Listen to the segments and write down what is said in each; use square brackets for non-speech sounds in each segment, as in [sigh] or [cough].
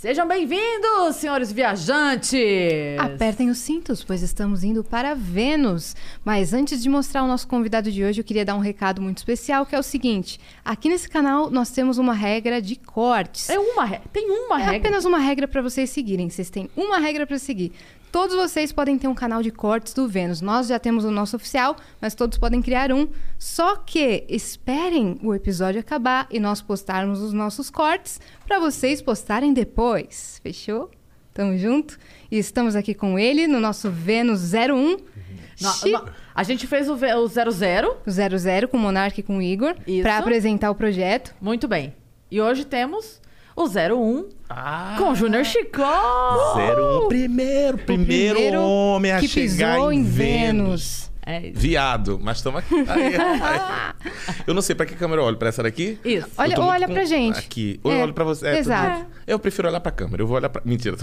Sejam bem-vindos, senhores viajantes! Apertem os cintos, pois estamos indo para Vênus. Mas antes de mostrar o nosso convidado de hoje, eu queria dar um recado muito especial, que é o seguinte: aqui nesse canal nós temos uma regra de cortes. É uma regra. Tem uma É regra. apenas uma regra para vocês seguirem. Vocês têm uma regra para seguir. Todos vocês podem ter um canal de cortes do Vênus. Nós já temos o nosso oficial, mas todos podem criar um. Só que esperem o episódio acabar e nós postarmos os nossos cortes para vocês postarem depois. Fechou? Tamo junto? E estamos aqui com ele no nosso Vênus 01. No- Chi- no- a gente fez o, o 00. o 00 com o Monark e com o Igor para apresentar o projeto. Muito bem. E hoje temos o 01 Ah, com o Júnior Chicó. 01, primeiro, primeiro, primeiro homem a que chegar pisou em em Vênus. Vênus. É. Viado, mas estamos aqui. [laughs] Ai, ai. Eu não sei pra que câmera eu olho, pra essa daqui? Isso. Eu Olha, ou olha com- pra gente. Aqui. Ou eu É, olho pra você. É, exato. Eu prefiro olhar pra câmera. Eu vou olhar pra. Mentira.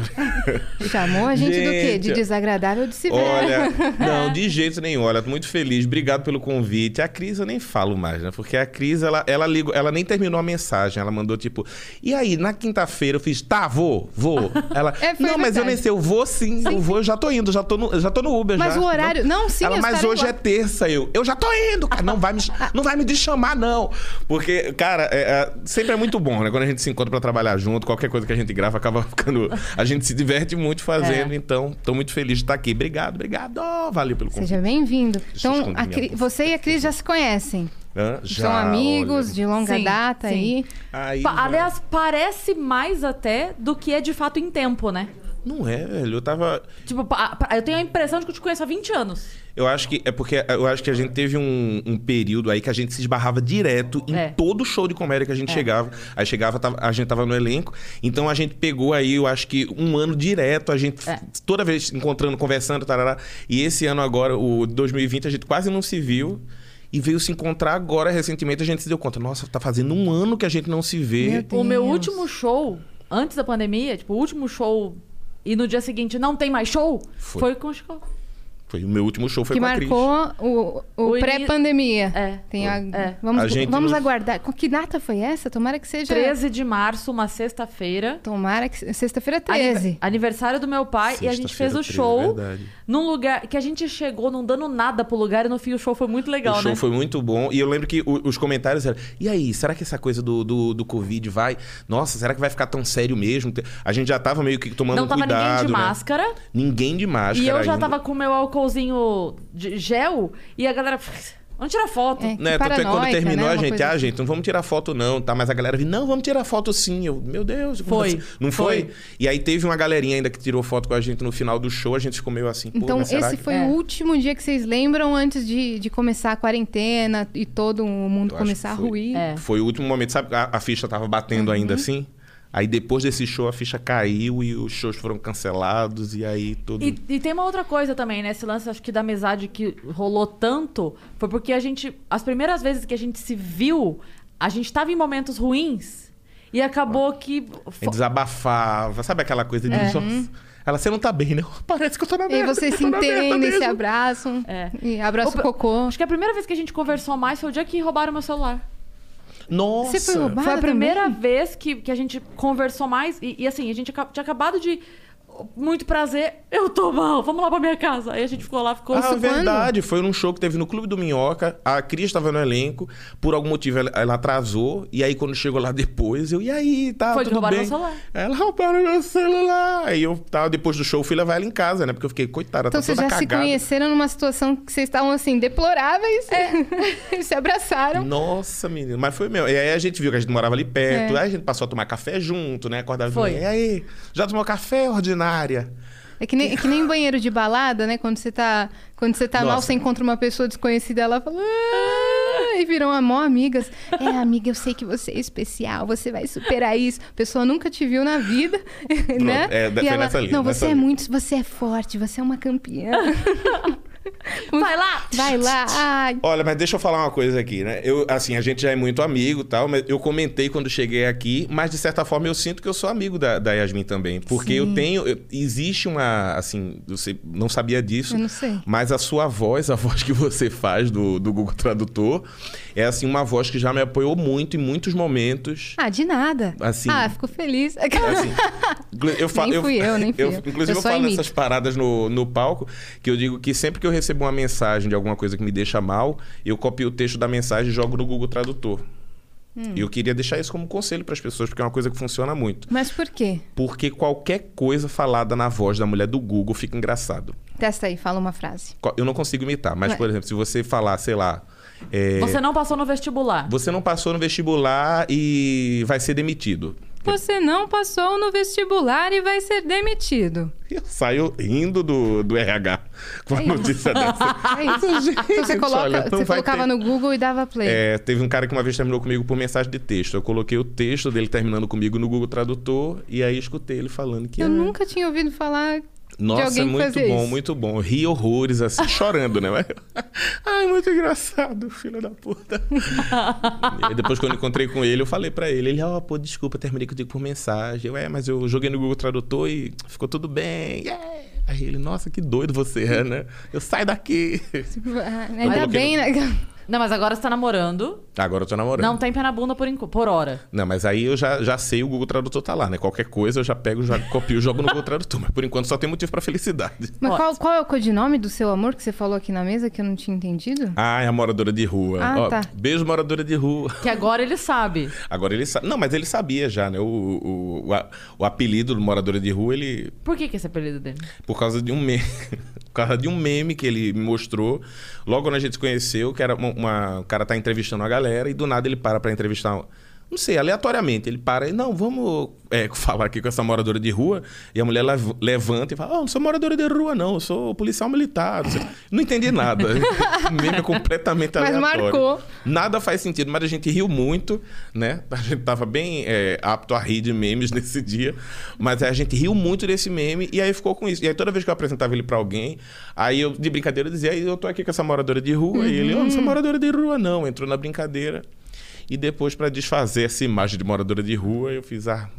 Chamou [laughs] a gente, do quê? De Gente, desagradável de se ver. Olha, [laughs] não, de jeito nenhum. Olha, tô muito feliz. Obrigado pelo convite. A Cris eu nem falo mais, né? Porque a Cris, ela, ela ligou, ela nem terminou a mensagem. Ela mandou tipo, e aí, na quinta-feira eu fiz, tá, vou, vou. Ela, É, não, mas eu nem sei, eu vou sim, eu vou, eu já tô indo, já tô no, já tô no Uber Mas já. o horário- não, sim, Ela, eu mas estarei hoje lá." é terça, eu, eu já tô indo, cara. Não vai me, não vai me deschamar, não. Porque, cara, é- é- sempre é muito bom, né? Quando a gente se encontra pra trabalhar junto, qualquer coisa que a gente grava acaba [laughs] ficando. A gente se diverte muito fazendo, É. então tô muito feliz de estar aqui. Obrigado, obrigado. Valeu pelo convite. Seja bem-vindo. Então, Cri- você e a Cris já se conhecem. Hã? São Já, amigos olha. de longa Sim, data sim. aí. Aí, Pa- já- Aliás, parece mais até do que é de fato em tempo, né? Não é, velho. Eu tava. Tipo, pa- pa- eu tenho a impressão de que eu te conheço há 20 anos. Eu acho que é porque eu acho que a gente teve um, um período aí que a gente se esbarrava direto em É. todo show de comédia que a gente chegava. Aí chegava, tava- a gente tava no elenco. Então a gente pegou aí, eu acho que um ano direto, a gente É. toda vez encontrando, conversando, tarará. E esse ano agora, o 2020, a gente quase não se viu. E veio se encontrar agora, recentemente, a gente se deu conta. Nossa, tá fazendo um ano que a gente não se vê. Meu O meu último show, antes da pandemia, tipo, o último show e no dia seguinte não tem mais show, Foi. foi, com o Chicó. Foi o meu último show, foi que com a Cris. marcou o, o, pré-pandemia. É. Tem a- É. Vamos, A gente vamos não- aguardar. Que data foi essa? Tomara que seja. 13 de março, uma sexta-feira. Tomara que. Sexta-feira Anive- 13. Aniversário do meu pai e a gente fez o 13, show verdade. num lugar que a gente chegou não dando nada pro lugar e no fim o show foi muito legal, o show né? foi muito bom. E eu lembro que o- os comentários eram: e aí, será que essa coisa do, do, do Covid vai. Nossa, será que vai ficar tão sério mesmo? A gente já tava meio que tomando Não tava cuidado. ninguém de né? máscara. Ninguém de máscara. E eu já ainda. tava com o meu álcoolzinho de gel e a galera. Vamos tirar foto. É, Né, tanto é que quando terminou né? a gente, coisa ah, assim. gente, não vamos tirar foto não, tá? Mas a galera viu, não, vamos tirar foto sim. Eu, meu Deus, Foi, assim? Não foi? foi. E aí teve uma galerinha ainda que tirou foto com a gente no final do show, a gente ficou meio assim, Então, mas será esse que... foi É. o último dia que vocês lembram antes de, de começar a quarentena e todo o mundo Eu começar a que foi. ruir. É. Foi o último momento, sabe? A, a ficha tava batendo ainda Uhum. assim. Aí depois desse show a ficha caiu e os shows foram cancelados e aí tudo. E, e tem uma outra coisa também, né? Esse lance, acho que da amizade que rolou tanto foi porque a gente. As primeiras vezes que a gente se viu, a gente tava em momentos ruins e acabou que. Gente desabafava, sabe aquela coisa de. É. Nossa, ela, você não tá bem, né? [laughs] Parece que eu tô na E aí merda. vocês se entendem, se abraçam. É. E abraço Opa, cocô. Acho que a primeira vez que a gente conversou mais foi o dia que roubaram meu celular. Nossa. Você foi roubada Foi a primeira também? vez que, que a gente conversou mais. E, e, assim, a gente tinha acabado de. Muito prazer, eu tô mal, vamos lá pra minha casa. Aí a gente ficou lá, ficou. Ah, verdade. Foi num show que teve no Clube do Minhoca. A Cris estava no elenco. Por algum motivo ela, ela atrasou. E aí, quando chegou lá depois, eu, e aí, tá? Foi tudo roubaram bem? meu celular. Ela roubaram meu celular. Aí eu tava, depois do show, fui levar ela em casa, né? Porque eu fiquei, coitada, Então tá vocês toda já se conheceram numa situação que vocês estavam assim, deploráveis. [laughs] e se abraçaram. Nossa, menino. Mas foi meu. E aí a gente viu que a gente morava ali perto. É. Aí a gente passou a tomar café junto, né? Acordava de Foi. manhã. E aí, já tomou café, ordinária? É que nem, é que nem [laughs] banheiro de balada, né? Quando você tá, quando você tá mal, você encontra uma pessoa desconhecida, ela fala. "Ah", Aí viram a mó amigas. É, amiga, eu sei que você é especial, você vai superar isso. A pessoa nunca te viu na vida, né? é, e ela, linha, não, você é linha." muito, você é forte, você é uma campeã. [laughs] Vai lá! Vai lá. Ai, Olha, mas deixa eu falar uma coisa aqui, né? Eu, assim, a gente já é muito amigo e tal, mas eu comentei quando cheguei aqui, mas de certa forma eu sinto que eu sou amigo da, da Yasmin também. Porque Sim. eu tenho. eu- existe uma. Assim, você não sabia disso. Eu não sei. Mas a sua voz, a [laughs] voz que você faz do, do Google Tradutor, é assim, uma voz que já me apoiou muito em muitos momentos. ah, de nada. Assim. Ah, fico feliz. Assim, [laughs] inclu- eu fa- Nem fui eu, nem fui eu. Inclusive, Eu eu, falo imito. essas paradas no, no palco, que eu digo que sempre que eu recebo uma mensagem de alguma coisa que me deixa mal, eu copio o texto da mensagem e jogo no Google Tradutor. Hum. E eu queria deixar isso como conselho para as pessoas, porque é uma coisa que funciona muito. Mas por quê? Porque qualquer coisa falada na voz da mulher do Google fica engraçado. Testa aí, fala uma frase. Eu não consigo imitar, mas, Ué. por exemplo, se você falar, sei lá. É, Você não passou no vestibular. você não passou no vestibular e vai ser demitido. Você não passou no vestibular e vai ser demitido. Eu saio rindo do, do RH com a É isso. notícia [laughs] dessa. É isso. Gente, então você, coloca, olha, você colocava ter- no Google e dava play. É, teve um cara que uma vez terminou comigo por mensagem de texto. Eu coloquei o texto dele terminando comigo no Google Tradutor e aí escutei ele falando que. Eu ah, nunca tinha ouvido falar Nossa, muito bom, isso. muito bom. Ri horrores, assim, [laughs] chorando, né? [laughs] Ai, muito engraçado, filho da puta. e depois, quando eu encontrei com ele, eu falei pra ele. Ele, ó, pô, desculpa, terminei contigo por mensagem. Eu, é, mas eu joguei no Google Tradutor e ficou tudo bem. Yeah. Aí ele, nossa, que doido você é, né? Eu saio daqui. Ah, Ainda bem, né? [laughs] Não, mas agora você tá namorando. Agora eu tô namorando. Não tem pé na bunda por, por hora. Não, mas aí eu já, já sei o Google Tradutor tá lá, né? Qualquer coisa eu já pego, já [laughs] copio e jogo no Google Tradutor. Mas por enquanto só tem motivo pra felicidade. Mas qual, qual é o codinome do seu amor que você falou aqui na mesa que eu não tinha entendido? Ah, é a moradora de rua. Ah, Ó, tá. Beijo, moradora de rua. Que agora ele sabe. [laughs] Agora ele sabe. Não, mas ele sabia já, né? O, o, o, a- o apelido do moradora de rua, ele. Por que, que esse apelido dele? Por causa de um meme. [laughs] Por causa de um meme que ele me mostrou. Logo quando a gente se conheceu, que era uma, uma- O cara tá entrevistando a galera e do nada ele para pra entrevistar. Não sei, aleatoriamente. Ele para e, não, vamos é, [laughs] falar aqui com essa moradora de rua. E a mulher lev- levanta e fala: Oh, não sou moradora de rua, não, eu sou policial militar. Não. Não entendi nada. [laughs] meme é completamente Mas aleatório. marcou. Nada faz sentido, mas a gente riu muito, né? A gente tava bem é, apto a rir de memes [laughs] nesse dia. Mas a gente riu muito desse meme e aí ficou com isso. E aí toda vez que eu apresentava ele pra alguém, aí eu, de brincadeira, dizia, aí eu tô aqui com essa moradora de rua. E ele, oh, não Uhum. sou moradora de rua, não. Entrou na brincadeira. E depois, pra desfazer essa imagem de moradora de rua, eu fiz, ah,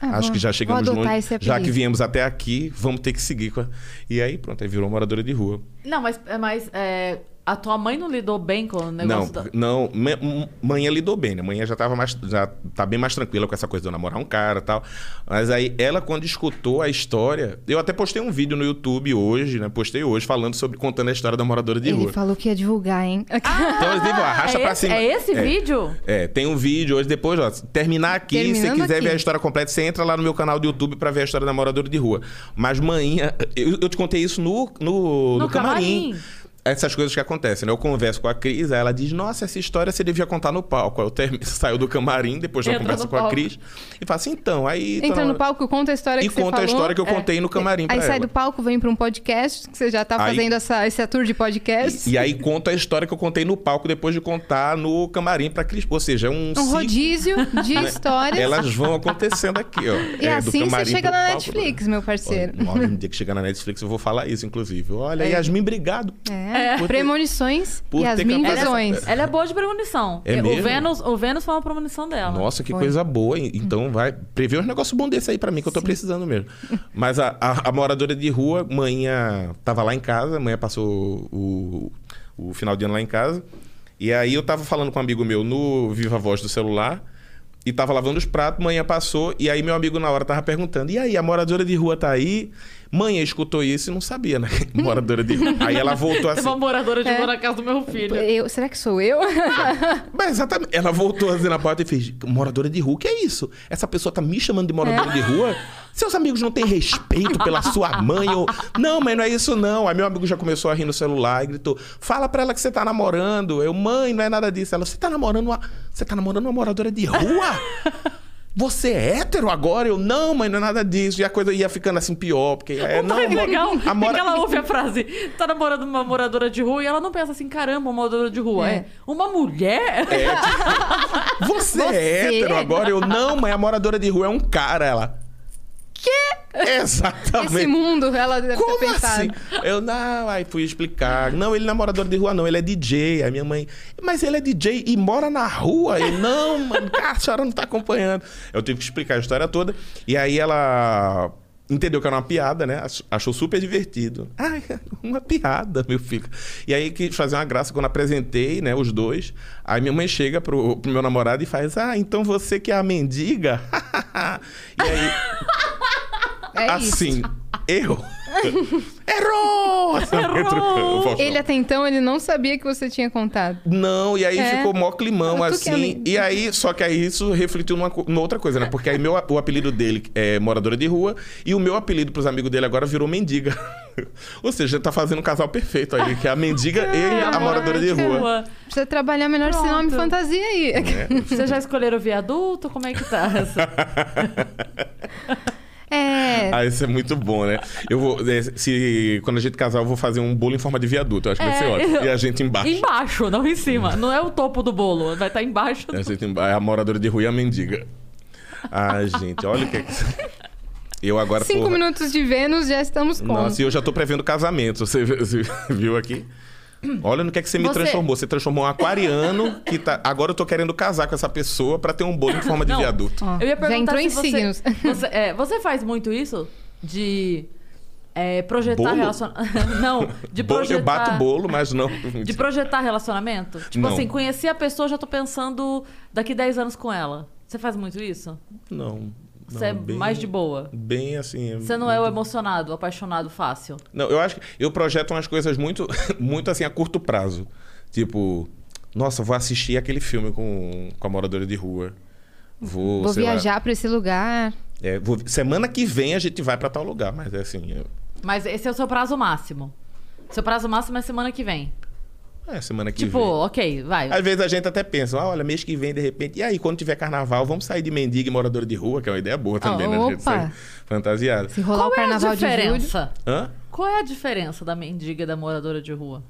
Ah, acho vou- que já chegamos longe. Já que viemos até aqui, vamos ter que seguir. Com a... E aí, pronto, aí virou moradora de rua. Não, mas, mas é, a tua mãe não lidou bem com o negócio Não, da... não, manhã lidou bem, né? Manhã já tava mais, já tá bem mais tranquila com essa coisa de eu namorar um cara e tal. Mas aí ela, quando escutou a história, eu até postei um vídeo no YouTube hoje, né? Postei hoje falando sobre, contando a história da moradora de Ele rua. falou que ia divulgar, hein? Então, eles ó, arrasta é pra esse, cima. É esse vídeo? É, tem um vídeo hoje, depois, ó, terminar aqui, se Terminando você quiser aqui. ver a história completa, você entra lá no meu canal do YouTube pra ver a história da moradora de rua. Mas manhã, eu, eu te contei isso no, no, No no camarim. camarim. Essas coisas que acontecem, né? Eu converso com a Cris, aí ela diz, nossa, essa história você devia contar no palco. Aí eu termino, [laughs] saio do camarim, depois eu converso no com a. Cris e falo assim, então, aí... Entra tá no na- palco, conta a história E que você conta a história que eu É. contei no camarim pra Aí sai ela. do palco, vem pra um podcast, que você já tá Aí- fazendo essa, esse tour de podcast. E, e aí conta a história que eu contei no palco depois de contar no camarim pra Cris. Ou seja, é um, um ciclo, rodízio de né? histórias. Elas vão acontecendo aqui, ó. E É, assim você chega na palco. Netflix, meu parceiro. Olha, no dia que chegar na Netflix eu vou falar isso, inclusive. Olha, É. Yasmin, obrigado. É, Ter- premonições Yasmin capaz- Visões. Ela é boa de premonição. É o, mesmo? Vênus, o Vênus foi uma premonição dela. Nossa, que Foi. coisa boa. hein? Então vai prever uns negócios bons desse aí pra mim, que eu tô precisando mesmo. Mas a, a- a moradora de rua, manhã tava lá em casa, manhã passou o, o final de ano lá em casa. E aí eu tava falando com um amigo meu no Viva Voz do celular. E tava lavando os pratos, manhã passou, e aí meu amigo na hora tava perguntando: e aí, a moradora de rua tá aí? Manhã escutou isso e não sabia, né? [laughs] moradora de rua. Aí ela voltou Teve assim. uma moradora de É. rua na casa do meu filho. Eu- será que sou eu? Mas exatamente. Ela voltou assim na porta e fez: moradora de rua, o que é isso? Essa pessoa tá me chamando de moradora É. de rua? Seus amigos não têm respeito pela sua mãe? Ou... [laughs] Não, mas não é isso não. Aí meu amigo já começou a rir no celular e gritou: fala pra ela que você tá namorando. Eu, mãe, não é nada disso. Ela, você tá namorando uma. Você tá namorando uma moradora de rua? Você é hétero agora? Eu, não, mãe, não é nada disso. E a coisa ia ficando assim pior, porque é, não, Não, amor, legal. a É mora- que ela ouve a frase, tá namorando uma moradora de rua e ela não pensa assim, caramba, uma moradora de rua. É. É, uma mulher? É, tipo, você, Você? é hétero agora? Eu, não, mãe, a moradora de rua é um cara. Ela, Quê? exatamente. Esse mundo, ela deve Como ter pensado. assim? Eu, não, aí fui explicar. Não, ele não é morador de rua, não, ele é DJ. Aí minha mãe, mas ele é DJ e mora na rua? Eu, não, mano, cara, a senhora não tá acompanhando. Eu tive que explicar a história toda. E aí ela entendeu que era uma piada, né? Ach- Achou super divertido. Ai, [laughs] uma piada, meu filho. E aí quis fazer uma graça quando apresentei, né, os dois. Aí minha mãe chega pro, pro meu namorado e faz: Ah, então você que é a mendiga? [laughs] e aí. É isso. [laughs] assim, erro. Errou! Errou! Ele até então, ele não sabia que você tinha contado. Não, e aí É. ficou mó climão, é assim. E aí, só que aí isso refletiu numa, numa outra coisa, né? Porque aí meu, o apelido dele é moradora de rua e o meu apelido pros amigos dele agora virou mendiga. [laughs] Ou seja, tá fazendo um casal perfeito aí, que é a mendiga e a moradora de rua. Precisa trabalhar melhor esse Pronto. nome fantasia aí. É. [laughs] Vocês já escolheram o viaduto? Como é que tá? essa? É. Ah, isso é muito bom, né? Eu vou. é, Se, quando a gente casar, eu vou fazer um bolo em forma de viaduto. Eu acho que vai ser É, ótimo. E a gente embaixo. Embaixo, não em cima. Não é o topo do bolo, vai estar embaixo. A gente emba- é a moradora de rua e a mendiga. Ai, gente, olha o que é que. Eu agora. Cinco porra, minutos de Vênus, já estamos com. Nossa, e eu já tô prevendo casamento. Você viu aqui? Olha no que é que você me Você- transformou. Você transformou um aquariano que tá. Agora eu tô querendo casar com essa pessoa pra ter um bolo em forma de Não. viaduto. Ó, Eu ia já perguntar entrou se em você, signos. Você, é, você faz muito isso? De é, projetar relacionamento. [laughs] Não, de Bolo- projetar. eu bato bolo, mas não. De projetar relacionamento? Tipo Não. assim, conheci a pessoa, já tô pensando daqui 10 anos com ela. Você faz muito isso? Não. Você é bem- mais de boa? Bem assim. Você não é o emocionado, o apaixonado fácil? Não, eu acho que eu projeto umas coisas muito, [laughs] muito assim a curto prazo. Tipo, nossa, vou assistir aquele filme com, com a moradora de rua. Vou, Vou viajar pra esse lugar. é, vou- semana que vem a gente vai pra tal lugar, mas é assim. eu- Mas esse é o seu prazo máximo. Seu prazo máximo é semana que vem. É, semana que tipo, vem. ok, vai. Às vezes a gente até pensa, ah, olha, mês que vem, de repente, e aí, quando tiver carnaval, vamos sair de mendiga e moradora de rua, que é uma ideia boa também, né? A gente Opa! sai fantasiado. Se rolar Qual o carnaval é a de julho. diferença? Hã? Qual é a diferença da mendiga e da moradora de rua?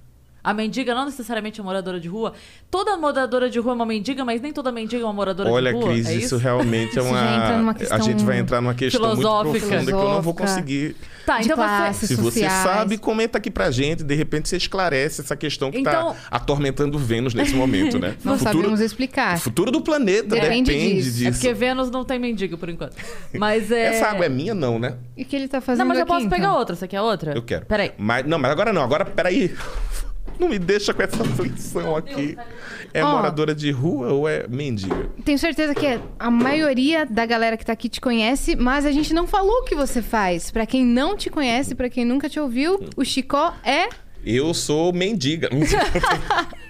A mendiga não necessariamente é moradora de rua. Toda moradora de rua é uma mendiga, mas nem toda mendiga é uma moradora Olha, de rua. Cris, é isso? isso? realmente é uma. já entra numa A gente vai entrar numa questão muito filosófica. profunda que eu não vou conseguir. Tá, então você. Se você sociais. sabe, comenta aqui pra gente. De repente você esclarece essa questão que Então- tá atormentando Vênus nesse momento, né? Não futuro, sabemos explicar. o futuro do planeta Depende depende, disso. disso. É porque Vênus não tem mendiga por enquanto. Mas é. Essa água é minha, não, né? E o que ele tá fazendo Não, mas eu aqui, posso então? pegar outra. Você quer outra? Eu quero. Peraí. Mas, não, mas agora não. Agora, peraí. Não me deixa com essa aflição aqui. É Ó. moradora de rua ou é mendiga? Tenho certeza que a maioria da galera que tá aqui te conhece, mas a gente não falou o que você faz. Pra quem não te conhece, pra quem nunca te ouviu, o Chicó é. Eu sou mendiga. [laughs] [laughs]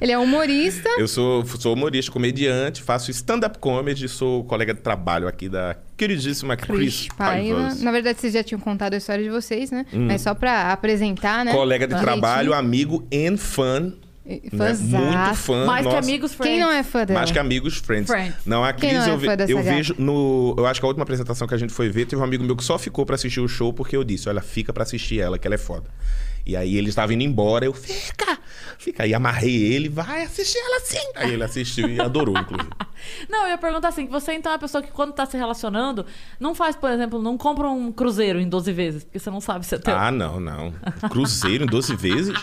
Ele é humorista. Eu sou, sou humorista, comediante, faço stand-up comedy, sou colega de trabalho aqui da queridíssima Chris Cris Paiva. Na verdade, vocês já tinham contado a história de vocês, né? Mas só pra apresentar, né? Colega de trabalho, amigo and fã. E- Né? Muito fã. Mais que nossa. amigos friends. Quem não é fã dela? Mais que amigos, friends. Friends. Não, a Cris não é eu, ve- eu gata? vejo no. Eu acho que a última apresentação que a gente foi ver, teve um amigo meu que só ficou pra assistir o show porque eu disse: olha, fica pra assistir ela, que ela é foda. E aí ele estava indo embora, eu, fica! Fica. Aí amarrei ele, vai assistir ela sim. Aí ele assistiu e adorou, inclusive. [laughs] Não, eu ia perguntar assim: que você então é uma pessoa que quando tá se relacionando, não faz, por exemplo, não compra um cruzeiro em 12 vezes, porque você não sabe se é teu. Ah, não, não. Cruzeiro em 12 vezes?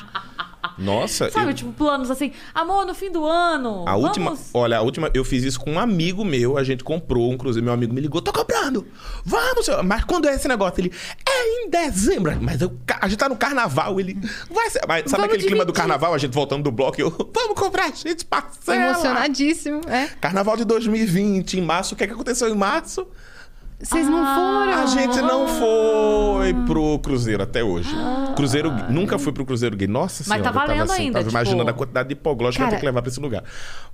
Nossa, Sabe, eu- tipo, planos assim, amor, no fim do ano. A última, vamos... olha, a última, eu fiz isso com um amigo meu, a gente comprou um cruzeiro, meu amigo me ligou, tô comprando, vamos, senhor. mas quando é esse negócio? Ele, é em dezembro, mas eu, a gente tá no carnaval, ele, vai ser, mas sabe Vamos aquele clima do dividir. carnaval, a gente voltando do bloco, eu, vamos comprar, a gente parcela. Emocionadíssimo, é. Carnaval de 2020, em março, o que é que aconteceu em março? Vocês não Ah. foram? A gente não foi pro cruzeiro até hoje. Cruzeiro, nunca fui pro cruzeiro gay. Nossa Mas senhora, tá eu valendo assim, ainda, Tava tipo- imaginando a quantidade de hipoglós que eu Cara- tenho que levar pra esse lugar.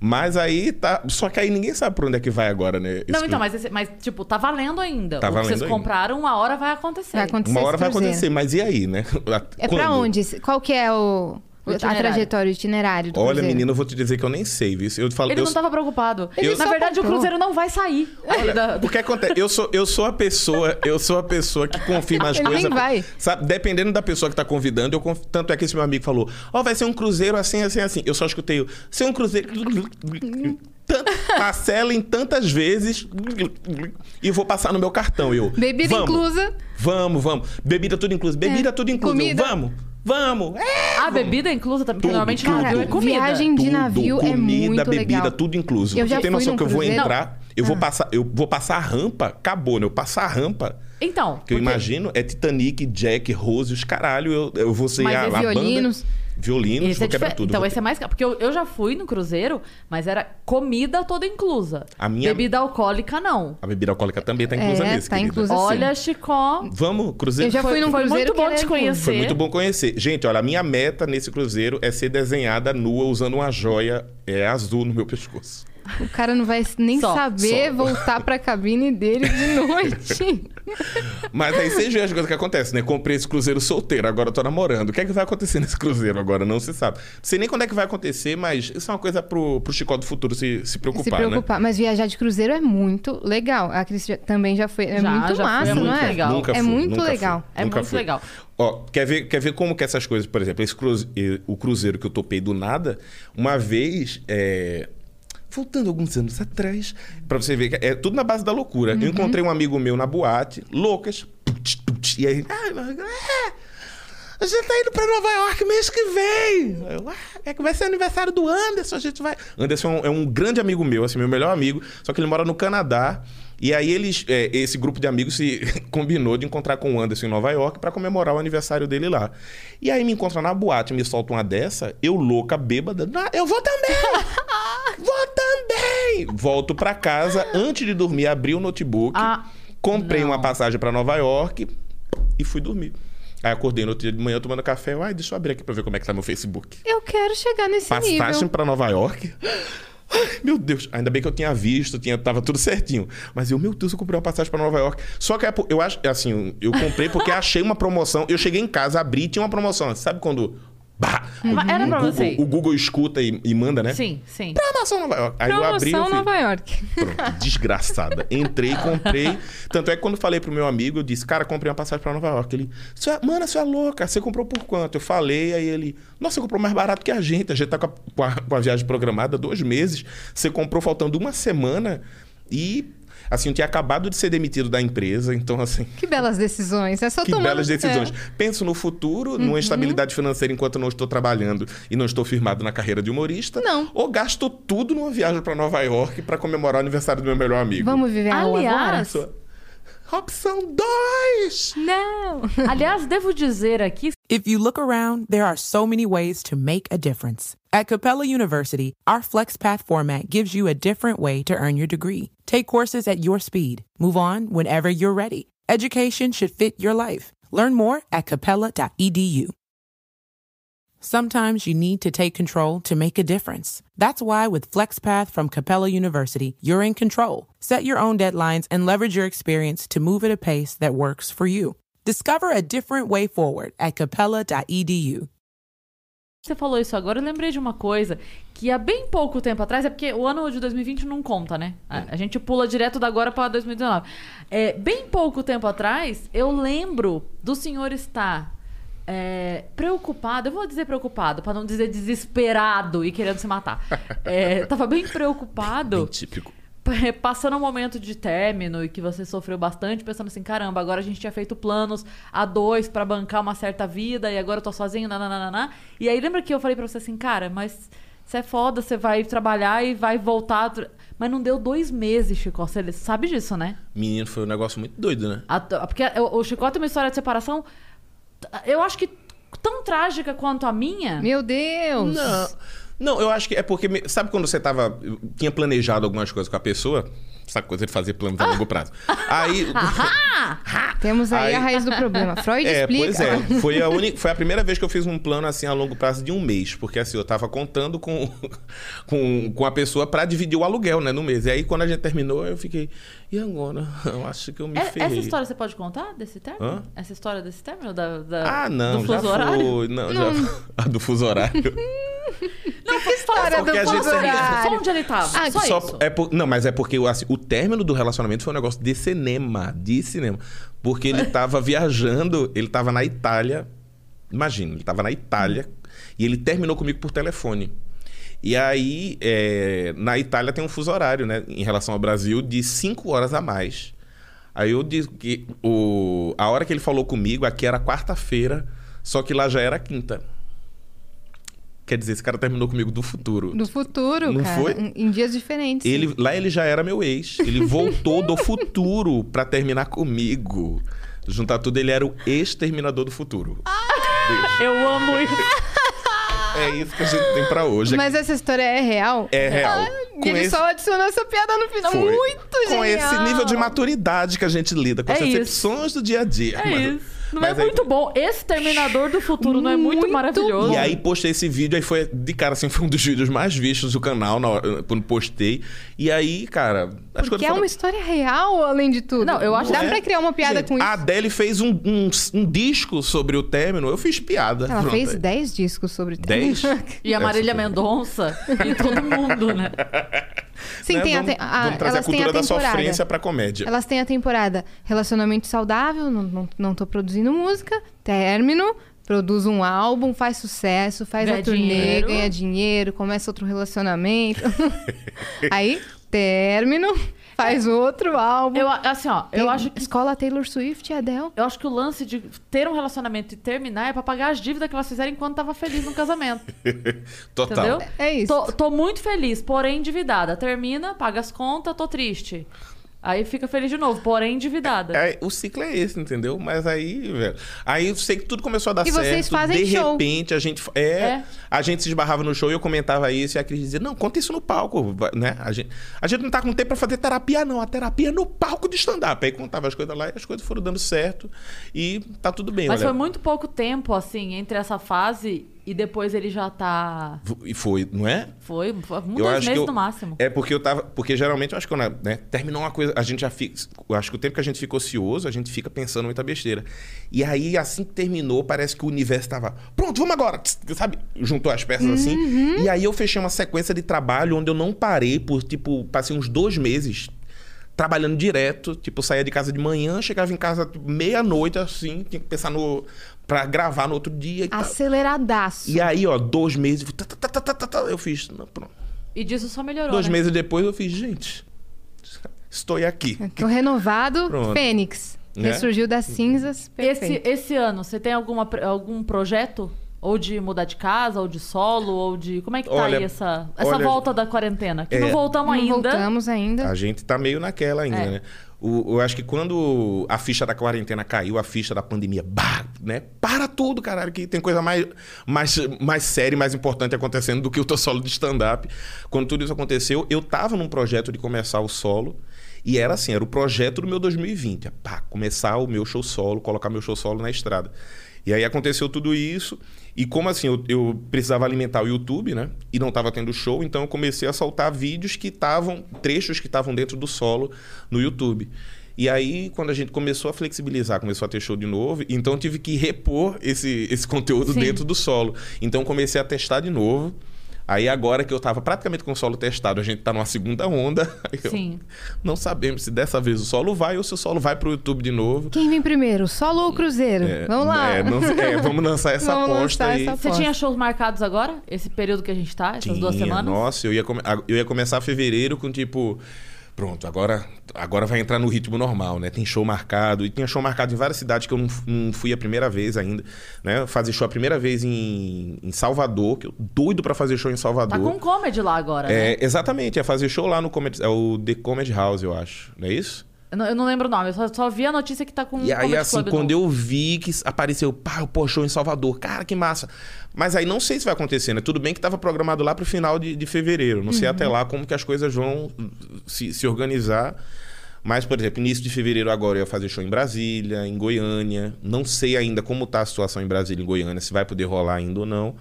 Mas aí tá. Só que aí ninguém sabe por onde é que vai agora, né? esse Não, então, mas, esse- mas, tipo, tá valendo ainda. Tá o que valendo vocês ainda. compraram, uma hora vai acontecer. Vai acontecer Uma hora esse vai cruzeiro. acontecer, mas e aí, né? [laughs] É pra onde? Qual que é o, A trajetória, o itinerário do Olha, cruzeiro. menina, eu vou te dizer que eu nem sei, viu? Eu falo, Ele eu, não tava preocupado. Ele Na verdade, o comprou. cruzeiro não vai sair. ali [laughs] da- O que acontece? Eu sou, eu sou a pessoa, eu sou a pessoa que confirma as [laughs] Ele nem coisas. vai. Sabe, dependendo da pessoa que tá convidando, eu conf... tanto é que esse meu amigo falou: "Ó, vai ser um cruzeiro assim, assim, assim". Eu só escutei o ser um cruzeiro [laughs] parcela em tantas vezes e vou passar no meu cartão eu. Bebida vamos, inclusa. Vamos, vamos. Bebida tudo incluso. Bebida É. tudo. Eu, Comida. vamos. Vamos. É. A bebida é inclusa também, porque Tudo, normalmente tudo. navio é comida. viagem de Tudo, navio é comida, muito bebida, legal. tudo incluso. Eu Você já tem fui noção que eu vou entrar, eu vou passar, eu vou passar a rampa, acabou, né? Eu passar a rampa, Então, que eu imagino é Titanic, Jack, Rose, os caralho, eu, eu vou ser Mas a, é a banda- violinos. Violinos, Esse vou é quebrar difer- tudo. Então vou esse é mais caro. Porque eu, eu já fui no cruzeiro, mas era comida toda inclusa. A minha- Bebida alcoólica, não. A bebida alcoólica também tá inclusa É, nesse, tá querida. inclusa. Olha, Chicó. Vamos, cruzeiro. Eu já Foi, fui num foi cruzeiro muito que bom te conhecer. Foi muito bom conhecer. Gente, olha, a minha meta nesse cruzeiro é ser desenhada nua usando uma joia é, azul no meu pescoço. O cara não vai nem Só, saber só. voltar pra cabine dele de [laughs] noite. Mas aí vocês veem as coisas que acontecem, né? Comprei esse cruzeiro solteiro, agora eu tô namorando. O que é que vai acontecer nesse cruzeiro agora? Não se sabe. Não sei nem quando é que vai acontecer, mas isso é uma coisa pro, pro Chicó do futuro se, se preocupar, Se preocupar. Mas viajar de cruzeiro é muito legal. A Cris já- também já foi. É Já, muito já foi, massa, é não muito é? legal. Nunca é fui, muito nunca fui, legal. É nunca muito fui. legal. Ó, quer ver, quer ver como que essas coisas, por exemplo, esse cruze- eh, o cruzeiro que eu topei do nada, uma vez, é, voltando alguns anos atrás, pra você ver que é tudo na base da loucura. Uhum. Eu encontrei um amigo meu na boate, loucas, tuts, tuts, e aí, ah, é, a gente tá indo pra Nova York mês que vem. Eu, ah, é que vai ser aniversário do Anderson, a gente vai. Anderson é um, é um grande amigo meu, assim, meu melhor amigo, só que ele mora no Canadá. E aí eles, é, esse grupo de amigos se [laughs] combinou de encontrar com o Anderson em Nova York pra comemorar o aniversário dele lá. E aí me encontra na boate, me solta uma dessa, eu louca, bêbada, "Ah, eu vou também! [laughs] vou também! Volto pra casa, antes de dormir, abri o notebook, Ah, comprei não. uma passagem pra Nova York e fui dormir. Aí acordei no outro dia de manhã tomando café. Ai, deixa eu abrir aqui pra ver como é que tá meu Facebook. Eu quero chegar nesse Passagem nível. pra Nova York. Meu Deus, ainda bem que eu tinha visto, tinha, tava tudo certinho. Mas eu, meu Deus, eu comprei uma passagem pra Nova York. Só que é eu acho, assim, eu comprei porque achei uma promoção. Eu cheguei em casa, abri tinha uma promoção. Sabe quando. Bah, era o, pra Google, você o Google escuta e, e manda, né? Sim, sim. Promoção Nova York. Aí eu abri e eu Promoção fiz, Nova York. Pronto, desgraçada. Entrei, comprei. Tanto é que quando falei pro meu amigo, eu disse, cara, comprei uma passagem pra Nova York. Ele, "Você é- mano, você é louca, você comprou por quanto? Eu falei, aí ele, nossa, você comprou mais barato que a gente. A gente tá com a, com a- com a viagem programada há dois meses. Você comprou faltando uma semana e, assim, eu tinha acabado de ser demitido da empresa. Então, assim, Que belas decisões. É só que tomar... belas decisões. É. Penso no futuro, numa estabilidade financeira enquanto eu não estou trabalhando e não estou firmado na carreira de humorista. Não. Ou gasto tudo numa viagem pra Nova York pra comemorar o aniversário do meu melhor amigo. Vamos viver a rua agora? Aliás, Sua- Opção 2! Não. [laughs] aliás, devo dizer aqui, If you look around, there are so many ways to make a difference. At Capella University, our FlexPath format gives you a different way to earn your degree. Take courses at your speed. Move on whenever you're ready. Education should fit your life. Learn more at capella.edu. Sometimes you need to take control to make a difference. That's why with FlexPath from Capella University, you're in control. Set your own deadlines and leverage your experience to move at a pace that works for you. Discover a different way forward at capella.edu. você falou isso agora, eu lembrei de uma coisa que há bem pouco tempo atrás, é porque o ano de 2020 não conta, né? A, a gente pula direto da agora para 2019. É, bem pouco tempo atrás, eu lembro do senhor estar é, preocupado, eu vou dizer preocupado, para não dizer desesperado e querendo se matar. É, tava bem preocupado. Bem típico. passando um momento de término e que você sofreu bastante, pensando assim, caramba, agora a gente tinha feito planos a dois pra bancar uma certa vida e agora eu tô sozinho, nananana. E aí lembra que eu falei pra você assim, cara, mas você é foda, você vai trabalhar e vai voltar. Mas não deu dois meses, Chico. Você sabe disso, né? Menino, foi um negócio muito doido, né? A- porque o, o Chico tem uma história de separação, eu acho que tão trágica quanto a minha. Meu Deus. Não. Não, eu acho que é porque. Sabe quando você tava. Tinha planejado algumas coisas com a pessoa? Essa coisa de fazer planos a longo prazo. Aí. [laughs] Temos aí, Aí- a raiz do problema. Freud É, explica. pois é. [laughs] Foi a, única, foi a primeira vez que eu fiz um plano assim a longo prazo de um mês. Porque assim, eu tava contando com, [laughs] com, com a pessoa pra dividir o aluguel, né, no mês. E aí, quando a gente terminou, eu fiquei. E agora? Eu acho que eu me É- ferrei. essa história você pode contar desse término? Hã? Essa história desse término? Da, da- Ah, não, do já fuso horário? foi. Não, já A do fuso horário. Não, que história do gente-. Só onde ele tava. Ah, só, Só- isso. é por- não, mas é porque assim, o término do relacionamento foi um negócio de cinema, de cinema. Porque ele [laughs] tava viajando, ele tava na Itália. Imagina, ele tava na Itália e ele terminou comigo por telefone. E aí, é, na Itália tem um fuso horário, né? Em relação ao Brasil, de 5 horas a mais. Aí eu disse que o, a hora que ele falou comigo, aqui era quarta-feira, só que lá já era quinta. Quer dizer, esse cara terminou comigo do futuro. Do futuro, Não cara. foi? Em, dias diferentes. Ele, lá ele já era meu ex. Ele voltou do futuro pra terminar comigo. Juntar tudo, ele era o exterminador do futuro. Eu amo isso. É isso que a gente tem pra hoje. Mas essa história é real? É real. Ah, Com ele esse- só adicionou essa piada no final. Foi. Muito Com genial. esse nível de maturidade que a gente lida, com É as isso. decepções do dia a dia. É Mas- isso. Não mas é aí- muito bom. Esse Terminador do Futuro não é muito, Muito maravilhoso? E aí postei esse vídeo, aí foi de cara assim, foi um dos vídeos mais vistos do canal na hora- quando postei. E aí, cara, Porque é foram- uma história real, além de tudo. Não, eu acho Dá que- pra criar uma piada Gente, com isso. A Adele fez um, um, um disco sobre o término, eu fiz piada. Ela Pronto. fez 10 discos sobre Dez? [laughs] E a Marília Mendonça e todo mundo, né? [laughs] Sim, Né? tem a, vamos, te- a- vamos trazer a elas têm cultura a da sofrência pra comédia. Elas têm a temporada relacionamento saudável, não, não, não tô produzindo música, término, produz um álbum, faz sucesso, faz Ganha a turnê, dinheiro. ganha dinheiro, começa outro relacionamento. [laughs] Aí, término, faz outro álbum. Eu, assim, ó, eu Tem acho que Escola Taylor Swift e Adele. Eu acho que o lance de ter um relacionamento e terminar é pra pagar as dívidas que elas fizeram enquanto tava feliz no casamento. [laughs] Total. Entendeu? É isso. Tô, tô muito feliz, porém endividada. Termina, paga as contas, tô triste. Aí fica feliz de novo, porém endividada. É, o ciclo é esse, entendeu? Mas aí, velho. Aí eu sei que tudo começou a dar E certo. vocês fazem de show. repente, a gente. É, É. A gente se esbarrava no show e eu comentava isso e a Cris dizia: Não, conta isso no palco. Né? A, gente, a gente não tá com tempo pra fazer terapia, não. A terapia é no palco de stand-up. Aí contava as coisas lá e as coisas foram dando certo. E tá tudo bem, Mas olha. foi muito pouco tempo, assim, entre essa fase e depois ele já tá. E foi, não é? Foi, foi um, Eu dois meses eu- no máximo. É porque eu tava. Porque geralmente eu acho que quando né, terminou uma coisa, a gente já fica. Acho que o tempo que a gente fica ocioso, a gente fica pensando muita besteira. E aí, assim que terminou, parece que o universo tava. Pronto, vamos agora! Sabe? Juntou as peças assim. Uhum. E aí eu fechei uma sequência de trabalho onde eu não parei por, tipo, passei uns dois meses. Trabalhando direto, tipo, saía de casa de manhã, chegava em casa tipo, meia-noite, assim, tinha que pensar no. pra gravar no outro dia e tal. Aceleradaço. E aí, ó, dois meses, tá, tá, tá, eu fiz. Não, pronto. E disso só melhorou. Dois né? meses depois eu fiz, gente, estou aqui. Tô renovado, Pronto. Fênix. Né? Ressurgiu das cinzas. Esse, Perfeito. esse ano, você tem alguma, algum projeto? Ou de mudar de casa, ou de solo, ou de. Como é que tá Olha, aí essa, essa olha, volta da quarentena? Que é, não voltamos Não ainda. voltamos ainda. A gente tá meio naquela ainda, É. né? O, eu acho que quando a ficha da quarentena caiu, a ficha da pandemia, bah, né? Para tudo, caralho, que tem coisa mais, mais, mais séria e mais importante acontecendo do que o teu solo de stand-up. Quando tudo isso aconteceu, eu tava num projeto de começar o solo. E era assim, era o projeto do meu 2020. é, Pá, começar o meu show solo, colocar meu show solo na estrada. E aí aconteceu tudo isso. E como assim, eu, eu precisava alimentar o YouTube, né? E não estava tendo show, então eu comecei a soltar vídeos que estavam, trechos que estavam dentro do solo no YouTube. E aí, quando a gente começou a flexibilizar, começou a ter show de novo, então eu tive que repor esse, esse conteúdo Sim. dentro do solo. Então comecei a testar de novo. Aí agora que eu tava praticamente com o solo testado, a gente tá numa segunda onda. [laughs] aí eu- Sim. Não sabemos se dessa vez o solo vai ou se o solo vai pro YouTube de novo. Quem vem primeiro, solo ou cruzeiro? É, Vamos lá. é, não- é, vamos lançar essa Vamos aposta lançar aí. essa Você tinha shows marcados agora? Esse período que a gente tá? Essas duas Tinha, semanas? Nossa, eu ia, come- eu ia começar fevereiro com tipo. Pronto, agora, agora vai entrar no ritmo normal, né? Tem show marcado. E tinha show marcado em várias cidades que eu não, não fui a primeira vez ainda. Né? Fazer show a primeira vez em, em Salvador, que eu doido pra fazer show em Tá Salvador. com comedy lá agora, né? É, exatamente, é fazer show lá no Comedy, é o The Comedy House, eu acho. Não é isso? Eu não, lembro o nome, eu só, só vi a notícia que tá com E aí, assim, quando novo. eu vi que apareceu, pá, o show em Salvador, cara, que massa. Mas aí não sei se vai acontecer, né? Tudo bem que tava programado lá pro final de, de fevereiro. Não sei até lá como que as coisas vão se, se organizar. Mas, por exemplo, início de fevereiro agora eu ia fazer show em Brasília, em Goiânia. Não sei ainda como tá a situação em Brasília e em Goiânia, se vai poder rolar ainda ou não.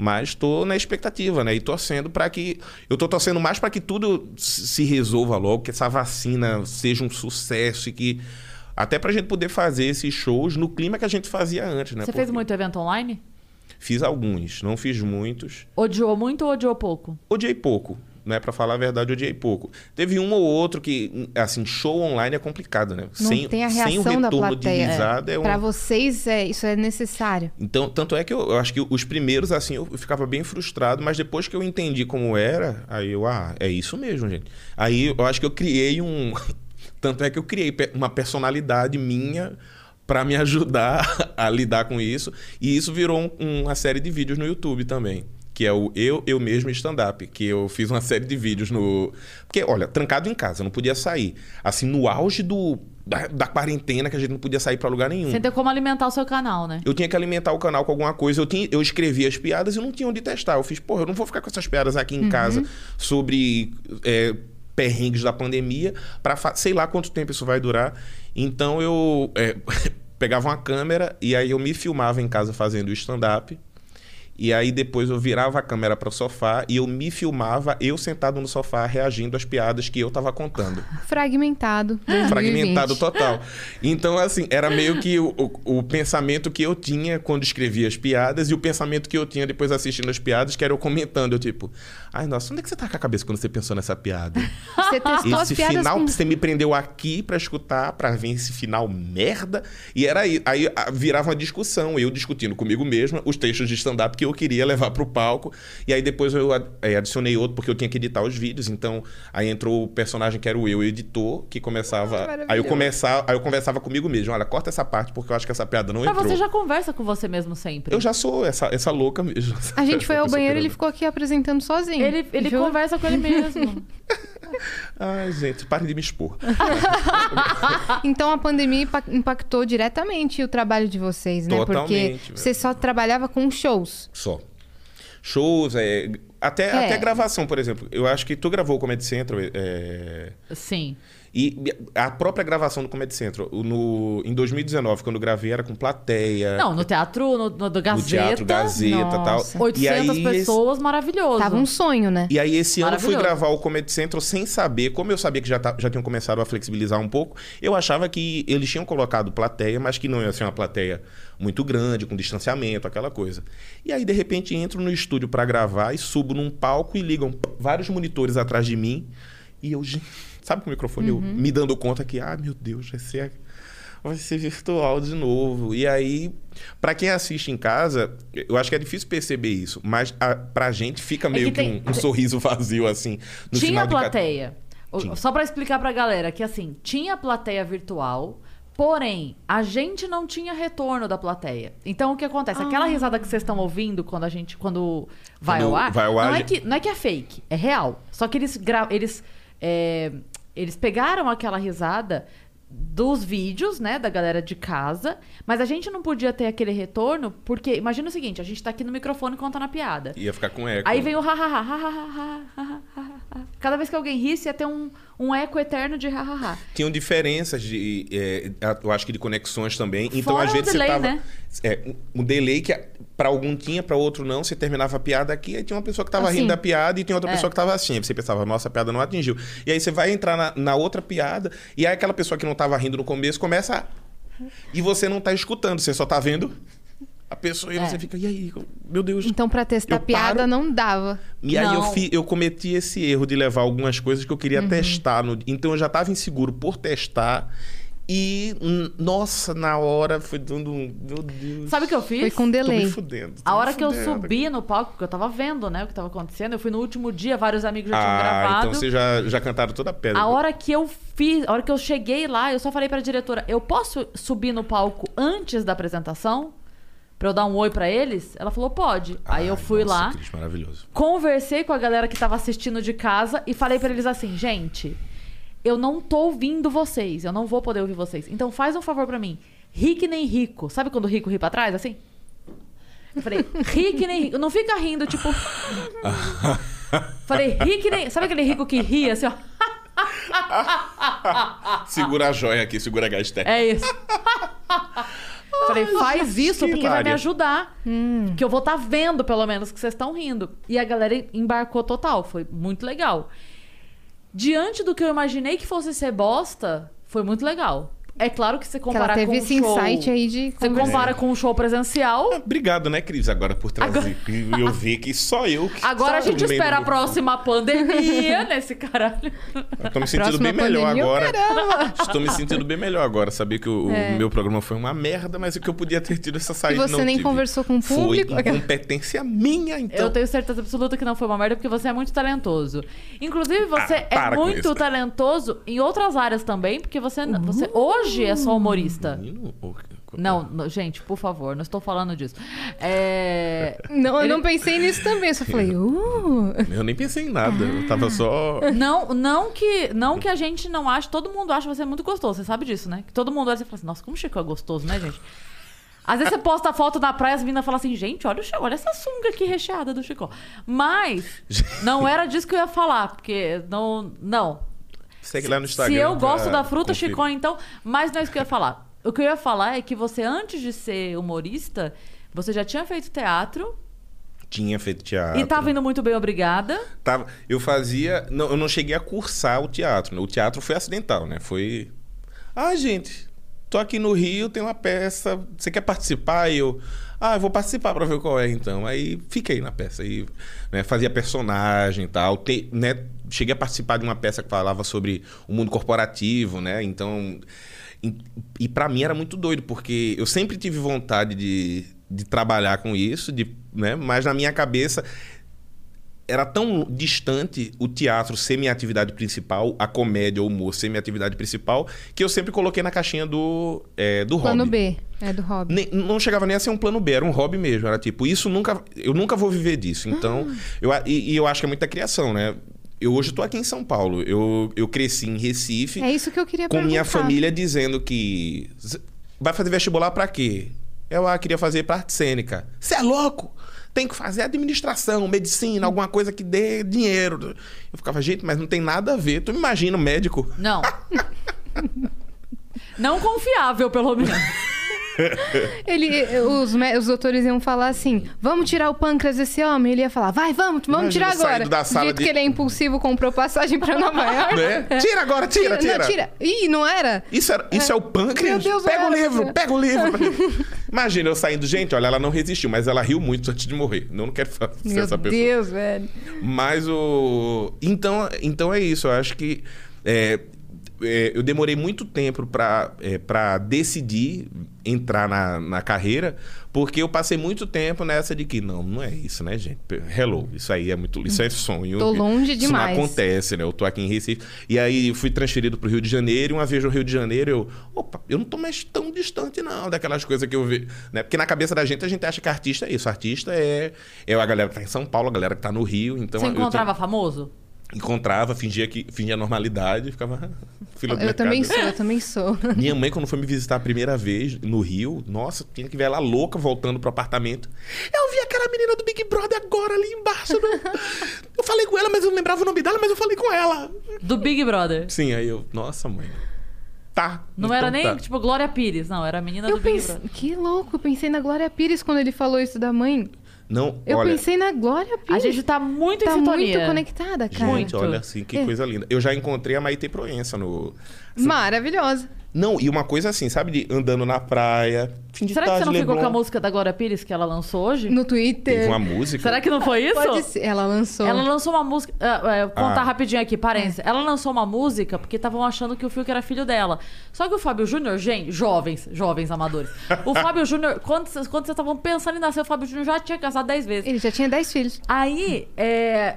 Mas tô na expectativa, né? E torcendo para que. Eu tô torcendo mais para que tudo se resolva logo, que essa vacina seja um sucesso e que. Até pra gente poder fazer esses shows no clima que a gente fazia antes, né? Você fez Porque muito evento online? Fiz alguns, não fiz muitos. Odiou muito ou odiou pouco? Odiei pouco, né? Pra falar a verdade, odiei pouco. Teve um ou outro que, assim, show online é complicado, né? Não tem a reação sem o da retorno plateia. de risada é um... Pra vocês, é, isso é necessário. Então, tanto é que eu, eu acho que os primeiros, assim, eu ficava bem frustrado, mas depois que eu entendi como era, aí eu, ah, é isso mesmo, gente. Aí eu acho que eu criei um. [laughs] Tanto é que eu criei uma personalidade minha para me ajudar [laughs] a lidar com isso. E isso virou um- uma série de vídeos no YouTube também. Que é o Eu, Eu Mesmo Stand-Up. Que eu fiz uma série de vídeos no. Porque, olha, trancado em casa, não podia sair. Assim, no auge do. Da, da quarentena, que a gente não podia sair para lugar nenhum. Sem ter como alimentar o seu canal, né? Eu tinha que alimentar o canal com alguma coisa. Eu, tinha, eu escrevia as piadas e não tinha onde testar. Eu fiz, porra, eu não vou ficar com essas piadas aqui em casa sobre é, perrengues da pandemia para sei lá quanto tempo isso vai durar. Então eu é, [laughs] pegava uma câmera e aí eu me filmava em casa fazendo o stand-up. E aí depois eu virava a câmera para o sofá e eu me filmava, eu sentado no sofá, reagindo às piadas que eu tava contando. [laughs] Fragmentado. 2020. Fragmentado total. [laughs] Então, assim, era meio que o, o, o pensamento que eu tinha quando escrevia as piadas e o pensamento que eu tinha depois assistindo as piadas, que era eu comentando, eu tipo, ai, nossa, onde é que você tá com a cabeça quando você pensou nessa piada? [laughs] Você testou Esse final, com... você me prendeu aqui pra escutar, pra ver esse final merda. E era aí, aí ah, virava uma discussão, eu discutindo comigo mesma os textos de stand-up que eu queria levar pro palco. E aí depois eu ad- adicionei outro, porque eu tinha que editar os vídeos. Então, aí entrou o personagem que era o eu, o editor, que começava. aí eu começava, aí eu conversava comigo mesmo, olha, corta essa parte, porque eu acho que essa piada não Mas entrou. você já conversa com você mesmo sempre. Eu já sou essa, essa louca mesmo. A gente foi [laughs] ao banheiro e ele ficou aqui apresentando sozinho. Ele, ele Viu? conversa com ele mesmo. [laughs] [laughs] Ai, gente, pare de me expor. Então a pandemia impa- impactou diretamente o trabalho de vocês, né? Porque Totalmente, velho. você só trabalhava com shows. Só. Shows, é, até, É. até gravação, por exemplo. Eu acho que tu gravou o Comedy Central. É, Sim. E a própria gravação do Comedy Central, no, em 2019, quando eu gravei, era com plateia. Não, no teatro, no, no do no Gazeta. Teatro Gazeta e tal. Nossa. 800 E aí, pessoas, maravilhoso. Tava um sonho, né? E aí, esse ano eu fui gravar o Comedy Central sem saber, como eu sabia que já, tá- já tinham começado a flexibilizar um pouco, eu achava que eles tinham colocado plateia, mas que não ia ser uma plateia muito grande, com distanciamento, aquela coisa. E aí, de repente, entro no estúdio pra gravar e subo num palco e ligam vários monitores atrás de mim. E eu, gente, sabe com o microfone? Eu me dando conta que, ah, meu Deus, vai ser vai ser virtual de novo. E aí, pra quem assiste em casa, eu acho que é difícil perceber isso, mas a, pra gente fica meio que que, tem- um, um sorriso [laughs] vazio assim no tinha final de plateia. O- Tinha. Só pra explicar pra galera que assim, tinha plateia virtual, porém, a gente não tinha retorno da plateia. Então o que acontece? Aquela risada que vocês estão ouvindo quando a gente quando vai Quando ao ar, vai ao ar, não, é que, não é que é fake, é real. Só que eles gra... eles é, eles pegaram aquela risada dos vídeos, né, da galera de casa, mas a gente não podia ter aquele retorno porque imagina o seguinte, a gente tá aqui no microfone contando a piada. Ia ficar com eco. Aí vem o ha-ha-ha, ha-ha-ha, ha-ha-ha, ha-ha. Cada vez que alguém risse, ia ter um, um eco eterno de ha-ha-ha. Tinham diferenças de, é, eu acho que de conexões também. Então, Fora às vezes delay, você tava. né? É, um um delay que pra algum tinha, pra outro não. Você terminava a piada aqui, aí tinha uma pessoa que tava Assim. rindo da piada e tinha outra É. pessoa que tava assim. Aí você pensava, nossa, a piada não atingiu. E aí você vai entrar na, na outra piada, e aí aquela pessoa que não tava rindo no começo começa a. E você não tá escutando, você só tá vendo a pessoa e É. você fica, e aí, meu Deus. Então, pra testar piada, paro- não dava. E aí eu, fi- eu cometi esse erro de levar algumas coisas que eu queria testar. no- então eu já estava inseguro por testar. E, nossa, na hora foi dando um. Meu Deus. Sabe o que eu fiz? Foi com Tô delay. me fudendo. tô A me hora que eu fudendo. subi no palco, porque eu tava vendo, né, o que tava acontecendo, eu fui no último dia, vários amigos já tinham Ah, gravado. então vocês já, já cantaram toda a pedra. A hora que eu fiz, a hora que eu cheguei lá, eu só falei pra diretora, eu posso subir no palco antes da apresentação? Pra eu dar um oi pra eles? Ela falou, pode. Aí eu fui nossa, lá, Cris, maravilhoso. conversei com a galera que tava assistindo de casa e falei pra eles assim, gente, eu não tô ouvindo vocês, eu não vou poder ouvir vocês. Então faz um favor pra mim. Ri que nem rico. Sabe quando o rico ri pra trás, assim? Eu falei, ri que nem rico. Não fica rindo, tipo. [laughs] falei, ri que nem. Sabe aquele rico que ri, assim, ó? Segura a joia aqui, segura a gasté. É isso. Falei, faz isso que porque vai me ajudar. Que eu vou estar vendo, pelo menos, que vocês estão rindo. E a galera embarcou total. Foi muito legal. Diante do que eu imaginei que fosse ser bosta, foi muito legal. É claro que você Que comparar ela teve com esse um show... insight aí de Você compara com um show presencial. Obrigado, né, Cris, agora por trazer. Eu vi que só eu que Agora a gente espera a próxima pandemia [laughs] nesse caralho. Eu tô me sentindo Próxima bem melhor pandemia, agora. caramba. Estou me sentindo bem melhor agora. Sabia que o, o É. meu programa foi uma merda, mas o que eu podia ter tido essa E saída você não nem tive. conversou com o público? Foi incompetência minha, então. Eu tenho certeza absoluta que não foi uma merda, porque você é muito talentoso. Inclusive, você Ah, é muito isso. talentoso em outras áreas também, porque você, você hoje é só humorista. Menino, o- Não, não, gente, por favor, não estou falando disso. É... Não, eu Ele- não pensei nisso também. Eu só falei, uh. Eu nem pensei em nada. Eu tava só. Não, não que não que a gente não ache, todo mundo acha você muito gostoso, você sabe disso, né? Que todo mundo olha e fala assim, nossa, como o Chico é gostoso, né, gente? Às vezes você posta foto na praia, as meninas falam assim, gente, olha, o Chico, olha essa sunga aqui recheada do Chico. Mas [laughs] não era disso que eu ia falar, porque não. Não. Segue lá no Instagram. Se eu gosto da fruta, conferir. Chico, então. Mas não é isso que eu ia falar. O que eu ia falar é que você, antes de ser humorista, você já tinha feito teatro Tinha feito teatro. e tava indo muito bem, obrigada. Tava, eu fazia. Não, eu não cheguei a cursar o teatro. né? O teatro foi acidental, né? Foi. Ah, gente, tô aqui no Rio, tem uma peça. Você quer participar? E eu. Ah, eu vou participar pra ver qual é, então. Aí fiquei na peça. E, né, fazia personagem e tal. Te- né, cheguei a participar de uma peça que falava sobre o mundo corporativo, né? Então. E, e para mim era muito doido, porque eu sempre tive vontade de, de trabalhar com isso, de, né? mas na minha cabeça era tão distante o teatro ser minha atividade principal, a comédia ou o humor ser minha atividade principal, que eu sempre coloquei na caixinha do, é, do Plano hobby. B. É do hobby. Nem- não chegava nem a ser um plano B, era um hobby mesmo. Era tipo, isso nunca. Eu nunca vou viver disso. Então, eu, a- e, e eu acho que é muita criação, né? Eu hoje tô aqui em São Paulo. Eu, eu cresci em Recife É isso que eu queria com minha perguntar. família dizendo que. "Z- Vai fazer vestibular pra quê? Eu ah, queria fazer pra arte cênica. Você é louco? Tem que fazer administração, medicina, alguma coisa que dê dinheiro. Eu ficava, gente, mas não tem nada a ver. Tu imagina um médico? Não. [laughs] Não confiável, pelo menos. Ele, os, os doutores iam falar assim: vamos tirar o pâncreas desse homem. Ele ia falar: vai, vamos, vamos Imagina tirar agora. da Do sala jeito de- que ele é impulsivo, comprou passagem pra Nova York. Né? Tira agora, tira, tira. Não, tira. Ih, não era? Isso, era, isso é. o pâncreas? Meu Deus, pega o livro, pega o livro. [laughs] Imagina eu saindo, gente, olha, ela não resistiu, mas ela riu muito antes de morrer. Eu não quero ser Meu essa pessoa. Deus, velho. Mas o. Então, então é isso. Eu acho que. é, é, eu demorei muito tempo para é, pra decidir entrar na, na carreira, porque eu passei muito tempo nessa de que não, não é isso, né, gente? Hello, isso aí é muito. Isso é sonho. Tô longe isso demais. não acontece, né? Eu tô aqui em Recife. E aí eu fui transferido pro Rio de Janeiro, e uma vez no Rio de Janeiro eu. Opa, eu não tô mais tão distante, não, daquelas coisas que eu vi. Né? Porque na cabeça da gente a gente acha que artista é isso. Artista é, é a galera que tá em São Paulo, a galera que tá no Rio. Então Você eu encontrava famoso? Encontrava, fingia que fingia normalidade, ficava fila do Eu mercado. também sou, eu também sou. [laughs] Minha mãe, quando foi me visitar a primeira vez no Rio, nossa, tinha que ver ela louca voltando pro apartamento. Eu vi aquela menina do Big Brother agora ali embaixo. no- [laughs] Eu falei com ela, mas eu não lembrava o nome dela, mas eu falei com ela. Do Big Brother. Sim, aí eu, nossa, mãe. Tá. Não então era nem, tá. tipo, Glória Pires. Não, era a menina Eu do Big pensei, Brother. que louco, eu pensei na Glória Pires quando ele falou isso da mãe. Não, Eu olha. pensei na Glória A Pires. gente tá muito tá em sintonia. muito conectada, cara. Gente, Muito. olha assim, que É. coisa linda. Eu já encontrei a Maite Proença no. Maravilhosa. Não, e uma coisa assim, sabe? De andando na praia. Fim de Será que você tarde, não ficou com a música da Glória Pires que ela lançou hoje? No Twitter. Teve uma música. Será que não foi isso? Pode ser. Ela lançou. Ela lançou uma música. é, vou contar Ah. rapidinho aqui, parênteses. Ela lançou uma música porque estavam achando que o Fiuk era filho dela. Só que o Fábio Júnior, gente, jovens, jovens amadores. O [laughs] Fábio Júnior, quando vocês quando vocês estavam pensando em nascer, o Fábio Júnior já tinha casado 10 vezes. Ele já tinha 10 filhos. Aí,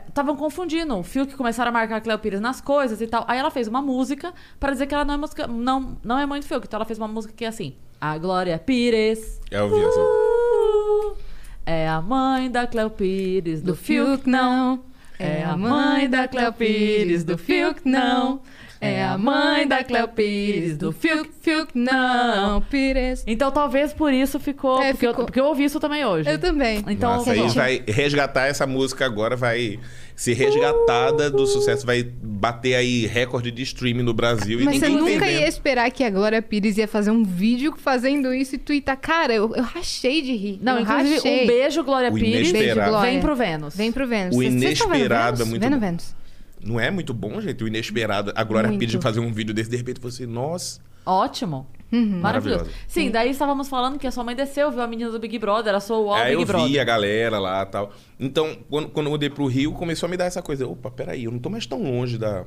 estavam confundindo. O Fiuk começaram a marcar a Cleo Pires nas coisas e tal. Aí ela fez uma música pra dizer que ela não é música, não, não é mãe do Fiuk. Então ela fez uma música que é assim: A Glória Pires. Eu vi essa. uh, é a mãe da Cleo Pires, do, Fiuk não. É a mãe da Cleo Pires, do Fiuk não. É a mãe da Cleo Pires, do Fiuk, Fiuk, não, Pires. Então talvez por isso ficou. É, porque, Eu, ficou. porque eu ouvi isso também hoje. Eu também. Então, Nossa, aí gente- vai resgatar essa música agora, vai ser resgatada do sucesso, vai bater aí recorde de streaming no Brasil. e Mas você ninguém nunca entendendo. ia esperar que a Glória Pires ia fazer um vídeo fazendo isso e twittar. Cara, eu, eu rachei de rir. Não, eu inclusive, rachei. um beijo, Glória O Pires. Beijo, Glória. Vem pro Vênus. Vem pro Vênus. O vendo inesperado é Vênus? muito bom. Vênus. Não é muito bom, gente? O inesperado. A Glória Muito. Pires fazer um vídeo desse, de repente você, nossa. Ótimo. Uhum. Maravilhoso. Sim, daí estávamos falando que a sua mãe desceu, viu a menina do Big Brother, a sua UOL Aí Big eu Brother. vi a galera lá e tal. Então, quando, quando eu mudei pro Rio, começou a me dar essa coisa. Opa, peraí, eu não tô mais tão longe da.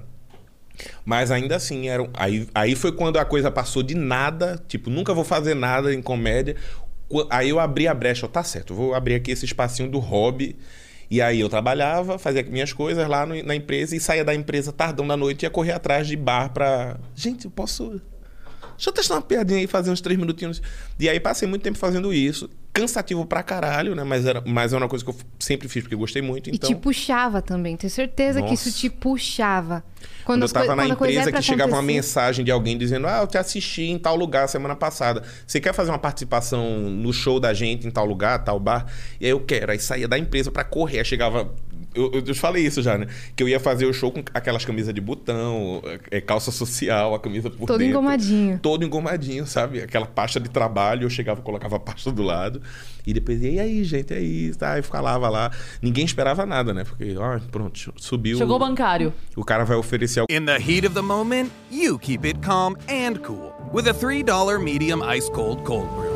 Mas ainda assim, era... aí, aí foi quando a coisa passou de nada, tipo, nunca vou fazer nada em comédia. Aí eu abri a brecha, eu, tá certo, eu vou abrir aqui esse espacinho do hobby. E aí eu trabalhava, fazia minhas coisas lá no- na empresa e saía da empresa tardão da noite e ia correr atrás de bar pra. Gente, eu posso. Deixa eu testar uma piadinha aí, fazer uns três minutinhos. E aí passei muito tempo fazendo isso. Cansativo pra caralho, né? Mas era, mas é uma coisa que eu sempre fiz porque eu gostei muito. Então, E te puxava também. Tenho certeza que isso Nossa. te puxava. quando eu as coi- tava na quando é empresa pra que chegava uma acontecer- mensagem de alguém dizendo: Ah, eu te assisti em tal lugar semana passada. Você quer fazer uma participação no show da gente em tal lugar, tal bar? E aí eu quero. Aí saía da empresa pra correr. Aí chegava. Eu, eu, falei isso já, né? Que eu ia fazer o show com aquelas camisas de botão, é, calça social, a camisa por Todo dentro. engomadinho. Todo engomadinho, sabe? Aquela pasta de trabalho, eu chegava, colocava a pasta do lado. E depois, e aí, gente, é isso, tá? E falava lá. Ninguém esperava nada, né? Porque, ó, pronto, subiu. Chegou o bancário. O cara vai oferecer In the heat of the moment, you keep it calm and cool with a $3 medium ice cold cold brew.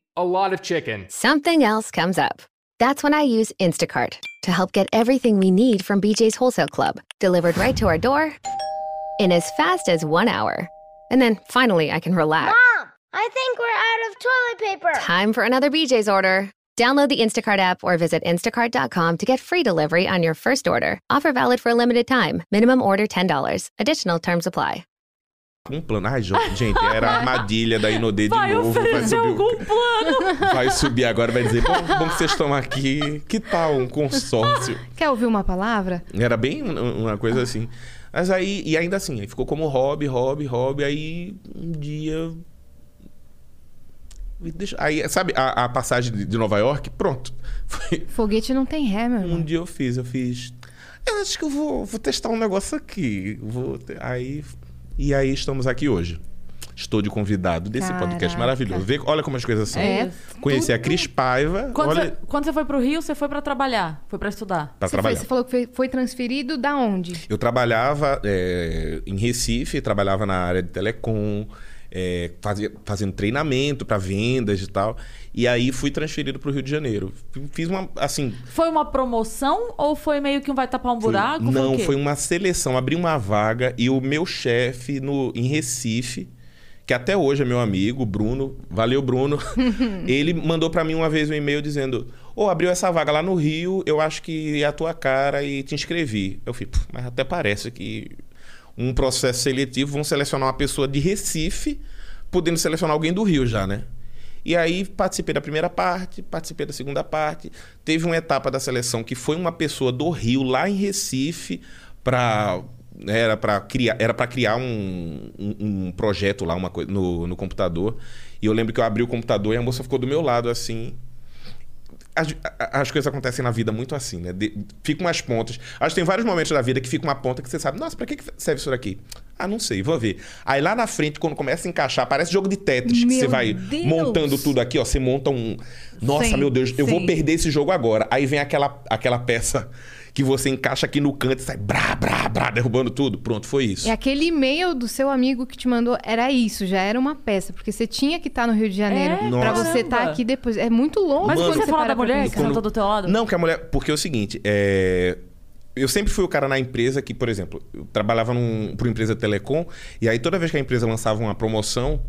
a lot of chicken. something else comes up. That's when I use Instacart to help get everything we need from BJ's Wholesale Club delivered right to our door in as fast as one hour. And then finally, I can relax. Mom, I think we're out of toilet paper. Time for another BJ's order. Download the Instacart app or visit instacart.com to get free delivery on your first order. Offer valid for a limited time. Minimum order $10. Additional terms apply. Um plano. Ai, gente, era a armadilha da Inodê de Vai novo. oferecer subir o- algum plano. Vai subir agora, vai dizer, bom, bom que vocês estão aqui. Que tal um consórcio? Quer ouvir uma palavra? Era bem um- uma coisa assim. Mas aí, e ainda assim, aí ficou como hobby, hobby, hobby. Aí um dia. Aí, sabe, a, a passagem de, Nova York, pronto. Foi, [laughs] Foguete não tem ré, meu um irmão. dia eu fiz, eu fiz. Eu acho que eu vou, vou testar um negócio aqui. Vou te- aí e aí estamos aqui hoje. Estou de convidado desse podcast Caraca. maravilhoso. Vê, olha como as coisas são. É, Conheci a Cris Paiva. Quando, olha, você, quando você foi pro Rio, você foi pra trabalhar. Foi pra estudar. pra Você, foi- trabalhar. você falou que foi, foi transferido da onde? Eu trabalhava é, em Recife, trabalhava na área de telecom, é, fazia, fazendo treinamento para vendas e tal. E aí fui transferido para o Rio de Janeiro. Fiz uma, assim, Foi uma promoção ou foi meio que um vai tapar um Foi- buraco? Foi não, quê? foi uma seleção. Abri uma vaga e o meu chefe no, em Recife, que até hoje é meu amigo, Bruno, valeu Bruno, [laughs] ele mandou pra mim uma vez um e-mail dizendo: Ô, abriu essa vaga lá no Rio, eu acho que é a tua cara e te inscrevi. Eu falei, "Pô, mas até parece que um processo seletivo vão selecionar uma pessoa de Recife, podendo selecionar alguém do Rio já, né? E aí participei da primeira parte, participei da segunda parte. Teve uma etapa da seleção que foi uma pessoa do Rio lá em Recife para era para criar era para criar um, um, um projeto lá uma coisa no, no computador. E eu lembro que eu abri o computador e a moça ficou do meu lado assim. As, as coisas acontecem na vida muito assim, né? De, ficam umas pontas. Acho que tem vários momentos da vida que fica uma ponta que você sabe, nossa, que que serve isso daqui? Ah, não sei, vou ver. Aí lá na frente, quando começa a encaixar, parece jogo de Tetris, que você vai Deus! montando tudo aqui, ó. Você monta um. Nossa, Sim, meu Deus, eu vou sim. perder esse jogo agora. Aí vem aquela, aquela peça que você encaixa aqui no canto e sai brá, brá, brá, derrubando tudo. Pronto, foi isso. E aquele e-mail do seu amigo que te mandou era isso, já era uma peça, porque você tinha que estar no Rio de Janeiro É, pra Nossa. você estar caramba. aqui depois. É muito louco Mas quando você fala para da mulher que sentou do teu lado? Não, que a mulher. Porque é o seguinte, é. Eu sempre fui o cara na empresa que, por exemplo, eu trabalhava num, para uma empresa telecom, e aí toda vez que a empresa lançava uma promoção,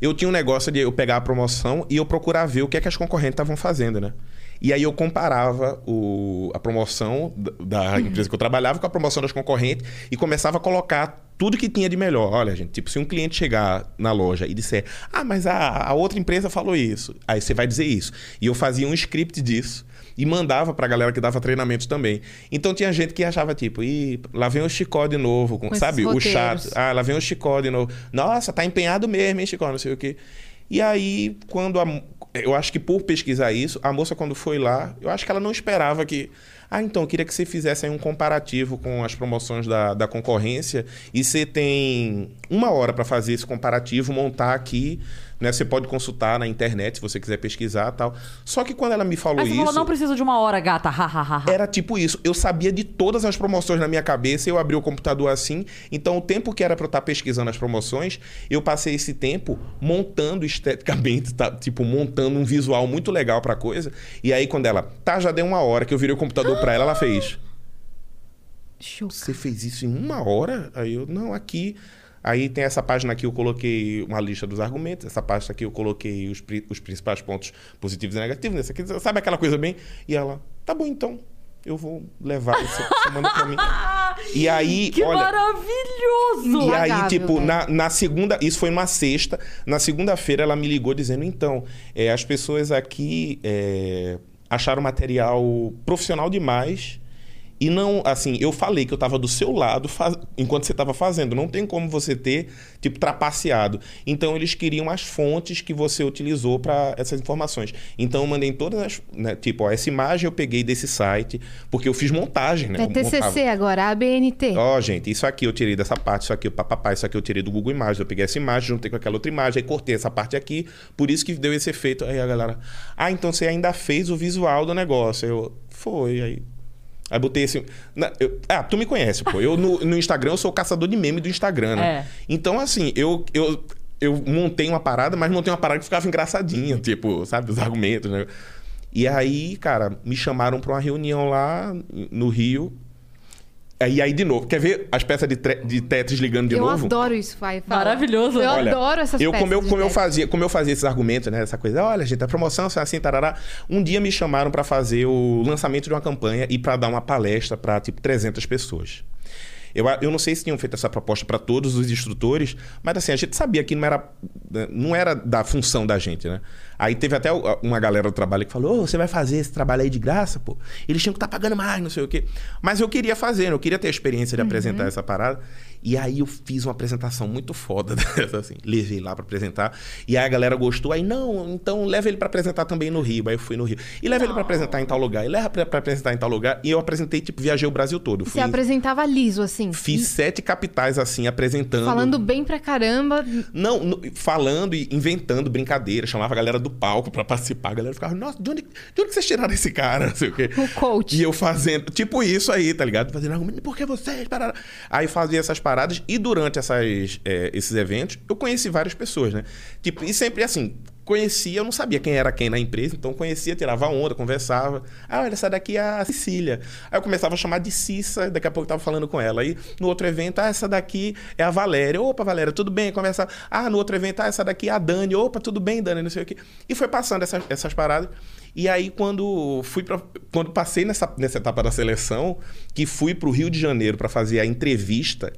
eu tinha um negócio de eu pegar a promoção e eu procurar ver o que é que as concorrentes estavam fazendo, né? E aí eu comparava o, a promoção da, da empresa que eu trabalhava com a promoção das concorrentes e começava a colocar tudo que tinha de melhor. Olha, gente, tipo, se um cliente chegar na loja e disser, ah, mas a, a outra empresa falou isso, aí você vai dizer isso. E eu fazia um script disso e mandava pra galera que dava treinamentos também. Então tinha gente que achava, tipo, ih, lá vem o Chicó de novo, com, Com sabe? O chato. Ah, lá vem o Chicó de novo. Nossa, tá empenhado mesmo, hein, Chicó, não sei o quê. E aí, quando a, eu acho que por pesquisar isso, a moça quando foi lá, eu acho que ela não esperava que. Ah, então, eu queria que você fizesse aí um comparativo com as promoções da, da concorrência. E você tem uma hora para fazer esse comparativo, montar aqui. Né? Você pode consultar na internet se você quiser pesquisar tal. Só que quando ela me falou Aí você isso. falou, não preciso de uma hora, gata. Ha, ha, ha, ha. Era tipo isso. Eu sabia de todas as promoções na minha cabeça, eu abri o computador assim. Então, o tempo que era pra eu estar pesquisando as promoções, eu passei esse tempo montando esteticamente, tá? tipo, montando um visual muito legal pra coisa. E aí, quando ela, tá, já deu uma hora que eu virei o computador pra ela, ela fez. [gasps] Você fez isso em uma hora? Aí eu, não, aqui. Aí tem essa página aqui, eu coloquei uma lista dos argumentos. Essa página aqui eu coloquei os, os principais pontos positivos e negativos. Nessa aqui, sabe aquela coisa bem? E ela, tá bom então. Eu vou levar isso, você manda pra mim. [laughs] E aí, Que olha. maravilhoso! E aí, Impagável, tipo, velho. na, na segunda, isso foi uma sexta. Na segunda-feira ela me ligou dizendo: então, é, as pessoas aqui é, acharam o material profissional demais. E não, assim, eu falei que eu tava do seu lado faz- enquanto você tava fazendo. Não tem como você ter, tipo, trapaceado. Então, eles queriam as fontes que você utilizou para essas informações. Então, eu mandei todas as. né, tipo, ó, essa imagem eu peguei desse site, porque eu fiz montagem, né? É montava- TCC agora, ABNT. Ó, gente, isso aqui eu tirei dessa parte, isso aqui papapá, isso aqui eu tirei do Google Imagens. Eu peguei essa imagem, juntei com aquela outra imagem, aí cortei essa parte aqui, por isso que deu esse efeito. Aí a galera, ah, então você ainda fez o visual do negócio. Eu, foi, aí. Aí botei assim. na- eu- ah, tu me conhece, pô. Eu no, no Instagram eu sou o caçador de meme do Instagram, né? É. Então, assim, eu. eu eu montei uma parada, mas montei uma parada que ficava engraçadinha, tipo, sabe, os argumentos, né? E aí, cara, me chamaram pra uma reunião lá no Rio. E aí, de novo, quer ver as peças de, tre- de Tetris ligando de eu novo? adoro isso, Fai. fala. Maravilhoso. Eu Olha, adoro essas eu, peças como eu, como eu fazia como eu fazia esses argumentos né essa coisa olha gente a promoção é assim tarará um dia me chamaram para fazer o lançamento de uma campanha e para dar uma palestra para tipo 300 pessoas eu, eu não sei se tinham feito essa proposta para todos os instrutores, mas assim, a gente sabia que não era, né, não era da função da gente, né? Aí teve até uma galera do trabalho que falou: "Ô, você vai fazer esse trabalho aí de graça, pô? Eles tinham que estar pagando mais, não sei o quê. Mas eu queria fazer, eu queria ter a experiência de apresentar essa parada. E aí eu fiz uma apresentação muito foda [laughs] dessa, assim. Levei lá para apresentar. E aí a galera gostou. Aí, não, então leva ele para apresentar também no Rio. Aí eu fui no Rio. E leva ele para apresentar em tal lugar. E leva pra, pra apresentar em tal lugar. E eu apresentei, tipo, viajei o Brasil todo. Você Fui, apresentava liso, assim. Fiz sete capitais, assim, apresentando. Falando bem pra caramba. Não, no- falando e inventando brincadeira. Chamava a galera do palco pra participar. A galera ficava, nossa, de onde, de onde vocês tiraram esse cara? [laughs] Não sei o quê. O coach. E eu fazendo, tipo isso aí, tá ligado? Fazendo argumento, por que vocês? Aí fazia essas paradas. E durante essas, é, esses eventos, eu conheci várias pessoas, né? Tipo, e sempre assim, conhecia, eu não sabia quem era quem na empresa, então conhecia, tirava onda, conversava. Ah, olha, essa daqui é a Cecília. Aí eu começava a chamar de Cissa, daqui a pouco eu tava falando com ela. Aí no outro evento, ah, essa daqui é a Valéria. Opa, Valéria, tudo bem? Conversava. Ah, no outro evento, ah, essa daqui é a Dani. Opa, tudo bem, Dani, não sei o quê. E foi passando essas, essas paradas. E aí, quando fui pra, quando passei nessa, nessa etapa da seleção, que fui pro Rio de Janeiro para fazer a entrevista,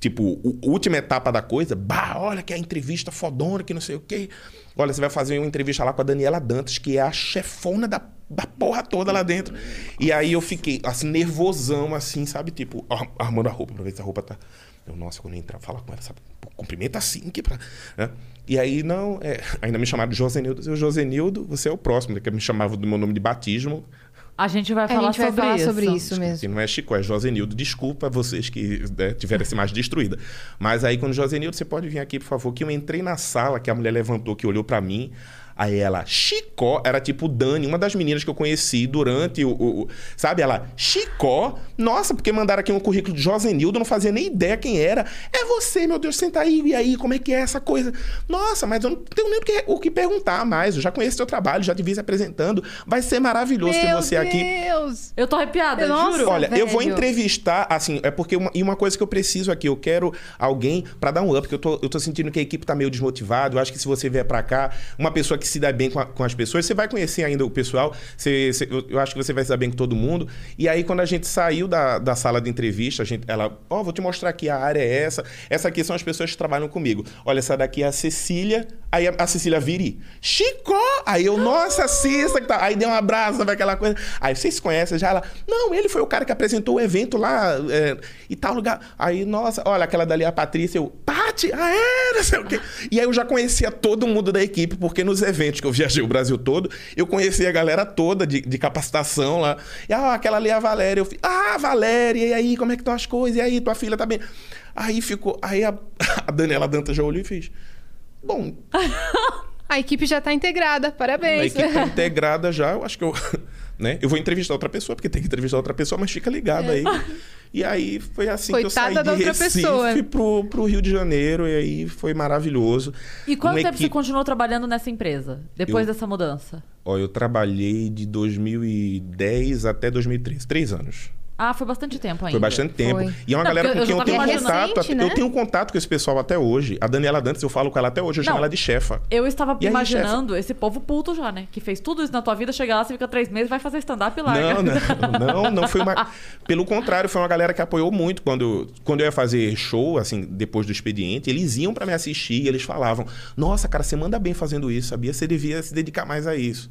tipo, a última etapa da coisa, bah, olha que é a entrevista fodona, que não sei o quê. Olha, você vai fazer uma entrevista lá com a Daniela Dantas, que é a chefona da, da porra toda lá dentro. E aí eu fiquei, assim, nervosão, assim, sabe? Tipo, ar- armando a roupa, pra ver se a roupa tá. Eu, nossa, quando eu entrar, falar com ela, sabe? Cumprimenta assim, que pra. né? E aí, não, é, ainda me chamaram de Josenildo. Eu, Josenildo, você é o próximo, que me chamava do meu nome de batismo. A gente vai A falar, gente vai sobre, falar isso. sobre isso mesmo. Que não é Chico, é Josenildo. Desculpa vocês que né, tiveram essa imagem destruída. Mas aí, quando Josenildo, você pode vir aqui, por favor, que eu entrei na sala, que a mulher levantou, que olhou pra mim. Aí ela, Chicó, era tipo Dani, uma das meninas que eu conheci durante o. o- o- sabe? Ela, Chicó, nossa, porque mandaram aqui um currículo de Josenildo, eu não fazia nem ideia quem era. É você, meu Deus, senta aí, e aí, como é que é essa coisa? Nossa, mas eu não tenho nem o que, o que perguntar mais. Eu já conheço seu trabalho, já te vi se apresentando. Vai ser maravilhoso ter Meu você aqui. Deus! Eu tô arrepiada, Nossa. juro. Olha, eu vou velho. entrevistar, assim, é porque uma, e uma coisa que eu preciso aqui, eu quero alguém pra dar um up, porque eu tô, eu tô sentindo que a equipe tá meio desmotivada. Eu acho que se você vier pra cá, uma pessoa que se dá bem com, a- com as pessoas, você vai conhecer ainda o pessoal, você, você- eu, acho que você vai se dar bem com todo mundo. E aí, quando a gente saiu da, da sala de entrevista, a gente, ela, ó, vou te mostrar aqui, a área é essa. Essa aqui são as pessoas que trabalham comigo. Olha, essa daqui é a Cecília. Aí a, a Cecília vire, Chico! Aí eu, nossa, Cissa, que tá. Aí deu um abraço, sabe aquela coisa. Aí vocês se conhecem já? Ela, não, ele foi o cara que apresentou o evento lá é, e tal lugar. Aí, nossa, olha, aquela dali, a Patrícia, eu, Pati, ah, é, não sei o quê. E aí eu já conhecia todo mundo da equipe, porque nos eventos que eu viajei o Brasil todo, eu conhecia a galera toda de, de capacitação lá. E, ah, aquela ali é a Valéria. Eu fiz, ah, Valéria, e aí, como é que estão as coisas? E aí, tua filha tá bem? Aí ficou, aí a, [laughs] a Daniela Dantas já olhou e fez, bom, [laughs] A equipe já tá integrada, a parabéns. equipe tá integrada já, eu acho que eu. Né? Eu vou entrevistar outra pessoa, porque tem que entrevistar outra pessoa, mas fica ligado aí. E aí foi assim que eu Coitada saí de Recife pessoa. pro, pro Rio de Janeiro, e aí foi maravilhoso. E quanto Uma tempo você equipe- continuou trabalhando nessa empresa? Depois Eu- dessa mudança? Ó, eu trabalhei de 2010 até 2013, três anos. Ah, foi bastante tempo ainda. Foi bastante tempo. Foi. E é uma Não, galera com eu quem já eu tenho contato. recente, né? Eu tenho contato com esse pessoal até hoje. A Daniela Dantas, eu falo com ela até hoje. Eu chamo Não. ela de chefa. Eu estava E aí, imaginando esse povo puto já, né? Que fez tudo isso na tua vida, chega lá, você fica três meses, vai fazer stand-up larga. Não, não, [laughs] não, não foi uma. Pelo contrário, foi uma galera que apoiou muito quando, quando eu ia fazer show, assim, depois do expediente, eles iam pra me assistir e eles falavam: Nossa, cara, você manda bem fazendo isso, sabia? Você devia se dedicar mais a isso.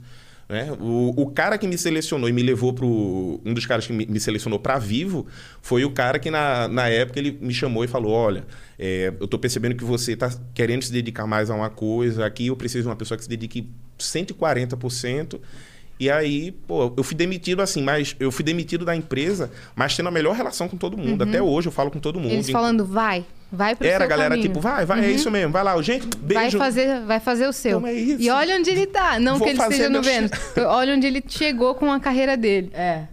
Né? O, o cara que me selecionou e me levou pro. Um dos caras que me, me selecionou pra vivo foi o cara que, na, na época, ele me chamou e falou: Olha, é, eu tô percebendo que você tá querendo se dedicar mais a uma coisa. Aqui eu preciso de uma pessoa que se dedique 140%. E aí, pô, eu fui demitido assim, mas eu fui demitido da empresa, mas tendo a melhor relação com todo mundo. Até hoje eu falo com todo mundo. Uhum. Eles falando, vai, vai pro Era a galera caminho. tipo, vai, vai, é isso mesmo, vai lá, gente, Vai beijo. fazer, vai fazer o seu. Então é isso. E olha onde ele tá. Não Vou que ele esteja no Vênus. Olha onde ele chegou com a carreira dele. É.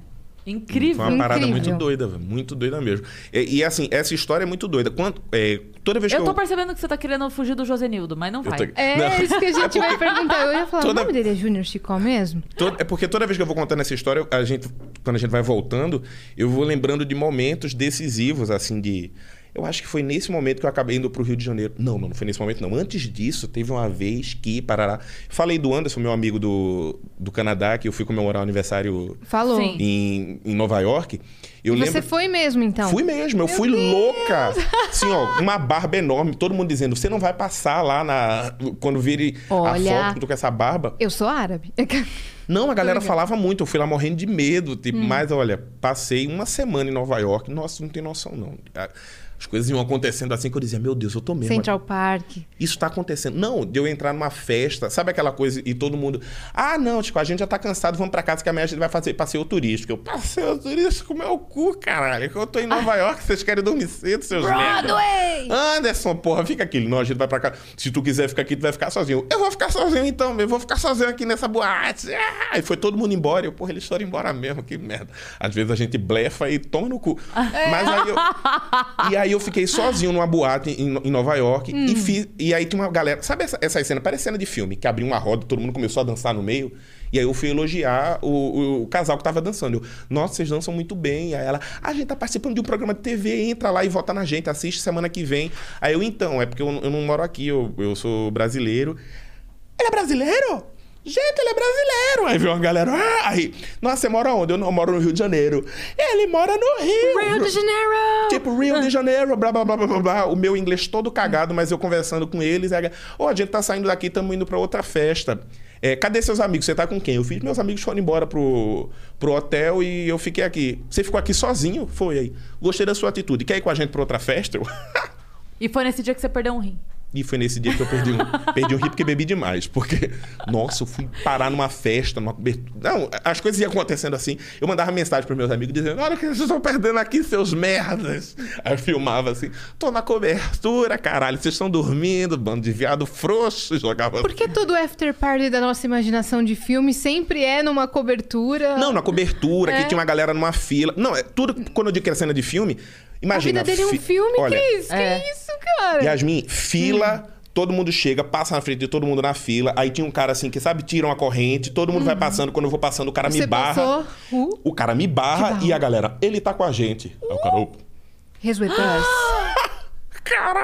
Incrível. Foi uma parada Incrível. muito doida, velho, muito doida mesmo. E, e, assim, essa história é muito doida. Quando, é, toda vez que Eu eu. tô percebendo que você tá querendo fugir do Josenildo, mas não vai. tô- É Não. isso que a gente [laughs] É vai porque- perguntar. Eu ia falar, Toda- o nome dele é Júnior Chicó mesmo? Toda- é porque toda vez que eu vou contando essa história, a gente, quando a gente vai voltando, eu vou lembrando de momentos decisivos, assim, de. Eu acho que foi nesse momento que eu acabei indo pro Rio de Janeiro. Não, não, não foi nesse momento, não. Antes disso, teve uma vez que, parará. Falei do Anderson, meu amigo do, do Canadá, que eu fui comemorar o aniversário Falou. Sim. em, em Nova York. Eu E lembro. Você foi mesmo, então? Fui mesmo, eu fui louca. [laughs] Assim, ó, uma barba enorme, todo mundo dizendo, você não vai passar lá na. Quando vire Olha. a foto que tu com essa barba. Eu sou árabe. [laughs] Não, a galera falava muito, eu fui lá morrendo de medo. Tipo, mas olha, passei uma semana em Nova York. Nossa, não tem noção, não. As coisas iam acontecendo assim que eu dizia, meu Deus, eu tô mesmo. Central Park. Isso tá acontecendo. Não, de eu entrar numa festa, sabe aquela coisa e todo mundo. Ah, não, tipo, a gente já tá cansado, vamos pra casa que amanhã a gente vai fazer passeio turístico. Eu, passeio turístico, meu cu, caralho. Que eu tô em Nova York, vocês querem dormir cedo, seus. Broadway! Anderson, porra, fica aqui. Não, a gente vai pra cá. Se tu quiser ficar aqui, tu vai ficar sozinho. Eu vou ficar sozinho então, eu vou ficar sozinho aqui nessa boate. Ah, Aí foi todo mundo embora. Eu, porra, eles foram embora mesmo, que merda. Às vezes a gente blefa e toma no cu. Mas aí eu. [laughs] E aí eu fiquei sozinho numa boate em, em Nova York e fiz. E aí tinha uma galera. Sabe essa, essa cena? Parece cena de filme, que abriu uma roda, todo mundo começou a dançar no meio. E aí eu fui elogiar o, o- casal que tava dançando. Eu, nossa, vocês dançam muito bem. E aí ela, "Ah, a gente tá participando de um programa de TV, entra lá e vota na gente, assiste semana que vem. Aí eu, então, é porque eu, eu não moro aqui, eu, eu sou brasileiro. Ele é brasileiro? Gente, ele é brasileiro. Aí veio uma galera, ah, aí, nossa, você mora onde? Eu não eu moro no Rio de Janeiro. Ele mora no Rio. Rio de Janeiro! Tipo, Rio de Janeiro, blá, blá, blá, blá, blá. O meu inglês todo cagado, mas eu conversando com eles. Aí, Ô, a gente tá saindo daqui, estamos indo pra outra festa. É, cadê seus amigos? Você tá com quem? Eu fiz, meus amigos foram embora pro, pro hotel e eu fiquei aqui. Você ficou aqui sozinho? Foi aí. Gostei da sua atitude. Quer ir com a gente pra outra festa? [laughs] E foi nesse dia que você perdeu um rim. E foi nesse dia que eu perdi um, [laughs] perdi um rim porque bebi demais. Porque, nossa, eu fui parar numa festa, numa cobertura. Não, as coisas iam acontecendo assim. Eu mandava mensagem pros meus amigos dizendo: Olha o que vocês estão perdendo aqui, seus merdas. Aí eu filmava assim: Tô na cobertura, caralho. Vocês estão dormindo, bando de viado frouxo. Jogava. Por que todo after party da nossa imaginação de filme sempre é numa cobertura? Não, na cobertura, É. que tinha uma galera numa fila. Não, é tudo quando eu digo que era cena de filme. A Imagina. vida dele é um fi- filme, Olha, que isso? É. Que isso, cara? Yasmin, fila, todo mundo chega, passa na frente de todo mundo na fila. Aí tinha um cara assim que, sabe, tira uma corrente, todo mundo vai passando. Quando eu vou passando, o cara Uhum. Você me barra. uh, O cara me barra e a galera, ele tá com a gente. Aí o cara, opa. his with us.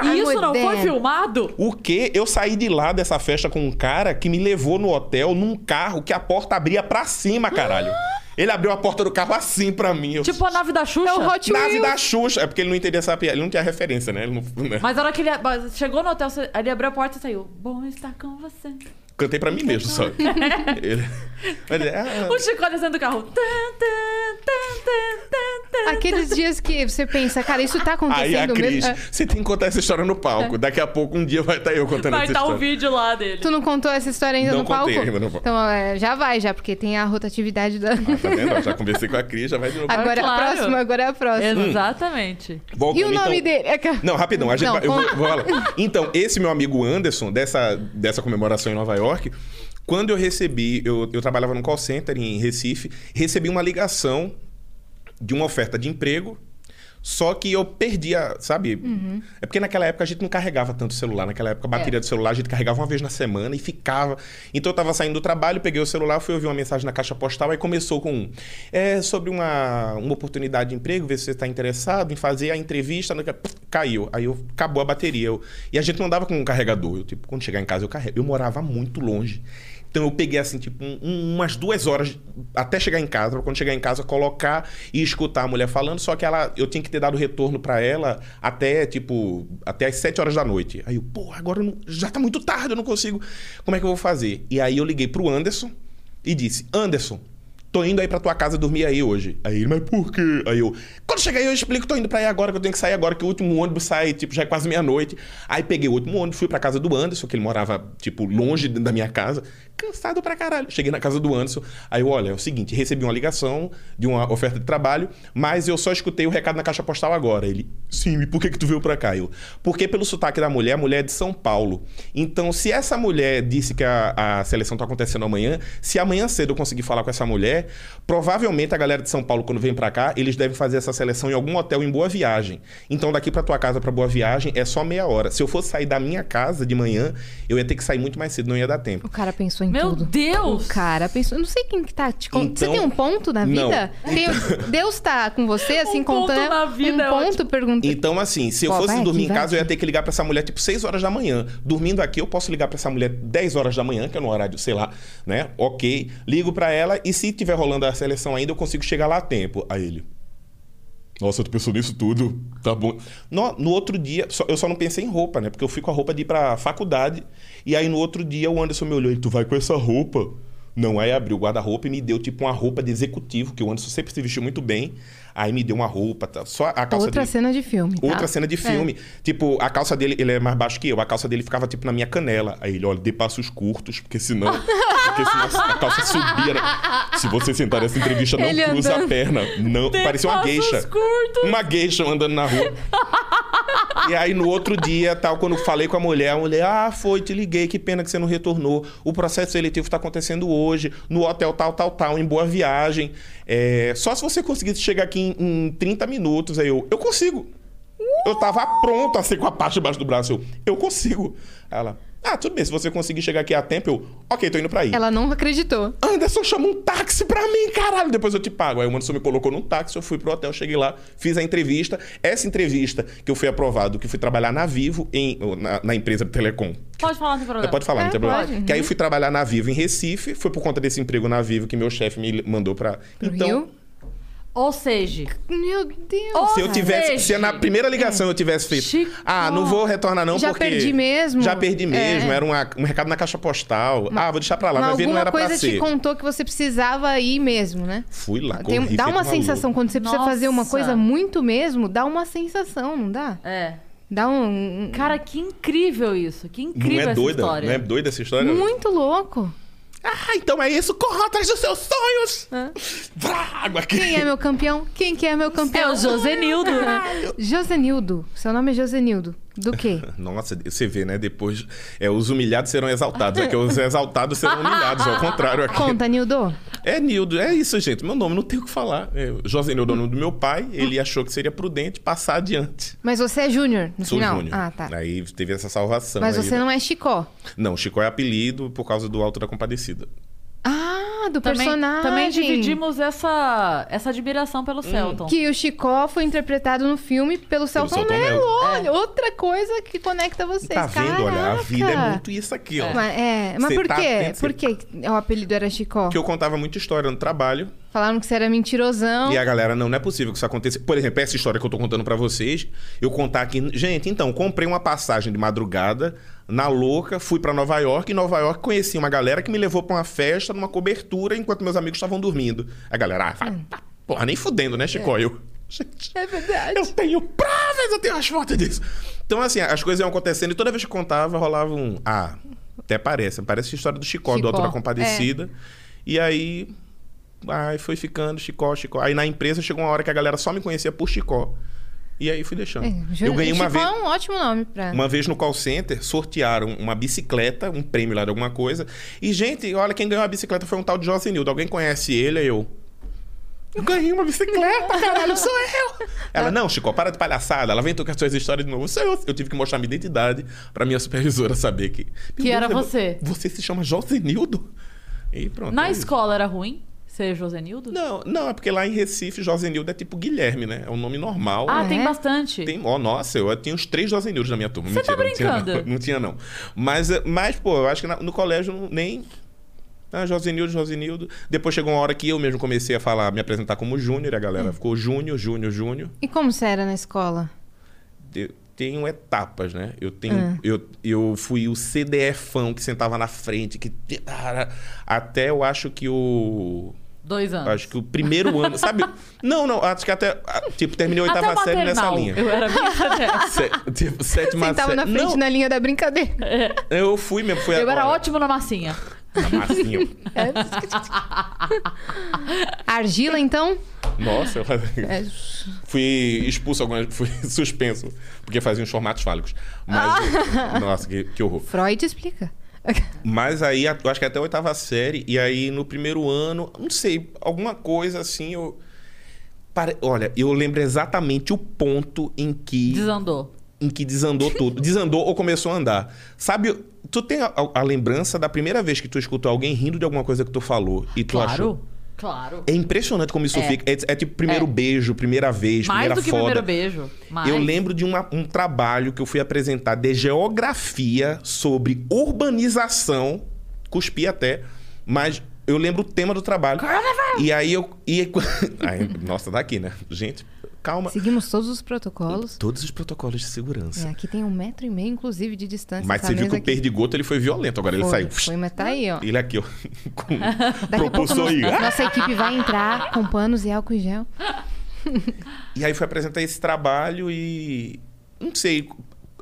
E isso não foi them. filmado? O quê? Eu saí de lá dessa festa com um cara que me levou no hotel num carro que a porta abria pra cima, caralho. Ele abriu a porta do carro assim pra mim. Eu... Tipo a nave da Xuxa? É o Hot Nave Wheels. da Xuxa. É porque ele não entendia essa piada. Ele não tinha referência, né? Ele não... né? Mas na hora que ele chegou no hotel, ele abriu a porta e saiu. Bom estar com você. Cantei pra mim mesmo, só. [laughs] ele... Mas, é, ah, O Chico dentro do carro. Tan, tan, tan. Aqueles dias que você pensa, cara, isso tá Aí a acontecendo Cris, mesmo? É. você tem que contar essa história no palco. Daqui a pouco, um dia vai estar eu contando Vai essa estar o história. vídeo lá dele. Tu não contou essa história ainda Não no palco? contei ainda no palco. Então, é, já vai, já, porque tem a rotatividade da. Tá vendo? Eu Já conversei com a Cris, já vai de novo. Agora é a claro. próxima, agora é a próxima. Exatamente. Voltando, E o nome então- dele? É que- Não, rapidão. A gente Não, vai- eu vou, conta. vou falar. Então, esse meu amigo Anderson, dessa, dessa comemoração em Nova York, quando eu recebi, eu, eu trabalhava num call center em Recife, recebi uma ligação de uma oferta de emprego. Só que eu perdia, sabe? Uhum. É porque naquela época a gente não carregava tanto o celular. Naquela época a bateria É. do celular a gente carregava uma vez na semana e ficava. Então eu tava saindo do trabalho, peguei o celular, fui ouvir uma mensagem na caixa postal, aí começou com um, é sobre uma, uma oportunidade de emprego, ver se você está interessado em fazer a entrevista. no- Caiu. Aí eu, acabou a bateria. Eu- e a gente não andava com um carregador. Eu, tipo, quando chegar em casa eu carrego. Eu morava muito longe. Então eu peguei assim, tipo, um- um- umas duas horas até chegar em casa, pra quando chegar em casa, colocar e escutar a mulher falando, só que ela, eu tinha que ter dado retorno pra ela até, tipo, até as sete horas da noite. Aí eu, porra, agora não- já tá muito tarde, eu não consigo. Como é que eu vou fazer? E aí eu liguei pro Anderson e disse: Anderson, tô indo aí pra tua casa dormir aí hoje. Aí ele, mas por quê? Aí eu, quando chegar aí eu explico, tô indo pra aí agora, que eu tenho que sair agora, que o último ônibus sai, tipo, já é quase meia-noite. Aí peguei o último ônibus, fui pra casa do Anderson, que ele morava, tipo, longe da minha casa, cansado pra caralho. Cheguei na casa do Anderson, aí eu, olha, é o seguinte, recebi uma ligação de uma oferta de trabalho, mas eu só escutei o recado na caixa postal agora. Ele, sim, e por que que tu veio pra cá? Eu, porque pelo sotaque da mulher, a mulher é de São Paulo. Então, se essa mulher disse que a, a seleção tá acontecendo amanhã, se amanhã cedo eu conseguir falar com essa mulher, provavelmente a galera de São Paulo, quando vem pra cá, eles devem fazer essa seleção em algum hotel em Boa Viagem. Então, daqui pra tua casa pra Boa Viagem é só meia hora. Se eu fosse sair da minha casa de manhã, eu ia ter que sair muito mais cedo, não ia dar tempo. O cara pensou em Meu tudo. Deus! O cara pensou. Eu não sei quem que tá te contando. Você Então- tem um ponto na Não. vida? Tem- Deus tá com você, assim, Um ponto contando. na vida é um ponto ótimo. perguntando. Então, assim, se eu Pô, fosse vai dormir em vai casa, eu ia ter que ligar pra essa mulher, tipo, 6 horas da manhã. Dormindo aqui, eu posso ligar pra essa mulher 10 horas da manhã, que é no horário, sei lá, né? Ok. Ligo pra ela e se tiver rolando a seleção ainda, eu consigo chegar lá a tempo. Aí ele. Nossa, tu pensou nisso tudo? Tá bom. No, no outro dia, só- eu só não pensei em roupa, né? Porque eu fui com a roupa de ir pra faculdade. E aí no outro dia o Anderson me olhou e tu vai com essa roupa? Não, aí abriu o guarda-roupa e me deu tipo uma roupa de executivo, que o Anderson sempre se vestiu muito bem. Aí me deu uma roupa, tá? só a calça Outra dele. cena de filme. tá? Outra cena de filme. Tipo, a calça dele, ele é mais baixo que eu. A calça dele ficava, tipo, na minha canela. Aí ele, olha, dê passos curtos, porque senão... porque senão a [laughs] calça subia. Se você sentar nessa entrevista, não Ele cruza andando. a perna. Não, Dê parecia uma passos gueixa. curtos. Uma gueixa andando na rua. E aí, no outro dia, tal, quando falei com a mulher, a mulher, ah, foi, te liguei, que pena que você não retornou. O processo seletivo está acontecendo hoje, no hotel tal, tal, tal, em boa viagem. É, só se você conseguisse chegar aqui em, em 30 minutos. Aí eu, eu consigo. Eu tava pronto assim com a parte debaixo do braço. Eu, eu consigo. Aí ela, ah, tudo bem, se você conseguir chegar aqui a tempo, eu, ok, tô indo pra aí. Ela não acreditou. Anderson, chama um táxi pra mim, caralho. Depois eu te pago. Aí o Anderson me colocou num táxi, eu fui pro hotel, cheguei lá, fiz a entrevista. Essa entrevista que eu fui aprovado, que fui trabalhar na Vivo, em, na, na empresa de Telecom. Pode falar, não tem problema. Pode falar, É, não tem problema. pode, uhum. Que aí eu fui trabalhar na Vivo em Recife, foi por conta desse emprego na Vivo que meu chefe me mandou pra. Pro então, Rio? Ou seja, Meu Deus. Ou se eu tivesse. seja, Se na primeira ligação eu tivesse feito. Chico. Ah, não vou retornar, não, Já porque. perdi mesmo? Já perdi mesmo. É. Era uma- um recado na caixa postal. ah, vou deixar pra lá. Mas não alguma era pra coisa te ser. contou que você precisava ir mesmo, né? Fui lá, Tem- corri, dá feito uma maluco. sensação, quando você precisa Nossa. fazer uma coisa muito mesmo, dá uma sensação, não dá? é. Dá um. um- Cara, que incrível isso. Que Não incrível é essa doida? história. Não é doida essa história? muito louco. Ah, então é isso. Corra atrás dos seus sonhos. Vrá, água aqui. Quem é meu campeão? Quem que é meu campeão? É o Josenildo. Josenildo. Seu nome é Josenildo. Do quê? [laughs] Nossa, você vê, né? Depois, é, os humilhados serão exaltados. É que os [laughs] exaltados serão humilhados. Ao contrário aqui. Conta, Nildo. É Nildo, é isso, gente. Meu nome não tem o que falar. É, José Nildo é o nome do meu pai. Ele achou que seria prudente passar adiante. Mas você é Júnior no Sou final? Júnior. Ah, tá. Aí teve essa salvação. Mas aí, você né? não é Chicó. Não, Chico é apelido por causa do Alto da Compadecida. Ah, do Também, personagem. também dividimos essa, essa admiração pelo Celton. Que o Chicó foi interpretado no filme pelo Celton Mello. Olha, outra coisa que conecta vocês. Tá vendo? Olha, a vida é muito isso aqui, ó. Mas, é, mas Você por tá quê? Por que o apelido era Chicó? Porque eu contava muita história no trabalho. Falaram que você era mentirosão. E a galera, não, não é possível que isso aconteça. Por exemplo, essa história que eu tô contando pra vocês, eu contar aqui. Gente, então, comprei uma passagem de madrugada, na louca, fui pra Nova York. Em Nova York conheci uma galera que me levou pra uma festa, numa cobertura, enquanto meus amigos estavam dormindo. A galera, ah, vai, tá, porra, nem fudendo, né, Chicó? Eu. Gente, É verdade. eu tenho provas, eu tenho as fotos disso. Então, assim, as coisas iam acontecendo e toda vez que contava, rolava um. Ah, até parece. Parece a história do Chicó, Chicó, do Alto da Compadecida. E aí. Ai, foi ficando, Chicó, Chicó. Aí na empresa chegou uma hora que a galera só me conhecia por Chicó. E aí fui deixando. É, eu ganhei uma vez. é um ótimo nome pra... Uma vez no call center, sortearam uma bicicleta, um prêmio lá de alguma coisa. E, gente, olha, quem ganhou a bicicleta foi um tal de Josenildo. Alguém conhece ele? Aí eu. Eu ganhei uma bicicleta, caralho, sou eu! Ela, não, Chico, para de palhaçada. Ela vem com as suas histórias de novo. Sou eu. Eu tive que mostrar minha identidade pra minha supervisora saber que. Que era Deus, você. Você se chama Josenildo? E pronto. Na é escola era ruim ser Josenildo? Não, não, é porque lá em Recife, Josenildo é tipo Guilherme, né? É um nome normal. Ah, tem É? bastante. Tem, ó, nossa, eu tinha uns três Josenildos na minha turma. Você tá Mentira, não tinha, brincando? não. [laughs] Não tinha, não. Mas, eh, mas pô, eu acho que na- no colégio nem. Ah, Josenildo, Josenildo. Depois chegou uma hora que eu mesmo comecei a falar, me apresentar como Júnior, a Hum. galera ficou Júnior, Júnior, Júnior. E como você era na escola? Eu tenho etapas, né? Eu tenho. Ah. Eu, eu fui o CDFão que sentava na frente, que. Até eu acho que o. Dois anos. Acho que o primeiro ano, sabe? Não, não, acho que até. ah, Tipo, terminei a oitava série nessa linha. Eu era bem tipo, sétima Sentava na série. frente Não, na linha da brincadeira. eu fui mesmo. Fui Eu era agora. ótimo na massinha. Na massinha. Argila, então? Nossa, eu É, fui expulso algumas. Fui [laughs] suspenso. Porque fazia uns formatos fálicos. Mas. nossa, que, que horror. Freud explica. [laughs] Mas aí, eu acho que até a oitava série, e aí no primeiro ano, não sei, alguma coisa assim, eu. Pare- Olha, eu lembro exatamente o ponto em que. Desandou. Em que desandou tudo. [laughs] Desandou ou começou a andar. Sabe, tu tem a, a lembrança da primeira vez que tu escutou alguém rindo de alguma coisa que tu falou e tu Claro. achou. Claro. É impressionante como isso É. fica. É, é tipo primeiro É. beijo, primeira vez, Mais primeira do que foda. primeiro beijo. Mais. Eu lembro de uma- um trabalho que eu fui apresentar de geografia sobre urbanização, cuspi até, mas eu lembro o tema do trabalho. E aí eu. E aí, [laughs] nossa, daqui, né? Gente, calma. Seguimos todos os protocolos. Todos os protocolos de segurança. É, aqui tem um metro e meio, inclusive, de distância. Mas você viu que o perdigoto ele foi violento, agora ele Foi, saiu. Foi, mas tá aí, ó. Ele aqui, ó. [laughs] Com propulsor aí. nossa equipe vai entrar com panos e álcool em gel. [laughs] E aí fui apresentar esse trabalho e. Não sei.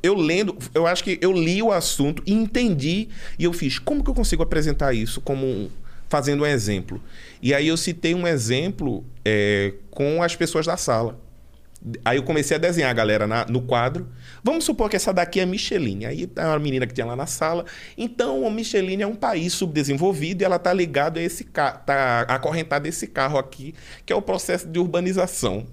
Eu lendo, eu acho que eu li o assunto e entendi. E eu fiz, como que eu consigo apresentar isso como um- fazendo um exemplo? E aí eu citei um exemplo é, com as pessoas da sala. Aí eu comecei a desenhar a galera na- no quadro. Vamos supor que essa daqui é Micheline. Aí tá uma menina que tinha lá na sala. Então, a Micheline é um país subdesenvolvido e ela tá ligada a esse carro, tá acorrentada a esse carro aqui, que é o processo de urbanização.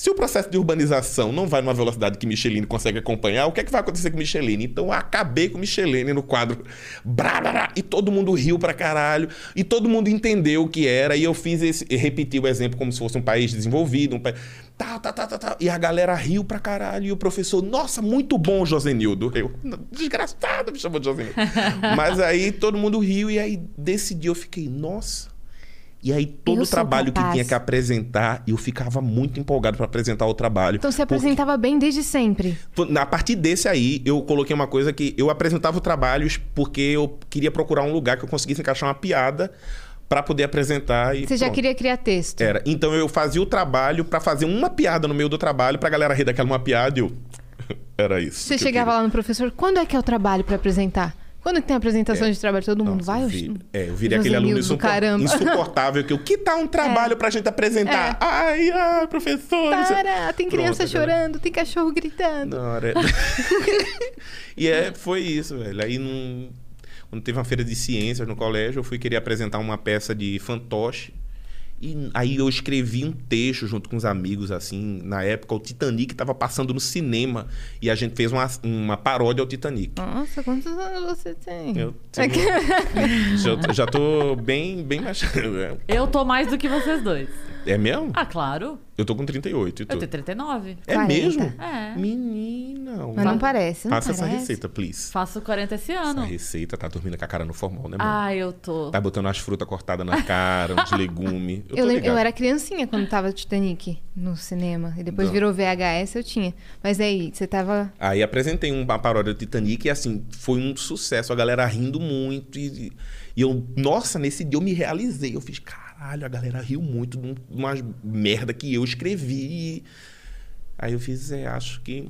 Se o processo de urbanização não vai numa velocidade que Micheline consegue acompanhar, o que é que vai acontecer com Micheline? Então eu acabei com Micheline no quadro. Brá, brá, brá, e todo mundo riu pra caralho. E todo mundo entendeu o que era. E eu fiz esse. Repeti o exemplo como se fosse um país desenvolvido. Um país, tá, tá, tá, tá, tá. E a galera riu pra caralho. E o professor, nossa, muito bom, Josenildo. Eu, desgraçado, me chamou de Josenildo. [laughs] Mas aí todo mundo riu. E aí desse dia eu fiquei, nossa. E aí todo Eu o trabalho que tinha que apresentar, eu ficava muito empolgado para apresentar o trabalho. Então você Porque- apresentava bem desde sempre. a partir desse aí, eu coloquei uma coisa que eu apresentava o trabalho porque eu queria procurar um lugar que eu conseguisse encaixar uma piada para poder apresentar e Você já pronto. queria criar texto. Era. Então eu fazia o trabalho para fazer uma piada no meio do trabalho pra galera rir daquela uma piada e eu [laughs] Era isso. Você chegava lá no professor, quando é que é o trabalho pra apresentar? Quando tem apresentação de trabalho? Todo mundo Nossa, vai? eu vi- é, eu virei aquele aluno insupor- insuportável que o que tá um [laughs] trabalho pra gente apresentar? Ai, ai, professor. não sei- Para, tem criança Pronto, chorando, tem cachorro gritando. Na hora- [laughs] e é, foi isso, velho. Aí num... quando teve uma feira de ciências no colégio, eu fui querer apresentar uma peça de fantoche. E aí eu escrevi um texto junto com os amigos, assim, na época o Titanic estava passando no cinema e a gente fez uma, uma paródia ao Titanic. Nossa, quantos anos você tem? Eu tenho- já, [laughs] já tô bem, bem mais. Eu tô mais do que vocês dois. É mesmo? Ah, claro. Eu tô com 38 e tu? Eu tenho 39. É 40. mesmo? É. Menina. Mas não parece, não Passa essa parece. receita, please. Faço 40 esse Essa ano. receita tá dormindo com a cara no formal, né, mano? Ah, eu tô. Tá botando as frutas cortadas na cara, uns [laughs] legumes. Eu, Eu, tô lem- ligado. eu era criancinha quando tava Titanic no cinema. E depois Não. virou VHS, eu tinha. Mas aí, você tava. Aí apresentei uma paródia do Titanic e assim, foi um sucesso, a galera rindo muito. E, e eu, nossa, nesse dia eu me realizei. Eu fiz, caralho, a galera riu muito de um- umas merda que eu escrevi. Aí eu fiz, é, acho que.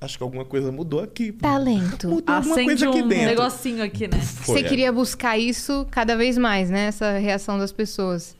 Acho que alguma coisa mudou aqui. Talento. Mudou alguma Acende coisa aqui um dentro. negocinho aqui, né? Foi, Você é. queria buscar isso cada vez mais, né? Essa reação das pessoas.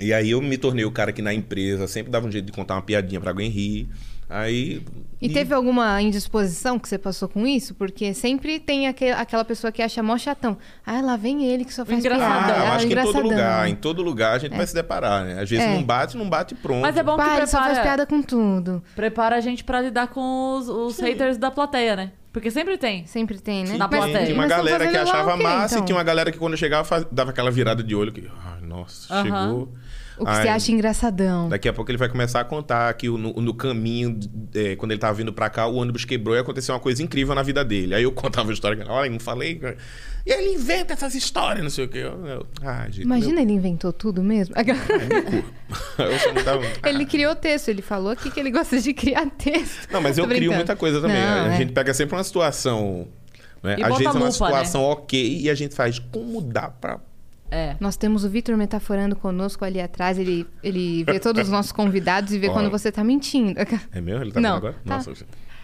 E aí eu me tornei o cara que na empresa sempre dava um jeito de contar uma piadinha pra alguém rir. Aí. E teve alguma indisposição que você passou com isso? Porque sempre tem aque- aquela pessoa que acha mó chatão. Ah, lá vem ele que só faz engraçadão. piada. Ah, eu Ah, acho que em todo lugar, em todo lugar a gente vai se deparar, né? Às vezes É. não bate, não bate e pronto. Mas é bom que Pai, ele só faz prepara, piada com tudo. prepara a gente pra lidar com os, os haters da plateia, né? Porque sempre tem. Sempre tem, né? Sim, Na plateia. Tinha uma Mas galera que achava quê, massa então? e tinha uma galera que quando chegava faz- dava aquela virada de olho que, ai, nossa, Aham. chegou. O que Ai, você acha engraçadão. Daqui a pouco ele vai começar a contar que o- no, no caminho, é, quando ele tava vindo pra cá, o ônibus quebrou e aconteceu uma coisa incrível na vida dele. Aí eu contava a história, olha, não falei. E ele inventa essas histórias, não sei o quê. Eu, eu, ai, gente. Imagina, ele inventou tudo mesmo. meu- [laughs] eu só não tava- ele criou texto, ele falou aqui que ele gosta de criar texto. Não, mas eu crio muita coisa também. Não, a é. gente pega sempre uma situação. Né? E Às bota vezes é uma lupa, situação ok e a gente faz como dá pra. É. Nós temos o Vitor metaforando conosco ali atrás. Ele, ele vê todos os nossos convidados e vê Olha. quando você tá mentindo. [laughs] É mesmo? Ele tá Não, vendo agora? tá. Nossa,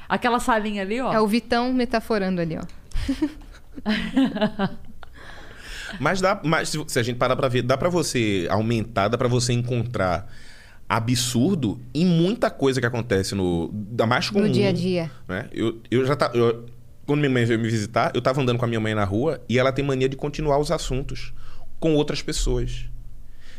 Aquela salinha ali, ó. É o Vitão metaforando ali, ó. [laughs] Mas dá, mas se, se a gente parar pra ver, dá pra você aumentar, dá pra você encontrar absurdo em muita coisa que acontece no da mais comum. No dia a dia. Né? Eu, eu já tá, eu- quando minha mãe veio me visitar, eu tava andando com a minha mãe na rua e ela tem mania de continuar os assuntos com outras pessoas.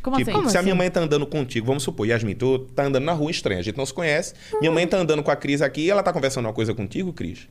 Como Tipo, assim? Como se a assim? minha mãe tá andando contigo, vamos supor, Yasmin, tu tá andando na rua estranha, a gente não se conhece. Minha mãe tá andando com a Cris aqui e ela tá conversando uma coisa contigo, Cris.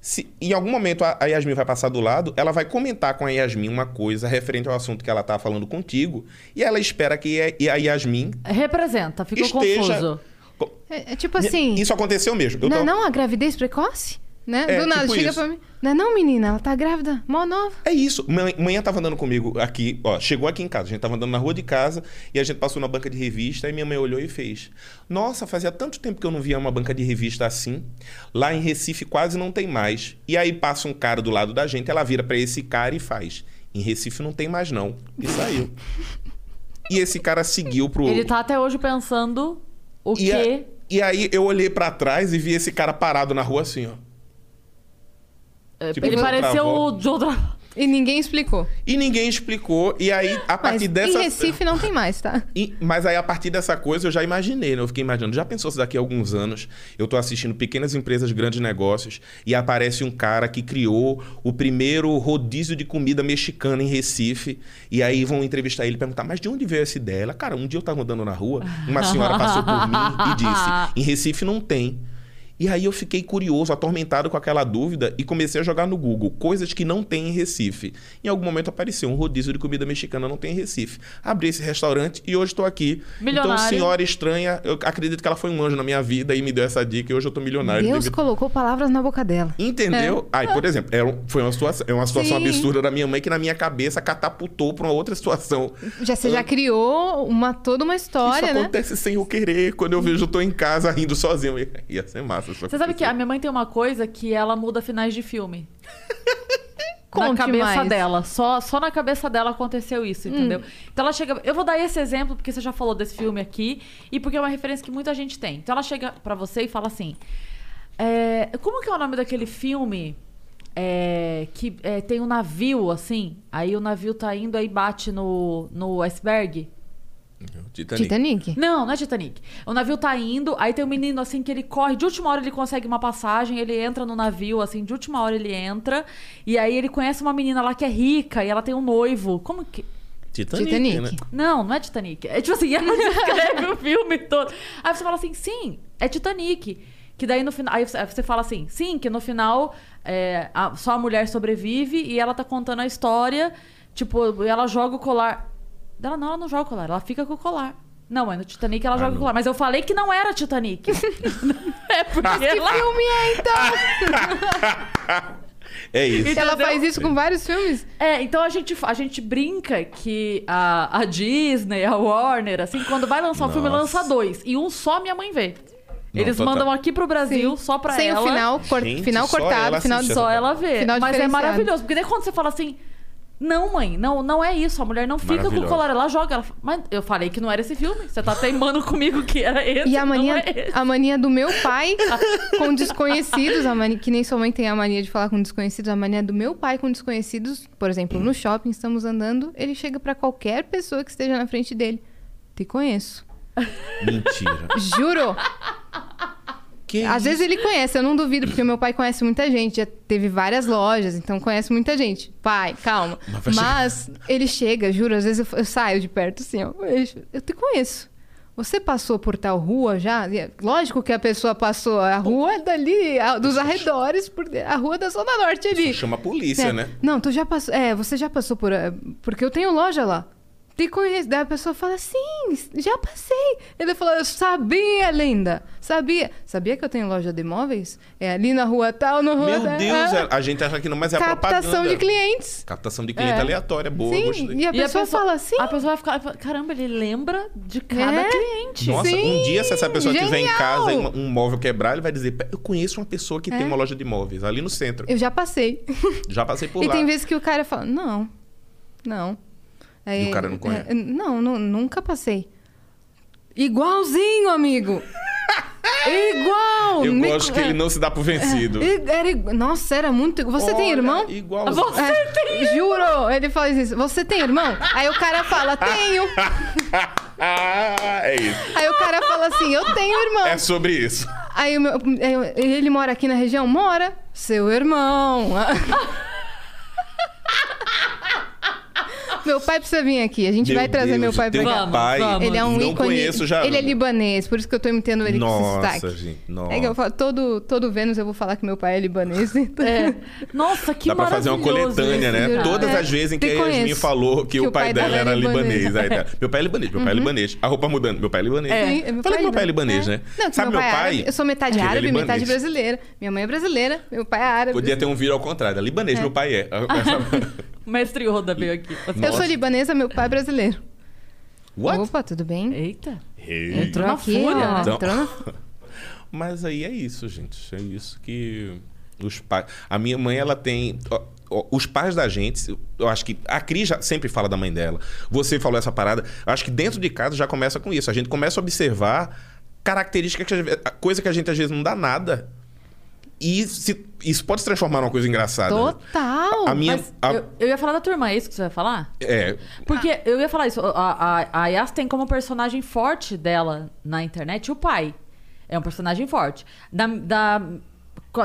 Se em algum momento a, a Yasmin vai passar do lado, ela vai comentar com a Yasmin uma coisa referente ao assunto que ela tá falando contigo e ela espera que a, a Yasmin Representa, ficou esteja. confuso. Co- É, é tipo assim. Isso aconteceu mesmo. Eu não é tô- não a gravidez precoce? Né? É, Do nada, tipo chega isso. pra mim. Não é não, menina? Ela tá grávida, mó nova. É isso. Mãe- Manhã tava andando comigo aqui, ó, chegou aqui em casa. A gente tava andando na rua de casa e a gente passou na banca de revista e minha mãe olhou e fez: Nossa, fazia tanto tempo que eu não via uma banca de revista assim. Lá em Recife quase não tem mais. E aí passa um cara do lado da gente, ela vira pra esse cara e faz: Em Recife não tem mais não. E saiu. e esse cara seguiu pro. Ele tá até hoje pensando o e, a- quê? e aí eu olhei pra trás e vi esse cara parado na rua assim, ó. É, tipo, Ele pareceu o Joe E ninguém explicou. E ninguém explicou. E aí, a Mas partir dessa. em Recife não tem mais, tá? E- mas aí, a partir dessa coisa, eu já imaginei, né? Eu fiquei imaginando. Já pensou se daqui a alguns anos eu tô assistindo pequenas empresas, grandes negócios, e aparece um cara que criou o primeiro rodízio de comida mexicana em Recife, e aí vão entrevistar ele e perguntar, mas de onde veio essa ideia? Ela, cara, um dia eu tava andando na rua, uma senhora passou por mim e disse, em Recife não tem. E aí eu fiquei curioso, atormentado com aquela dúvida e comecei a jogar no Google coisas que não tem em Recife. Em algum momento apareceu um rodízio de comida mexicana não tem em Recife. Abri esse restaurante e hoje estou aqui. Milionário. Então, senhora estranha, eu acredito que ela foi um anjo na minha vida e me deu essa dica e hoje eu tô milionário. Deus devido- colocou palavras na boca dela. Entendeu? Aí, por exemplo, era um- foi uma situação, é uma situação Sim. absurda da minha mãe que na minha cabeça catapultou para uma outra situação. Já, você já criou uma, toda uma história, Isso né? acontece sem eu querer. Quando eu vejo, eu tô em casa rindo sozinho. Ia ser massa. Você sabe que a minha mãe tem uma coisa que ela muda finais de filme. [laughs] na Conte cabeça mais. dela. Só, só na cabeça dela aconteceu isso, entendeu? Então ela chega. Eu vou dar esse exemplo porque você já falou desse filme aqui e porque é uma referência que muita gente tem. Então ela chega pra você e fala assim: É, como que é o nome daquele filme? É, que é, tem um navio, assim. Aí o navio tá indo, aí bate no, no iceberg. Titanic. Titanic? Não, não é Titanic. O navio tá indo, aí tem um menino assim que ele corre, de última hora ele consegue uma passagem, ele entra no navio, assim, de última hora ele entra, e aí ele conhece uma menina lá que é rica e ela tem um noivo. Como que. Titanic, Titanic. né? Não, não é Titanic. É tipo assim, [laughs] ela descreve o filme todo. Aí você fala assim, sim, é Titanic. Que daí no final. Aí você- aí você fala assim, sim, que no final é, a- só a mulher sobrevive e ela tá contando a história. Tipo, ela joga o colar. Ela não, ela não joga o colar, ela fica com o colar. Não, mas no Titanic ela joga o não. colar. Mas eu falei que não era Titanic. [laughs] é porque ela... Filme é, então! [laughs] É isso. Ela Entendeu? faz isso com vários filmes? É, então a gente, a gente brinca que a, a Disney, a Warner, assim, quando vai lançar um filme, lança dois. E um só minha mãe vê. Não, Eles total. mandam aqui pro Brasil Sim. só pra Sem ela. o final, cor- Gente, final só cortado, ela final Só ela vê. Final Mas é maravilhoso. Porque daí quando você fala assim. Não, mãe, não, não é isso. A mulher não fica com o colar, ela joga. Ela... fala, Mas eu falei que não era esse filme. Você tá teimando [laughs] comigo que era esse. E a mania, não é esse. a mania do meu pai [laughs] com desconhecidos, a mania, que nem sua mãe tem a mania de falar com desconhecidos, a mania do meu pai com desconhecidos, por exemplo, no shopping, estamos andando, ele chega pra qualquer pessoa que esteja na frente dele. Te conheço. Mentira. Juro. Que Às isso? vezes ele conhece, eu não duvido, porque o meu pai conhece muita gente, já teve várias lojas, então conhece muita gente. Pai, calma. Mas Mas ele chega, juro, às vezes eu, eu saio de perto assim, ó. Eu, te conheço. Você passou por tal rua já? É Lógico que a pessoa passou a rua dali, a- dos arredores, por, a rua da Zona Norte ali. Chama a polícia, É. né? Não, tu já passou. É, você já passou por. eh, Porque eu tenho loja lá. Te conheço. Daí a pessoa fala, sim, já passei. Ele falou, eu sabia, linda. Sabia. Sabia que eu tenho loja de imóveis? É ali na rua tal, na rua Meu tal. Deus, Ah, a gente acha que não, mas é a Captação propaganda. de clientes. Captação de cliente É. aleatória, boa, Sim, gostei. e a E pessoa, fala assim. A pessoa vai ficar. Caramba, ele lembra de cada É. cliente. Nossa, Sim, um dia se essa pessoa estiver em genial. casa e um, um móvel quebrar, ele vai dizer, "Pé, eu conheço uma pessoa que É. tem uma loja de móveis ali no centro. Eu já passei. Já passei por e lá. tem vezes que o cara fala, não, não. Aí, E o cara não conhece? é, Não, nu- nunca passei. Igualzinho, amigo. [laughs] Igual. Eu Me- gosto que é. ele não se dá por vencido. E- Era, nossa, era muito. Você tem Olha, irmão? Igual. Você É, Juro, ele fala isso. Você tem irmão? Aí o cara fala, tenho. [laughs] é isso. Aí o cara fala assim, eu tenho irmão. É sobre isso. Aí o meu- ele mora aqui na região? Mora. Seu irmão. [laughs] meu pai precisa vir aqui. A gente Meu vai trazer Deus, meu pai pra cá. Pai, vamos. Ele é um não ícone. conheço já. Ele é libanês, por isso que eu tô imitando ele com esse Nossa, sotaque. gente. Nossa. É que eu falo, todo, todo Vênus eu vou falar que meu pai é libanês. [laughs] então- É. Nossa, que Dá pra fazer uma coletânea, né? cara. Todas É, as vezes em que a Yasmin falou que, o pai, dela era libanês. Aí tá, [laughs] Meu pai é libanês, meu pai é libanês. A roupa mudando, meu pai é libanês. É. Falei que meu pai é libanês, né? Não, que Sabe meu meu pai, é. Eu sou metade é árabe, libanês. metade brasileira. Minha mãe é brasileira, meu pai é árabe. Podia ter um viro ao contrário. É libanês, meu pai é. [laughs] [laughs] Mestre Yoda veio aqui. Eu Nossa. sou libanesa, meu pai é brasileiro. What? Opa, tudo bem? Eita. Hey. Entrou na aqui, fúria, ó. né? Então- Entrou na... [laughs] Mas aí é isso, gente. É isso que os pais. A minha mãe, ela tem. Os pais da gente, eu acho que. A Cris já sempre fala da mãe dela. Você falou essa parada. Eu acho que dentro de casa já começa com isso. A gente começa a observar características, coisa que a gente às vezes não dá nada. E se- isso pode se transformar numa coisa engraçada. né? Total. A minha. Mas a- eu, eu ia falar da turma, é isso que você vai falar? é. Porque eu ia falar isso. A, a, a Yas tem como personagem forte dela na internet o pai. É um personagem forte. Da, da,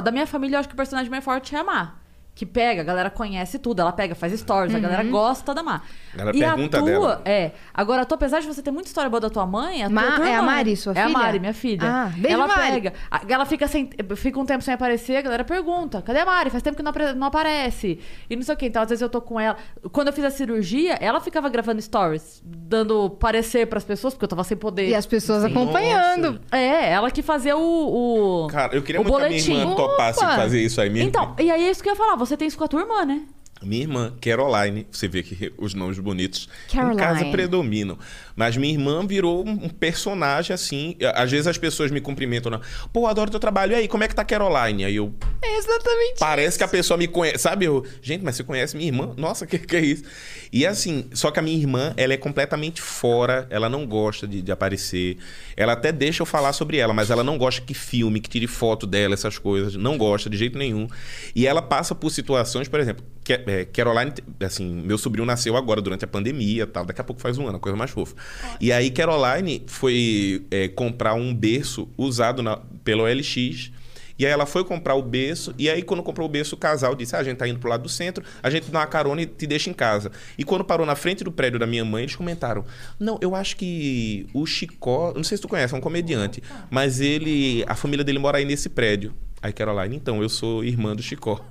da minha família, eu acho que o personagem mais forte é a Má. Que pega, a galera conhece tudo, ela pega, faz stories, a galera gosta da Má. A galera e pergunta a tua, dela. é. Agora, a tua, apesar de você ter muita história boa da tua mãe, a tua, Ma- tua é a irmã- Mari, sua É a filha? Mari, minha filha. Ah, beijo, ela Mari. pega. a- Ela fica, sem, fica um tempo sem aparecer, a galera pergunta: cadê a Mari? Faz tempo que não, não aparece. E não sei o que. Então, às vezes eu tô com ela. Quando eu fiz a cirurgia, ela ficava gravando stories, dando parecer pras pessoas, porque eu tava sem poder. E as pessoas acompanhando. É, ela que fazia o. o Cara, eu queria o muito boletim. que a minha irmã topasse Opa! fazer isso aí. Minha Então, e aí é isso que eu ia falar. Você tem isso com a tua irmã, né? Minha irmã, Caroline, você vê que [laughs] os nomes bonitos Caroline. em casa predominam. Mas minha irmã virou um personagem assim. Às vezes as pessoas me cumprimentam, né? pô, adoro teu trabalho. E aí, como é que tá Caroline? Aí eu, É exatamente Parece que a pessoa me conhece, sabe? Eu, gente, mas você conhece minha irmã? Nossa, [laughs] que que é isso? E assim, só que a minha irmã, ela é completamente fora, ela não gosta de, de aparecer. Ela até deixa eu falar sobre ela, mas ela não gosta que filme, que tire foto dela, essas coisas. Não gosta de jeito nenhum. E ela passa por situações, por exemplo, Caroline, assim, meu sobrinho nasceu agora durante a pandemia tal, daqui a pouco faz um ano, a coisa mais fofa. E aí Caroline foi é, comprar um berço usado na, pelo OLX. E aí ela foi comprar o berço, e aí quando comprou o berço, o casal disse: ah, a gente tá indo pro lado do centro, a gente dá uma carona e te deixa em casa. E quando parou na frente do prédio da minha mãe, eles comentaram: Não, eu acho que o Chicó, não sei se tu conhece, é um comediante, mas ele, a família dele mora aí nesse prédio. Aí Caroline, então, eu sou irmã do Chicó.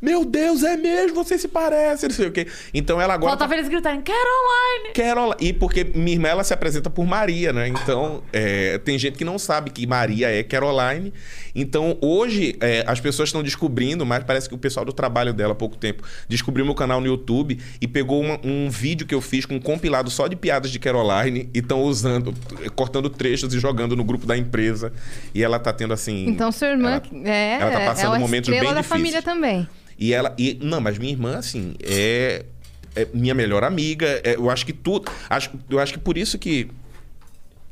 Meu Deus, é mesmo, você se parece, não sei o quê. Então ela agora. Faltava eles gritarem, Caroline! Caroline. E porque minha irmã ela se apresenta por Maria, né? Então, é, tem gente que não sabe que Maria é Caroline. Então, hoje, é, as pessoas estão descobrindo, mas parece que o pessoal do trabalho dela há pouco tempo descobriu meu canal no YouTube e pegou uma- um vídeo que eu fiz com um compilado só de piadas de Caroline e estão usando, cortando trechos e jogando no grupo da empresa. E ela tá tendo assim. Então, sua irmã ela- é, ela tá passando é momentos bem da difíceis. família também. E ela. E, não, mas minha irmã, assim, é, é minha melhor amiga. é- eu acho que tudo. Acho, eu acho que por isso que.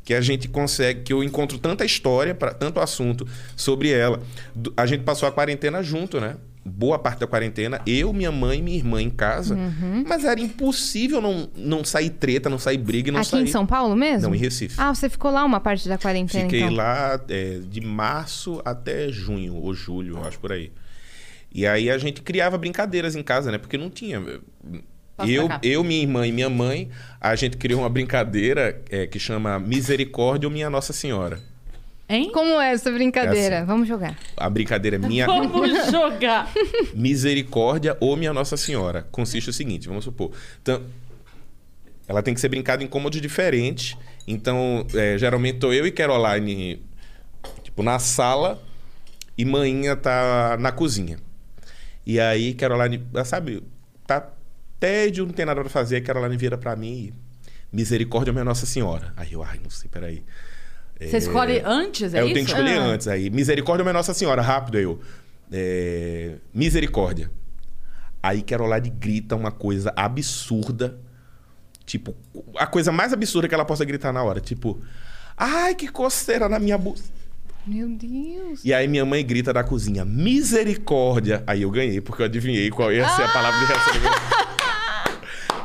Que a gente consegue, que eu encontro tanta história, pra, tanto assunto sobre ela. A gente passou a quarentena junto, né? Boa parte da quarentena, eu, minha mãe e minha irmã em casa. Uhum. Mas era impossível não, não sair treta, não sair briga não Aqui sair. em São Paulo mesmo? Não, em Recife. Ah, você ficou lá uma parte da quarentena, Fiquei então. lá é, de março até junho, ou julho, acho por aí. E aí a gente criava brincadeiras em casa, né? Porque não tinha. Eu, eu, minha irmã e minha mãe, a gente criou uma brincadeira é, que chama Misericórdia ou Minha Nossa Senhora. Hein? Como é essa brincadeira? É assim. Vamos jogar. A brincadeira é minha Vamos jogar. [laughs] Misericórdia ou Minha Nossa Senhora. Consiste o seguinte, vamos supor. Então, ela tem que ser brincada em cômodos diferentes. Então, é, geralmente tô eu e Caroline, tipo, na sala e manhinha tá na cozinha. E aí, Caroline, ela sabe, tá tédio, não tem nada pra fazer. A Caroline vira pra mim e... Misericórdia Minha Nossa Senhora. Aí eu, ai, não sei, peraí. Você escolhe antes, é É, eu isso? tenho que escolher Ah. antes. Aí, misericórdia minha Nossa Senhora, rápido aí eu. É, misericórdia. Aí Caroline grita uma coisa absurda. Tipo, a coisa mais absurda que ela possa gritar na hora. Tipo, ai, que coceira na minha blusa. Meu Deus. E aí minha mãe grita da cozinha, misericórdia. Aí eu ganhei, porque eu adivinhei qual ia ser a palavra de reação.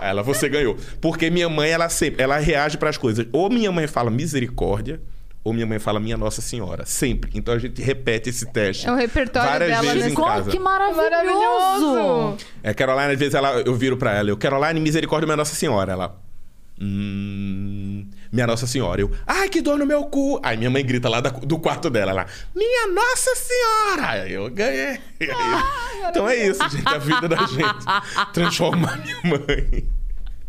Ela, você ganhou. Porque minha mãe, ela sempre, ela reage para as coisas. Ou minha mãe fala misericórdia, ou minha mãe fala minha Nossa Senhora. Sempre. Então a gente repete esse teste. É o repertório várias dela vezes nesse- em Como casa. que maravilhoso! Maravilhoso! É, Caroline, às vezes ela, eu viro pra ela, eu, Caroline, misericórdia, minha Nossa Senhora. Ela. Hum, minha Nossa Senhora. Eu, ai, que dor no meu cu. Aí minha mãe grita lá da- do quarto dela, lá, minha Nossa Senhora. Eu ganhei. Eu- então é isso, gente, a vida da gente. [laughs] Transformar minha mãe.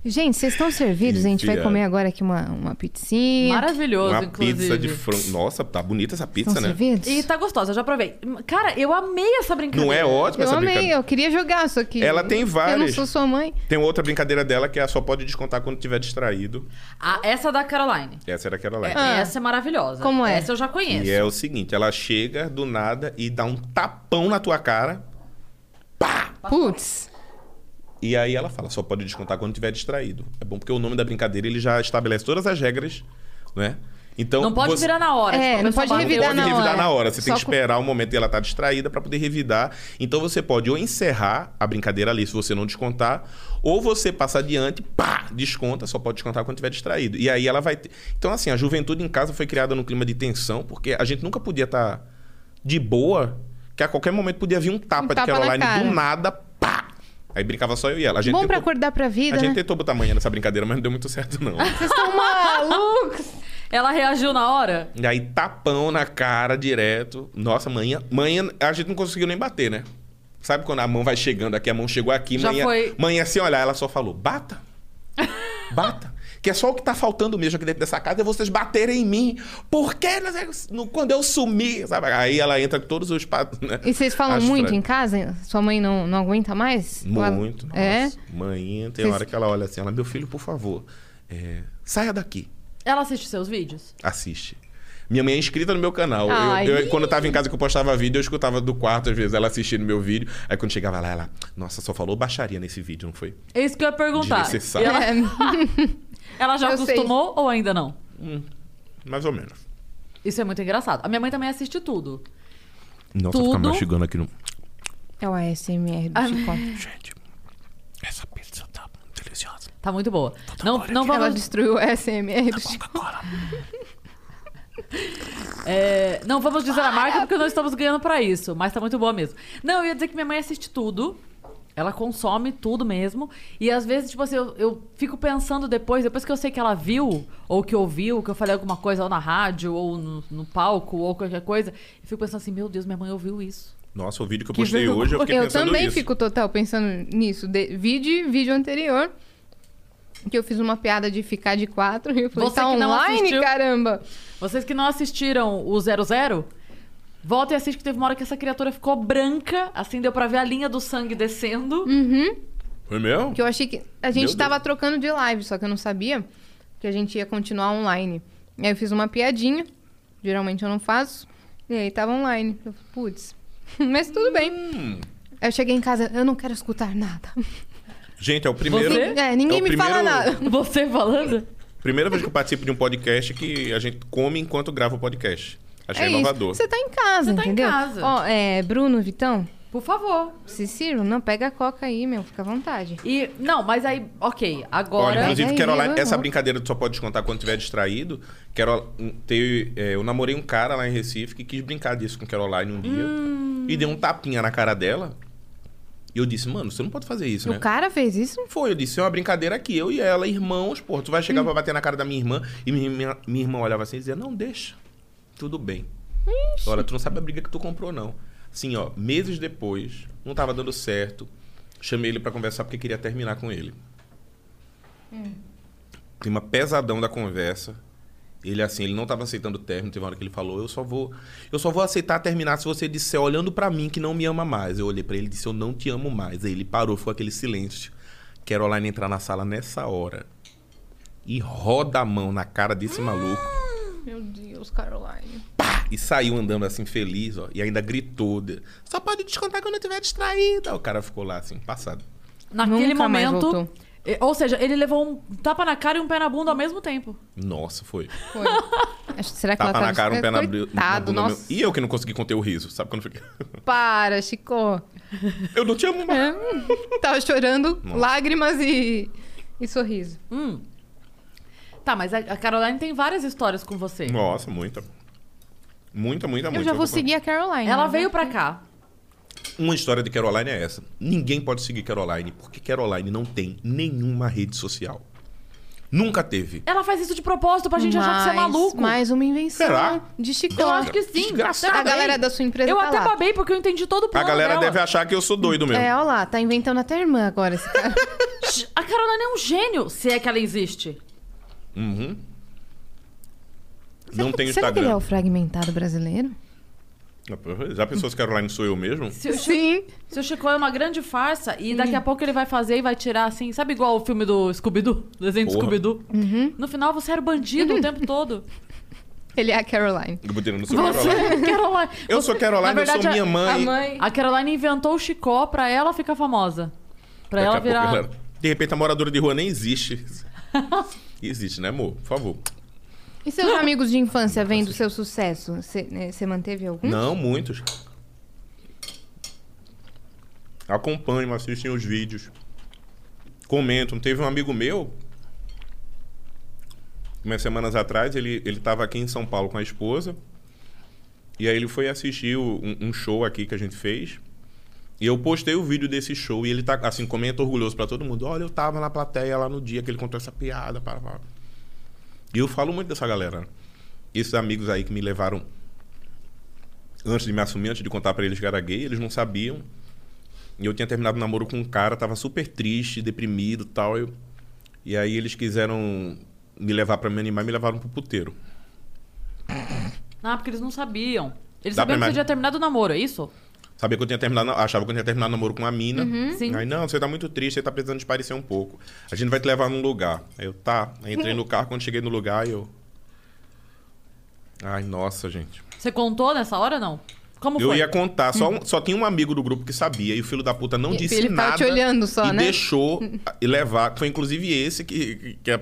Gente, vocês estão servidos? A gente vai comer agora aqui uma, uma pizzinha. Maravilhoso, Uma inclusive. pizza de frango. Nossa, tá bonita essa pizza, Estão né? servidos? E tá gostosa, eu já provei. Cara, eu amei essa brincadeira. Não é ótima Eu essa amei, brincadeira? eu queria jogar, só que. Ela tem Eu não várias. sou sua mãe. Tem outra brincadeira dela que é só pode descontar quando tiver distraído. Ah, essa da Caroline. Essa era aquela lá. É, Essa é maravilhosa. Como é? Essa eu já conheço. E é o seguinte, ela chega do nada e dá um tapão na tua cara. Pá! Putz. E aí ela fala, só pode descontar quando tiver distraído. É bom porque o nome da brincadeira ele já estabelece todas as regras, né? Então Não pode você... virar na hora. É, tipo, não pode revidar pode na revidar hora. na hora. Você tem Só que com- esperar o momento em ela estar distraída para poder revidar. Então você pode ou encerrar a brincadeira ali se você não descontar, ou você passa adiante, pá, desconta, só pode descontar quando estiver distraído. E aí ela vai ter... Então assim, a juventude em casa foi criada num clima de tensão, porque a gente nunca podia estar de boa, que a qualquer momento podia vir um tapa, Um de tapa na Caroline cara. do nada. Aí brincava só eu e ela. A gente Bom pra tentou... acordar pra vida, A gente né? tentou botar manhã nessa brincadeira, mas não deu muito certo, não. Vocês estão malucos! [laughs] Ela reagiu na hora? E aí, tapão na cara direto. Nossa, manhã. Manhã, a gente não conseguiu nem bater, né? Sabe quando a mão vai chegando aqui, a mão chegou aqui, Já manhã. foi. Manhã, assim, olhar, ela só falou: bata. [laughs] Bata. Que é só o que tá faltando mesmo aqui dentro dessa casa é vocês baterem em mim. Por que no- quando eu sumir? Sabe? Aí ela entra com todos os. pa- Né? E vocês falam As muito frases. em casa? Sua mãe não, não aguenta mais? Ela- Muito. Nossa. É? Mãe, tem Vocês- hora que ela olha assim, ela, meu filho, por favor, é, saia daqui. Ela assiste seus vídeos? Assiste. Minha mãe é inscrita no meu canal. Eu- Ai. eu- quando eu tava em casa que eu postava vídeo, eu escutava do quarto, às vezes, ela assistindo meu vídeo. Aí quando chegava lá, ela, nossa, só falou baixaria nesse vídeo, não foi? É isso que eu ia perguntar. Ela, É, [laughs] ela já Eu sei. acostumou ou ainda não? Mais ou menos. Isso é muito engraçado. A minha mãe também assiste tudo. Nossa, Tudo? ficar mastigando aqui no. é o ASMR do Ah, Chico. Gente, essa pizza tá deliciosa. Tá muito boa. Não, não Ela vamos, destruiu o ASMR do Chico. [laughs] é, não vamos dizer a marca porque não estamos ganhando pra isso, mas tá muito boa mesmo. Não, eu ia dizer que minha mãe assiste tudo. Ela consome tudo mesmo. E às vezes, tipo assim, eu, eu fico pensando depois, depois que eu sei que ela viu, ou que ouviu, que eu falei alguma coisa ou na rádio, ou no, no palco, ou qualquer coisa, eu fico pensando assim, meu Deus, minha mãe ouviu isso. Nossa, o vídeo que eu Que postei hoje, eu fiquei Eu pensando também isso. fico total pensando nisso. De, vídeo, vídeo anterior, que eu fiz uma piada de ficar de quatro. [laughs] E eu falei, Você tá que não online, assistiu. caramba! Vocês que não assistiram o 00, volta e assiste que teve uma hora que essa criatura ficou branca, assim deu pra ver a linha do sangue descendo. Foi mesmo? Que eu achei que a gente Deus. tava trocando de live, só que eu não sabia que a gente ia continuar online. E aí eu fiz uma piadinha, geralmente eu não faço, e aí tava online. Eu falei, putz, [laughs] mas tudo bem. Hum. Aí eu cheguei em casa, eu não quero escutar nada. [laughs] Gente, é o primeiro. Você? É, ninguém é me fala primeiro- nada. [laughs] Você falando? Primeira vez que eu participo de um podcast que a gente come enquanto grava o podcast. Achei é inovador. isso. Você tá em casa, Você tá em entendeu? casa. Ó, é, Bruno, Vitão, Por favor. Ciciro, não pega a coca aí, meu, fica à vontade. E, não, mas aí, ok, agora... Olha, inclusive, Pega aí, Caroline, eu essa brincadeira tu só pode descontar quando estiver distraído. Carol, teve, é, eu namorei um cara lá em Recife que quis brincar disso com Caroline um dia. Hum. E deu um tapinha na cara dela. E eu disse, mano, você não pode fazer isso, né? O cara fez isso? Foi, eu disse, é uma brincadeira aqui, eu e ela, irmãos, pô, tu vai chegar pra bater na cara da minha irmã. E minha, minha, minha irmã olhava assim e dizia, não, deixa. Tudo bem. Olha, tu não sabe a briga que tu comprou, não. Assim, ó, meses depois, não tava dando certo. Chamei ele pra conversar porque queria terminar com ele. Clima pesadão da conversa. Ele assim, ele não tava aceitando o término, teve uma hora que ele falou: "Eu só vou, eu só vou aceitar terminar se você disser olhando pra mim que não me ama mais". Eu olhei pra ele e disse: "Eu não te amo mais". Aí ele parou, ficou aquele silêncio. Caroline entrar na sala nessa hora e roda a mão na cara desse maluco Meu Deus, Caroline. pá, e saiu andando assim feliz, ó, e ainda gritou: "Só pode descontar quando eu estiver distraída". O cara ficou lá assim, passado. Naquele Nunca momento... Ou seja, ele levou um tapa na cara e um pé na bunda ao mesmo tempo. Nossa, foi. Foi. [laughs] Acho- Será que Tapa ela na tá cara, um pé na, bru- na Coitado, bunda. meu- E eu que não consegui conter o riso, sabe quando fica? [laughs] Para, Chico. eu não te amo mais. É. Tava chorando, Nossa. lágrimas e, e sorriso. Hum. Tá, mas a a Caroline tem várias histórias com você. Nossa, muita. Muita, muita, muita. Eu já vou seguir a Caroline. Ela né? veio pra cá. Uma história de Caroline é essa. Ninguém pode seguir Caroline, porque Caroline não tem nenhuma rede social. Nunca teve. Ela faz isso de propósito pra gente achar que você é maluco. Mais uma invenção Será? de Chico. Eu acho que sim. Desgraçada, A galera da sua empresa Eu tá até lá. babei porque eu entendi todo o A plano galera dela. deve achar que eu sou doido mesmo. É, olha lá, tá inventando até a irmã agora, esse cara. [laughs] A Caroline é um gênio, se é que ela existe. Uhum. Não tem Será que ele é Instagram. o fragmentado brasileiro? Já pensou se Caroline sou eu mesmo? Se o, Chi- Sim. se o Chico é uma grande farsa e daqui a pouco ele vai fazer e vai tirar assim, sabe igual o filme do Scooby-Doo? O desenho do Porra. Scooby-Doo? No final você era o bandido o [laughs] tempo todo. Ele é a Caroline. Eu vou tirando sou Você, Caroline. Caroline. Eu Você- sou Caroline, na eu sou verdade, minha a- mãe. A mãe. A Caroline inventou o Chicó pra ela ficar famosa. Pra Daqui ela a pouco virar. ela- De repente a moradora de rua nem existe. [laughs] existe, né, amor? Por favor. E seus amigos de infância vendo o seu sucesso? Você né, manteve algum? Não, muitos. Acompanham, assistem os vídeos. Comentam. Teve um amigo meu, umas semanas atrás, ele, ele tava aqui em São Paulo com a esposa. E aí ele foi assistir um, um show aqui que a gente fez. E eu postei o vídeo desse show e ele tá, assim, comenta orgulhoso pra todo mundo. Olha, eu tava na plateia lá no dia que ele contou essa piada. Para, para. E eu falo muito dessa galera. Esses amigos aí que me levaram antes de me assumir, antes de contar pra eles que era gay, eles não sabiam. E eu tinha terminado o namoro com um cara, tava super triste, deprimido e tal. Eu, E aí eles quiseram me levar pra me animar e me levaram pro puteiro. Ah, porque eles não sabiam. Eles Dá sabiam que você tinha terminado o namoro, é isso? Sabia que eu tinha terminado, achava que eu tinha terminado namoro com uma mina. Sim. Aí, não, você tá muito triste, você tá precisando esparecer um pouco. A gente vai te levar num lugar. Aí eu, tá. Aí entrei no carro, quando cheguei no lugar, eu... Ai, nossa, gente. Você contou nessa hora, não? Como Eu foi? ia contar, só, um- só tinha um amigo do grupo que sabia, e o filho da puta não E- disse ele nada. te olhando só, e né? deixou e levar. Foi inclusive esse que, que, que, a-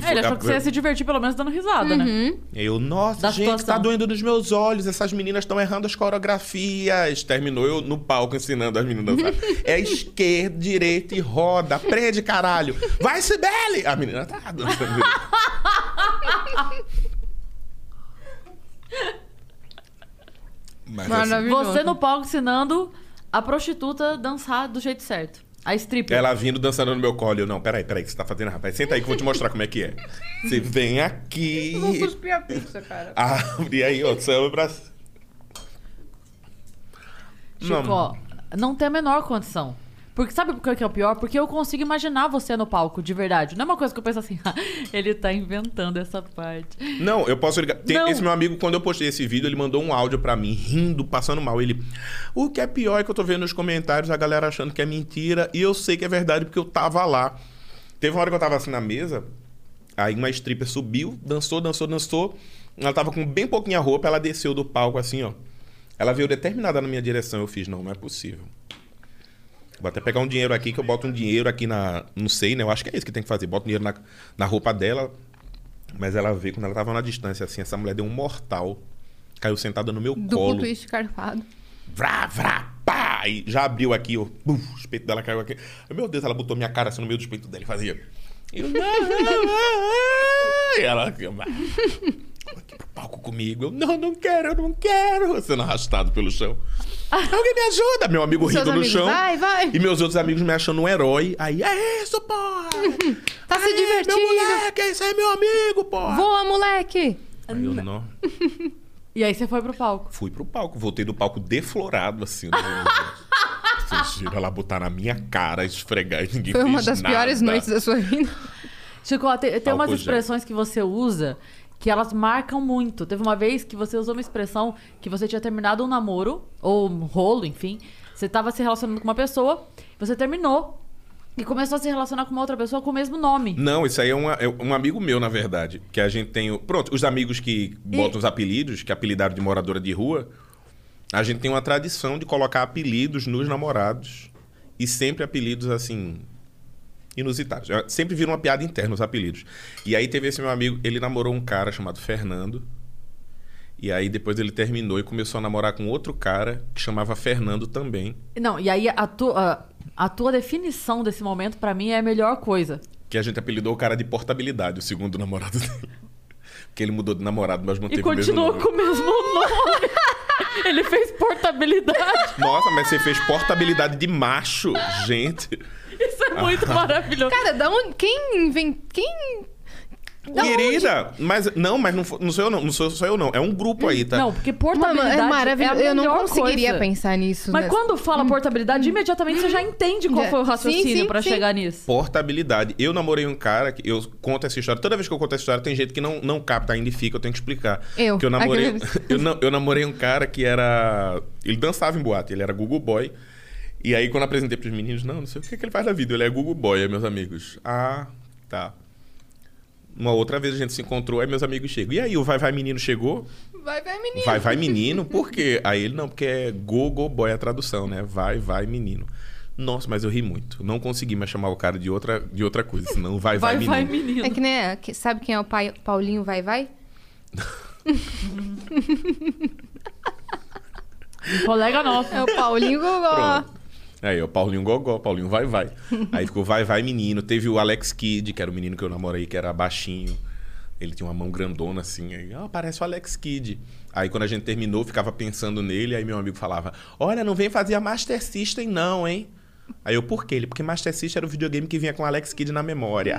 que É, ele achou a- que você ia se divertir pelo menos dando risada, né? Eu, nossa, Da gente, situação. tá doendo nos meus olhos. Essas meninas estão errando as coreografias. Terminou eu no palco ensinando as meninas a dançar. [laughs] é esquerda, direita e roda. Aprende, caralho. Vai, Sibeli! A menina tá dançando. Mas, assim. Você no palco ensinando a prostituta dançar do jeito certo. A stripper. Ela vindo dançando no meu colo. Eu, não, peraí, peraí, o que você tá fazendo, rapaz? Senta aí que eu vou te mostrar como é que é. Você vem aqui. Eu vou cuspir a pizza, cara. Abre aí, ó, samba pra... Chico, ó, não tem a menor condição. Porque sabe por que é o pior? Porque eu consigo imaginar você no palco, de verdade. Não é uma coisa que eu penso assim, [laughs] "Ah, ele tá inventando essa parte. Não, eu posso ligar. Tem- esse meu amigo, quando eu postei esse vídeo, ele mandou um áudio pra mim, rindo, passando mal. Ele. O que é pior é que eu tô vendo nos comentários a galera achando que é mentira. E eu sei que é verdade porque eu tava lá. Teve uma hora que eu tava assim na mesa. Aí uma stripper subiu, dançou, dançou, dançou. Ela tava com bem pouquinha roupa, ela desceu do palco assim, ó. Ela veio determinada na minha direção. Eu fiz, não, não é possível. Vou até pegar um dinheiro aqui, que eu boto um dinheiro aqui na. Não sei, né? Eu acho que é isso que tem que fazer. Bota dinheiro na, na roupa dela. Mas ela veio, quando ela tava na distância, assim, essa mulher deu um mortal. Caiu sentada no meu Duplo colo. twist carpado. Vrá, vrá, pá! E já abriu aqui, ó. Buf, o peito dela caiu aqui. Meu Deus, ela botou minha cara assim no meio do peito dela e fazia. [laughs] E ela aqui, "Vai aqui pro palco comigo. Eu, não, não quero, eu não quero. Sendo arrastado pelo chão. Alguém me ajuda! Meu amigo rindo no chão. vai, vai. E meus outros amigos me achando um herói. Aí, é isso, porra! Tá se divertindo. Meu moleque, esse aí é meu amigo, porra! Voa, moleque! Aí eu não. [laughs] E aí você foi pro palco. Fui pro palco, voltei do palco deflorado, assim. né? [laughs] Vocês viram ela botar na minha cara, esfregar e ninguém Foi uma das nada. piores noites da sua vida. Chico, tem, tem umas expressões que você usa que elas marcam muito. Teve uma vez que você usou uma expressão que você tinha terminado um namoro, ou um rolo, enfim. Você tava se relacionando com uma pessoa, você terminou e começou a se relacionar com uma outra pessoa com o mesmo nome. Não, isso aí é, uma- é um amigo meu, na verdade. Que a gente tem. o- Pronto, os amigos que botam os apelidos, que apelidaram de moradora de rua, a gente tem uma tradição de colocar apelidos nos namorados. E sempre apelidos assim. Inusitados. É, Sempre vira uma piada interna os apelidos. E aí teve esse meu amigo, ele namorou um cara chamado Fernando. E aí depois ele terminou e começou a namorar com outro cara que chamava Fernando também. Não, e aí a tua, a tua definição desse momento, pra mim, é a melhor coisa. Que a gente apelidou o cara de portabilidade, o segundo namorado dele. [laughs] Porque ele mudou de namorado, mas manteve E o mesmo continuou nome. com o mesmo nome. [laughs] Ele fez portabilidade. Nossa, mas você fez portabilidade de macho, gente. É [laughs] muito maravilhoso. Cara, da onde. Quem invent... Quem. Da Querida, mas não, mas não, não sou eu não, não sou sou eu não, é um grupo aí, tá? Não, porque Mano, portabilidade é maravilhoso. é a eu não melhor conseguiria coisa. pensar nisso. Mas né? quando fala portabilidade, imediatamente você já entende qual foi o raciocínio sim. chegar nisso. Portabilidade. Eu namorei um cara que eu conto essa história. Toda vez que eu conto essa história, tem gente que não, não capta ainda e fica, eu tenho que explicar. Eu. Que eu namorei. [laughs] [laughs] Eu, não- eu namorei um cara que era. Ele dançava em boate, ele era Google Boy. E aí, quando eu apresentei pros meninos, não, não sei o que, que ele faz da vida. Ele é Google Boy, aí meus amigos. Ah, tá. Uma outra vez a gente se encontrou, aí meus amigos chegam. E aí, o Vai Vai Menino chegou? Vai, vai, menino. Vai Vai Menino, por quê? Aí ele, não, porque é Google Boy a tradução, né? Vai Vai Menino. Nossa, mas eu ri muito. Não consegui mais chamar o cara de outra, de outra coisa, senão Vai Vai, Vai, vai, Menino. menino. É que nem. que- Sabe quem é o pai, Paulinho Vai Vai? [laughs] Um colega nosso. É o Paulinho Gogó. Pronto. Aí, o Paulinho Gogó, Paulinho Vai Vai. Aí ficou Vai Vai Menino. Teve o Alex Kidd, que era o menino que eu namorei, que era baixinho. Ele tinha uma mão grandona assim. Aí, ah, parece o Alex Kidd. Aí quando a gente terminou, eu ficava pensando nele. Aí meu amigo falava: Olha, não vem fazer a Master System, não, hein? Aí eu, por quê? Ele, porque Master System era o videogame que vinha com Alex Kidd na memória.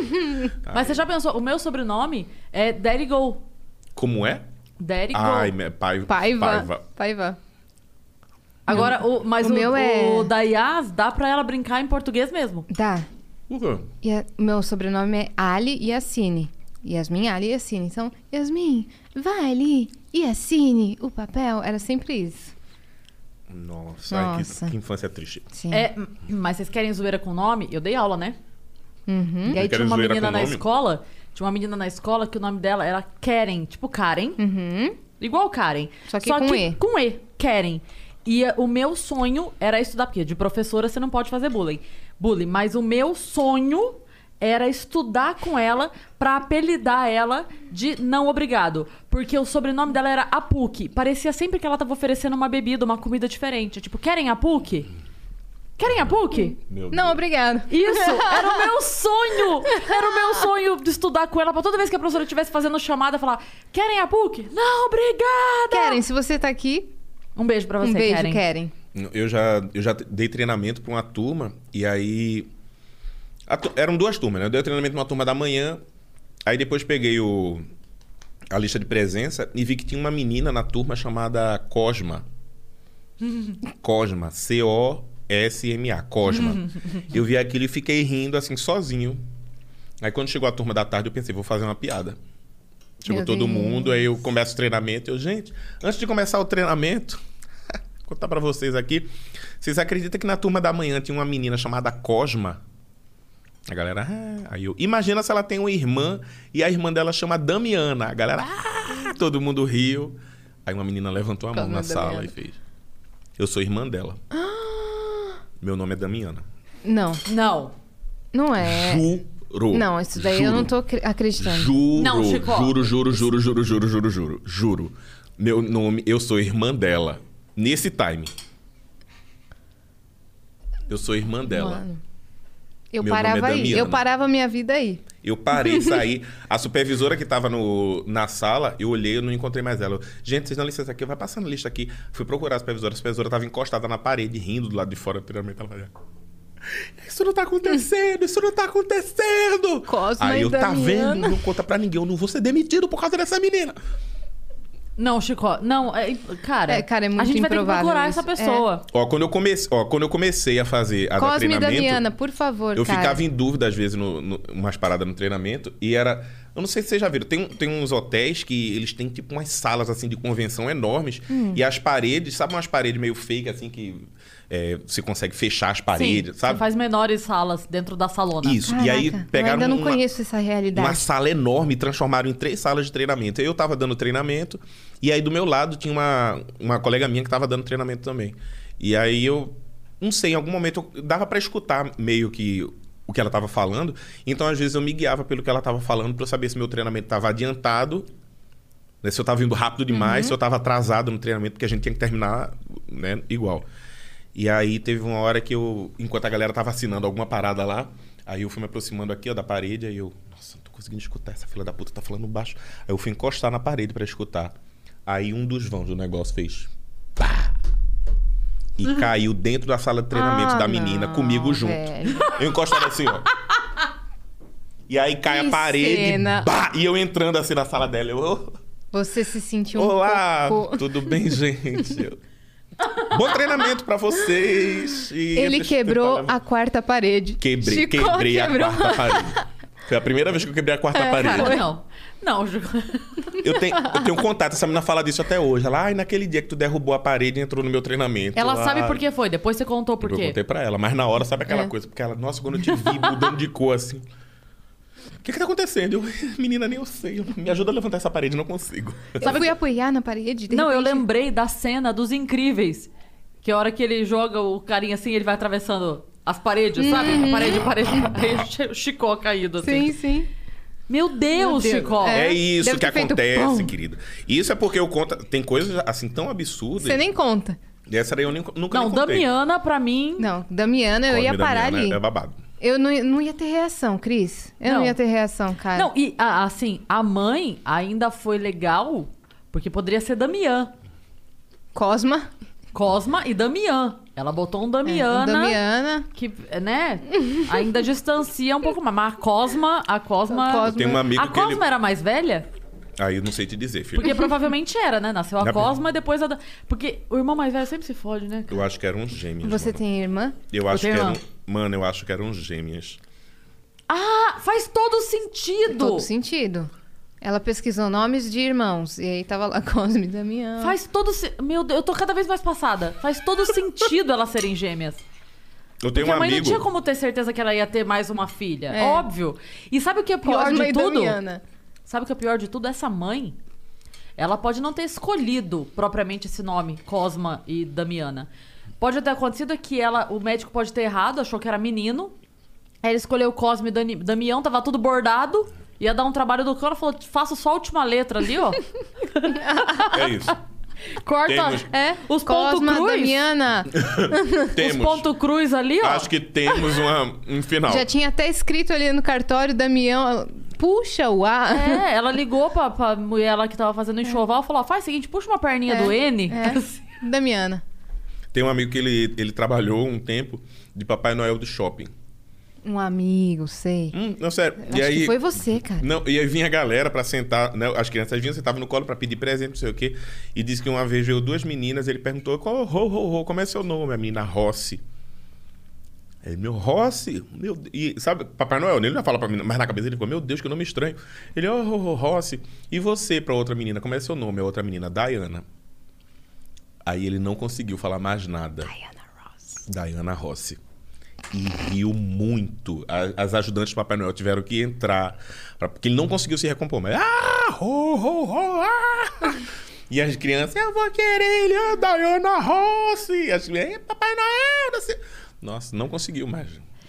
[laughs] Mas você já pensou, o meu sobrenome é Daddy Go. Como é? Daddy Go. Ai, pai, Paiva. Paiva. Agora, o, mas o o, meu é- o da Yas dá pra ela brincar em português mesmo. Dá. Por quê? E a- meu sobrenome é Ali Yassine. Yasmin Ali Yassine. Então, Yasmin, vai ali. Yassine, o papel. Era sempre isso. Nossa, ai, que- Nossa. que infância triste. Sim. É, mas vocês querem zoeira com nome? Eu dei aula, né? Uhum. E aí Querem tinha uma zoeira menina com na nome? escola. Tinha uma menina na escola que o nome dela era Karen. Tipo Karen. Uhum. Igual Karen. Só que com E. Com E. Karen. E o meu sonho era estudar, porque de professora você não pode fazer bullying. Bullying. Mas o meu sonho era estudar com ela pra apelidar ela de não obrigado. Porque o sobrenome dela era Apuque. Parecia sempre que ela tava oferecendo uma bebida, uma comida diferente. Tipo, querem Apuque? Querem Apuque? Meu Não, Deus. obrigado. Isso, era o meu [laughs] sonho! Era o meu sonho de estudar com ela, pra toda vez que a professora estivesse fazendo chamada, falar: Querem a PUC? Não, obrigada! Karen, se você tá aqui, Um beijo pra você, um beijo, Karen. Karen. Eu já, eu já dei treinamento pra uma turma e aí. tu- eram duas turmas, né? Eu dei treinamento pra uma turma da manhã, aí depois peguei o, a lista de presença e vi que tinha uma menina na turma chamada Cosma. [laughs] Cosma, C-O-S-M-A, Cosma. [laughs] eu vi aquilo e fiquei rindo assim, sozinho. Aí quando chegou a turma da tarde, eu pensei, vou fazer uma piada. Chegou todo Deus. mundo, aí eu começo o treinamento. Eu, gente, antes de começar o treinamento, [laughs] vou contar pra vocês aqui. Vocês acreditam que na turma da manhã tinha uma menina chamada Cosma? A galera, ah. aí eu, imagina se ela tem uma irmã e a irmã dela chama Damiana. A galera, ah, todo mundo riu. Aí uma menina levantou a mão Cosma na sala Damiana. e fez. Eu sou irmã dela. Meu nome é Damiana. Não, Não. não é. Juro. Não, isso daí eu Juro. não tô acre- acreditando. Juro, Não, Chico. juro, juro, juro, juro, juro, juro, juro, juro. Meu nome, eu sou irmã dela. Nesse time. Eu sou irmã dela. Mano. Eu Meu nome é parava aí. Damiana. Eu parava minha vida aí. Eu parei [laughs] sair. A supervisora que tava no, na sala, eu olhei, eu não encontrei mais ela. Eu, Gente, vocês dão licença aqui, vai passando a lista aqui. Fui procurar a supervisora. A supervisora tava encostada na parede, rindo do lado de fora treinamento. Ela fazia. Isso não tá acontecendo, isso não tá acontecendo. Cosma Aí eu, tá Damiana." vendo? Não conta pra ninguém, eu não vou ser demitido por causa dessa menina. Não, Chico. Não, é, cara. É, cara, é A muito gente vai ter que improvável procurar isso. essa pessoa. Ó, quando eu comecei, ó, quando eu comecei a fazer a dar Cosme e treinamento, Damiana, por favor, eu cara. ficava em dúvida às vezes no, no, umas paradas no treinamento e era, eu não sei se vocês já viram, tem, tem uns hotéis que eles têm tipo umas salas assim de convenção enormes Hum. e as paredes, sabe umas paredes meio fake assim que é, você consegue fechar as paredes, Sim, sabe? Você faz menores salas dentro da salona. Isso. E aí Caraca, pegaram eu ainda não uma- conheço essa realidade. uma sala enorme e transformaram em três salas de treinamento. Eu tava dando treinamento e aí do meu lado tinha uma, uma colega minha que tava dando treinamento também. E aí eu, não sei, em algum momento eu dava pra escutar meio que o que ela tava falando. Então às vezes eu me guiava pelo que ela tava falando pra eu saber se meu treinamento tava adiantado, né, se eu tava indo rápido demais, se eu tava atrasado no treinamento, porque a gente tinha que terminar né, igual. E aí teve uma hora que eu, enquanto a galera tava assinando alguma parada lá, aí eu fui me aproximando aqui, ó, da parede, aí eu, nossa, não tô conseguindo escutar, essa filha da puta tá falando baixo. Aí eu fui encostar na parede pra escutar. Aí um dos vãos do negócio fez. Pá! E caiu dentro da sala de treinamento Ah, da menina, não, comigo junto. velho. Eu encostado assim, ó. E aí cai Que a parede, cena. bah! e eu entrando assim na sala dela. Eu, "Ô, Você se sentiu um Olá, cocô. tudo bem, [laughs] gente? Eu- Bom treinamento pra vocês. E Ele eu quebrou a quarta parede. Quebrei, Chico quebrei a quebrou. quarta parede. Foi a primeira vez que eu quebrei a quarta parede. É, Cara, não. Não, Chico. Eu tenho, eu tenho contato, essa menina fala disso até hoje. Ela, ai, naquele dia que tu derrubou a parede e entrou no meu treinamento. Ela Eu, sabe por que foi. Depois você contou por Eu quê. contei pra ela, mas na hora sabe aquela É. coisa? Porque ela, nossa, quando eu te vi mudando de cor assim. O que que tá acontecendo? Eu, [laughs] menina, nem eu sei. Me ajuda a levantar essa parede, não consigo. Eu fui apoiar na parede. de Não, eu lembrei da cena dos incríveis. Que a hora que ele joga o carinha assim, ele vai atravessando as paredes, sabe? A parede, parede, parede. [laughs] O Chicó caído assim. Sim, sim. Meu Deus, Meu Deus. Chicó. É, É, isso deve que feito acontece, pum. querido. Isso é porque eu conto. Tem coisas assim tão absurdas. Você nem conta. E essa daí eu nem, nunca Não, nem contei. Damiana, pra mim. Não, Damiana, eu ia parar Damiana ali. É babado. Eu não, ia- não ia ter reação, Cris. Eu não. Não. ia ter reação, cara. Não, e a- assim, a mãe ainda foi legal, porque poderia ser Damian. Cosma. Cosma e Damian. Ela botou um Damiana. É, Damiana. Que, né? Ainda distancia um pouco mais. Mas a Cosma. A Cosma. Cosma. Eu tenho um amigo a que Cosma ele. era mais velha? Aí eu não sei te dizer, filho. Porque provavelmente era, né? Nasceu a Na- Cosma e depois a. da- Porque o irmão mais velho sempre se fode, né? Eu acho que eram gêmeas. Você mano. tem irmã? Eu Eu acho que tenho eram. irmã. Mano, eu acho que eram gêmeas. Ah, faz todo sentido. Todo sentido. Ela pesquisou nomes de irmãos. E aí tava lá [laughs] Cosme e Damião. Faz todo se... Meu Deus, eu tô cada vez mais passada. Faz todo sentido elas serem gêmeas. Eu tenho Porque um a mãe amigo. não tinha como ter certeza que ela ia ter mais uma filha. É. Óbvio. E sabe o que é pior de e tudo? Damiana. Sabe o que é pior de tudo? Essa mãe, ela pode não ter escolhido propriamente esse nome, Cosma e Damiana. Pode ter acontecido que ela, o médico pode ter errado, achou que era menino. Aí ele escolheu Cosme e Dani- Damião, tava tudo bordado. Ia dar um trabalho do cão, ela falou: faço só a última letra ali, ó. [laughs] É isso. Corta Temos- É, os pontos cruz. Damiana. [laughs] Os Temos. ponto cruz ali, ó. Acho que temos uma, um final. Já tinha até escrito ali no cartório, Damião. Puxa o A. É, ela ligou pra, pra mulher lá que tava fazendo enxoval e falou: ó, faz o seguinte, puxa uma perninha É, do N. é. [laughs] Damiana. Tem um amigo que ele, ele trabalhou um tempo de Papai Noel do shopping. Um amigo, sei. Hum, não, sério. Acho e aí, que foi você, cara. Não, e aí vinha a galera pra sentar, né? As crianças vinham, sentavam no colo pra pedir presente, não sei o quê. E disse que uma vez veio duas meninas, ele perguntou, qual, ho, ho, ho, como é seu nome? A menina Rossi. Ele, meu, Rossi? Meu, e sabe, Papai Noel, ele não fala pra menina, mas na cabeça ele falou, meu Deus, que nome estranho. Ele, oh, oh, Rossi. E você, pra outra menina, como é seu nome? A outra menina, Diana. Aí ele não conseguiu falar mais nada. Diana Rossi. Diana Rossi e riu muito. A- As ajudantes do Papai Noel tiveram que entrar, pra- porque ele não conseguiu se recompor. Mas, ah, ho, ho, ho, ah. E as crianças, eu vou querer ele, a Diana Rossi. As crianças, "É, Papai Noel, não sei. Nossa, não conseguiu mais.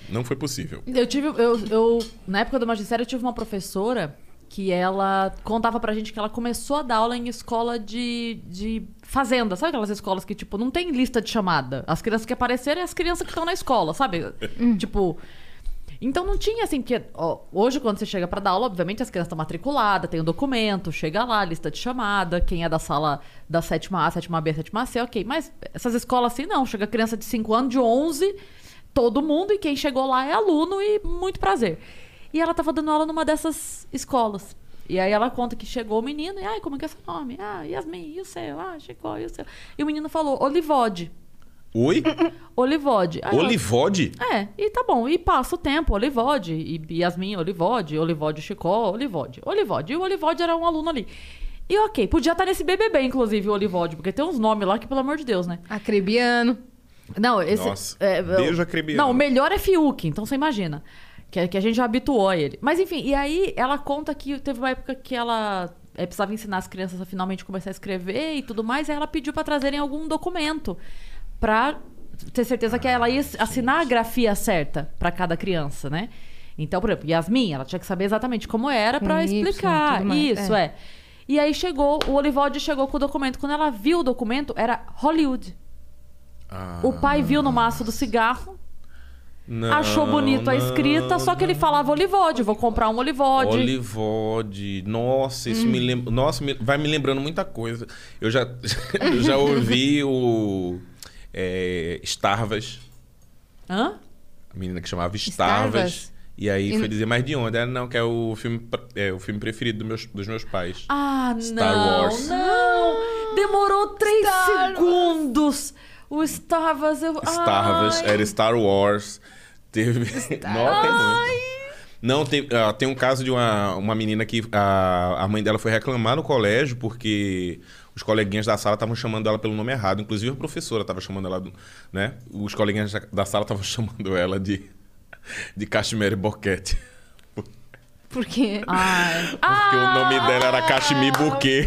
Não foi possível. Eu tive. Eu, eu- na época do magistério, eu tive uma professora que ela contava pra gente que ela começou a dar aula em escola de, de fazenda. Sabe aquelas escolas que, tipo, não tem lista de chamada? As crianças que apareceram é as crianças que estão na escola, sabe? Tipo. Então não tinha assim, porque ó, hoje quando você chega pra dar aula, obviamente as crianças estão matriculadas, tem o documento, chega lá, lista de chamada, quem é da sala da sétima A, sétima B, sétima C, ok. Mas essas escolas assim não, chega criança de 5 anos, de 11, todo mundo, e quem chegou lá é aluno e muito prazer. E ela tava dando aula numa dessas escolas. E aí ela conta que chegou o menino, e ai, como é que é seu nome? Ah, Yasmin, e o seu? Ah, chegou, e o seu? E o menino falou, Olivode. Oi? [laughs] Olivode. Aí ela- Olivode? é, e tá bom. E passa o tempo, Olivode, e Yasmin, Olivode, Olivode Chicó, Olivode. Olivode. E o Olivode era um aluno ali. E ok, podia estar nesse BBB, inclusive, o Olivode, porque tem uns nomes lá que, pelo amor de Deus, né? Acrebiano. Não, esse. Nossa, é, beijo eu- acrebiano. Não, o melhor é Fiuk, então você imagina. Que, que a gente já habituou a ele. Mas enfim, e aí ela conta que teve uma época que ela é, precisava ensinar as crianças a finalmente começar a escrever e tudo mais, e aí ela pediu pra trazerem algum documento pra ter certeza que ela ia assinar a grafia certa pra cada criança, né? Então, por exemplo, Yasmin, ela tinha que saber exatamente como era Y, explicar. Isso, é. é. E aí chegou, o Olivode chegou com o documento. Quando ela viu o documento, era Hollywood. Ah, O pai viu no maço do cigarro, não, achou bonito a não, escrita, só que ele falava Olivode, vou comprar um Olivode. Olivode. Nossa, isso me lembra. Nossa, me- vai me lembrando muita coisa. Eu já, [laughs] eu já [laughs] ouvi o. É, Starvas. Hã? A menina que chamava Starvas. Starvas? E aí E- foi dizer, mas de onde? Ela, não, que é o filme, é, o filme preferido dos meus, dos meus pais. Ah, Star não, Wars. não. Demorou três segundos. O Starvas, eu... Starvas, Ai. era Star Wars. Teve. Não, [laughs] tem muito. Não, tem, ah, tem um caso de uma, uma menina que a, a mãe dela foi reclamar no colégio porque os coleguinhas da sala estavam chamando ela pelo nome errado. Inclusive a professora estava chamando ela, né? Os coleguinhas da- sala estavam [laughs] chamando ela de, de Cashmere Boquete. Porque. Ai. [laughs] Porque o nome dela era Cashmere Bouquet.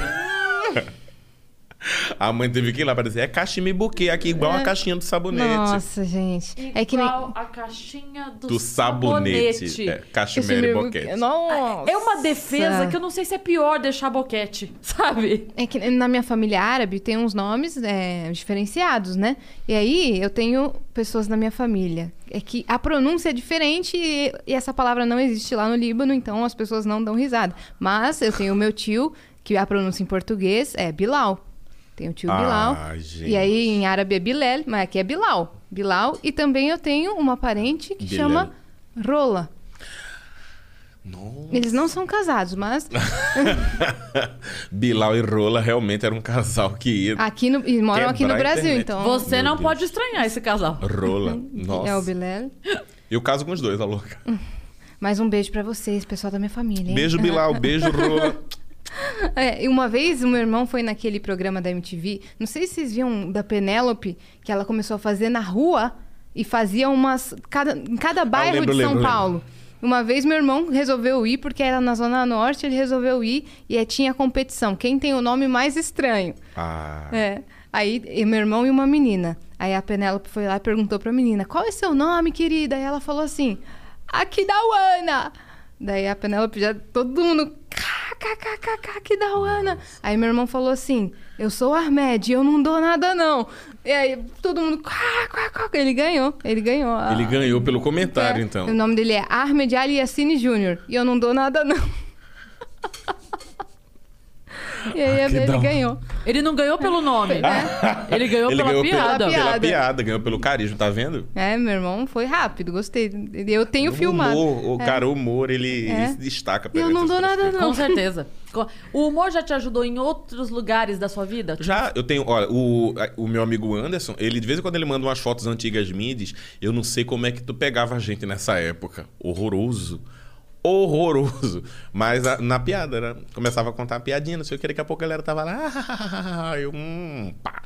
[laughs] A mãe teve que ir lá para dizer, é Cashmere Bouquet, aqui igual a caixinha do sabonete. Nossa, gente. É que nem. Igual a caixinha do, Do sabonete. É, Cashmere Esse Boquete. Nossa. É uma defesa que eu não sei se é pior deixar boquete, [laughs] sabe? É que na minha família árabe tem uns nomes é, diferenciados, né? E aí eu tenho pessoas na minha família. É que a pronúncia é diferente e, e essa palavra não existe lá no Líbano, então as pessoas não dão risada. Mas eu tenho o meu tio, que a pronúncia em português é Bilal. Tem o tio Ah, Bilal. gente. E aí em árabe é Bilal, mas aqui é Bilal. Bilal. E também eu tenho uma parente que Bilal. chama Rola. Nossa. Eles não são casados, mas [laughs] Bilal e Rola realmente era um casal que ia. aqui no, e moram aqui no Brasil, então. Você meu não Deus. pode estranhar esse casal. Rola. Nossa. [laughs] É o Bilal. Eu caso com os dois, a louca. [laughs] Mas um beijo pra vocês, pessoal da minha família. hein? Beijo, Bilal. Beijo, Rô. É, e uma vez o meu irmão foi naquele programa da MTV, não sei se vocês viam da Penélope, que ela começou a fazer na rua e fazia umas. Cada, em cada bairro lembro, de São lembro, Paulo. Uma vez meu irmão resolveu ir, porque era na Zona Norte, ele resolveu ir e tinha competição. Quem tem o nome mais estranho? Ah. É. Aí, meu irmão e uma menina. Aí a Penélope foi lá e perguntou pra menina: Qual é seu nome, querida? E ela falou assim: Aquidauana. Daí a Penélope já, todo mundo. KKKK, Aquidauana. Aí meu irmão falou assim: Eu sou o Armed, eu não dou nada não. E aí todo mundo. "Quá, quá, quá". Ele ganhou, ele ganhou. a- Ele ganhou pelo comentário, É, então. O nome dele é Ahmed Ali Yassine Jr. E eu não dou nada não. [laughs] e aí que ele ganhou. Ele não ganhou pelo nome. Ele ganhou Ele pela ganhou piada. Pela, pela Piada. piada, ganhou pelo carisma, tá vendo? É, meu irmão foi rápido, gostei. Eu tenho o filmado. humor, o É. cara, o humor, ele, É. ele se destaca. Eu não dou nada, não. Com certeza. O humor já te ajudou em outros lugares da sua vida? Já, eu tenho, olha, o, o meu amigo Anderson, ele de vez em quando ele manda umas fotos antigas mídias, eu não sei como é que tu pegava a gente nessa época. Horroroso. Horroroso. Mas a- na piada, né? Começava a contar uma piadinha, não sei o que, daqui a pouco a galera tava lá, "Ah", eu, hum, pá.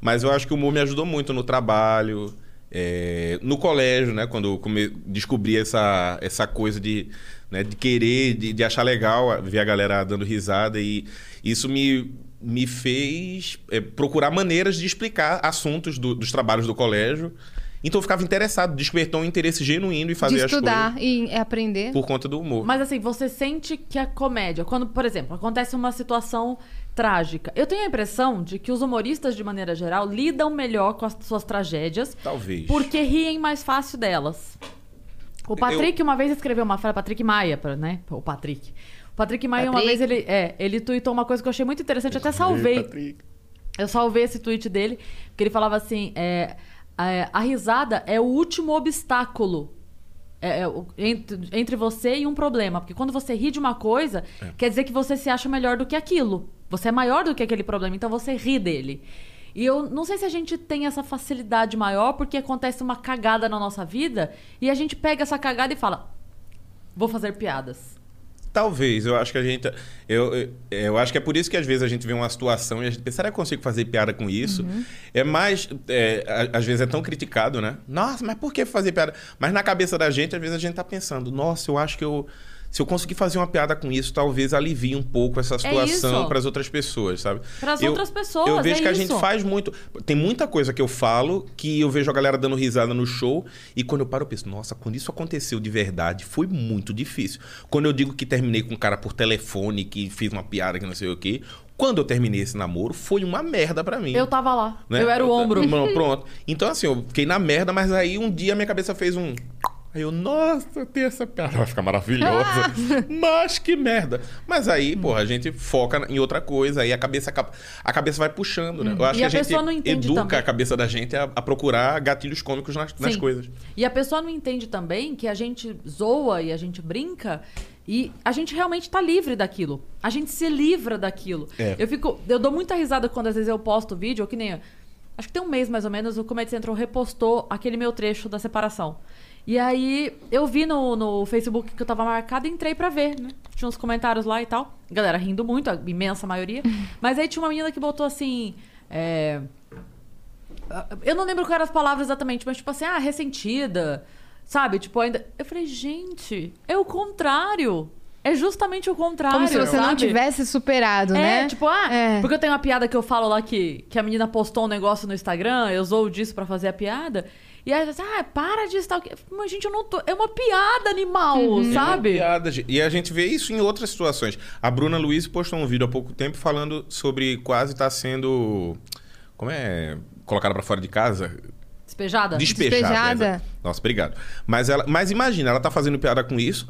Mas eu acho que o humor me ajudou muito no trabalho, é, no colégio, né? Quando eu descobri essa, essa coisa de, né, de querer, de, de achar legal ver a galera dando risada. E isso me, me fez é, procurar maneiras de explicar assuntos do- dos trabalhos do colégio. Então eu ficava interessado, despertou um interesse genuíno em fazer de as estudar coisas e aprender. por conta do humor. Mas assim, você sente que a comédia, quando, por exemplo, acontece uma situação trágica, eu tenho a impressão de que os humoristas, de maneira geral, lidam melhor com as suas tragédias Talvez. porque riem mais fácil delas. O Patrick uma vez escreveu uma frase, Patrick Maia, né? O Patrick. O Patrick Maia uma Patrick. vez ele, é, ele tweetou uma coisa que eu achei muito interessante, eu até salvei. Patrick. Eu salvei esse tweet dele, que ele falava assim: é, é, a risada é o último obstáculo é, é, entre, entre você e um problema. Porque quando você ri de uma coisa, quer dizer que você se acha melhor do que aquilo. Você é maior do que aquele problema, então você ri dele. E eu não sei se a gente tem essa facilidade maior porque acontece uma cagada na nossa vida e a gente pega essa cagada e fala: vou fazer piadas. Talvez, eu acho que a gente. Eu, eu, acho que é por isso que às vezes a gente vê uma situação e a gente pensa, será que eu consigo fazer piada com isso? Uhum. É mais. é, às vezes é tão criticado, né? Nossa, mas por que fazer piada? Mas na cabeça da gente, às vezes a gente tá pensando, nossa, eu acho que eu. Se eu conseguir fazer uma piada com isso, talvez alivie um pouco essa situação isso. para as outras pessoas, sabe? Pras Eu- outras pessoas, Eu vejo é que a isso. gente faz muito. Tem muita coisa que eu falo que eu vejo a galera dando risada no show e quando eu paro eu penso, nossa, quando isso aconteceu de verdade, foi muito difícil. Quando eu digo que terminei com um cara por telefone, que fiz uma piada que não sei o quê, quando eu terminei esse namoro, foi uma merda pra mim. Eu tava lá. né? Eu era o ombro. Pronto. Então, assim, eu fiquei na merda, mas aí um dia minha cabeça fez um. Aí eu, nossa, tem essa piada, vai ficar maravilhosa. [laughs] mas que merda. Mas aí, porra, a gente foca em outra coisa, aí a cabeça, a cabeça vai puxando, né? Eu acho E que a a, gente pessoa não entende educa também. a cabeça da gente a, a procurar gatilhos cômicos nas, nas coisas. E a pessoa não entende também que a gente zoa e a gente brinca e a gente realmente tá livre daquilo. A gente se livra daquilo. É. Eu fico, eu dou muita risada quando às vezes eu posto vídeo, ou que nem acho que tem um mês mais ou menos o Comedy Central repostou aquele meu trecho da separação. E aí eu vi no, no Facebook que eu tava marcado e entrei pra ver, né? Tinha uns comentários lá e tal. Galera rindo muito, a imensa maioria. [laughs] Mas aí tinha uma menina que botou assim. é, eu não lembro quais eram as palavras exatamente, mas tipo assim, ah, ressentida. Sabe? Tipo, ainda. Eu falei, gente, é o contrário. É justamente o contrário. Como se você não sabe? tivesse superado, É, né? tipo, ah, É. porque eu tenho uma piada que eu falo lá que, que a menina postou um negócio no Instagram, eu usou disso pra fazer a piada. E aí, diz, ah, para de estar. Mas, gente, eu não tô. É uma piada animal, Uhum. sabe? Piada, gente. E a gente vê isso em outras situações. A Bruna Luiz postou um vídeo há pouco tempo falando sobre quase estar sendo. Como é? Colocada pra fora de casa. Despejada? Despejada. Despejada. Nossa, obrigado. Mas, ela, mas imagina, ela tá fazendo piada com isso,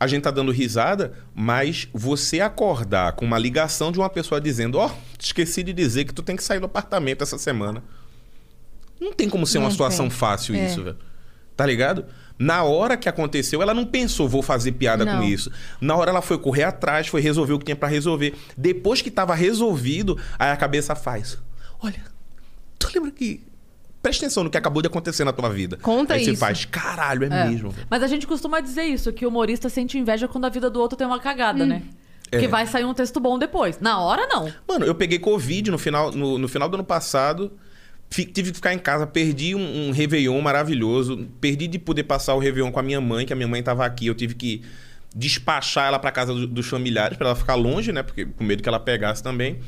a gente tá dando risada, mas você acordar com uma ligação de uma pessoa dizendo: Ó, esqueci de dizer que tu tem que sair do apartamento essa semana. Não tem como ser uma Não situação tem. fácil É. isso, velho. Tá ligado? Na hora que aconteceu, ela não pensou, vou fazer piada Não. com isso. Na hora ela foi correr atrás, foi resolver o que tinha pra resolver. Depois que tava resolvido, aí a cabeça faz: Olha, tu lembra que presta atenção no que acabou de acontecer na tua vida. Conta Aí você isso. faz, caralho, é, mesmo. velho. Mas a gente costuma dizer isso, que o humorista sente inveja quando a vida do outro tem uma cagada, né? Porque É. vai sair um texto bom depois. Na hora, não. Mano, eu peguei Covid no final, no, no final do ano passado. Tive que ficar em casa, perdi um, um Réveillon maravilhoso. Perdi de poder passar o Réveillon com a minha mãe, que a minha mãe tava aqui. Eu tive que despachar ela pra casa do- dos familiares, pra ela ficar longe, né? Porque com medo que ela pegasse também.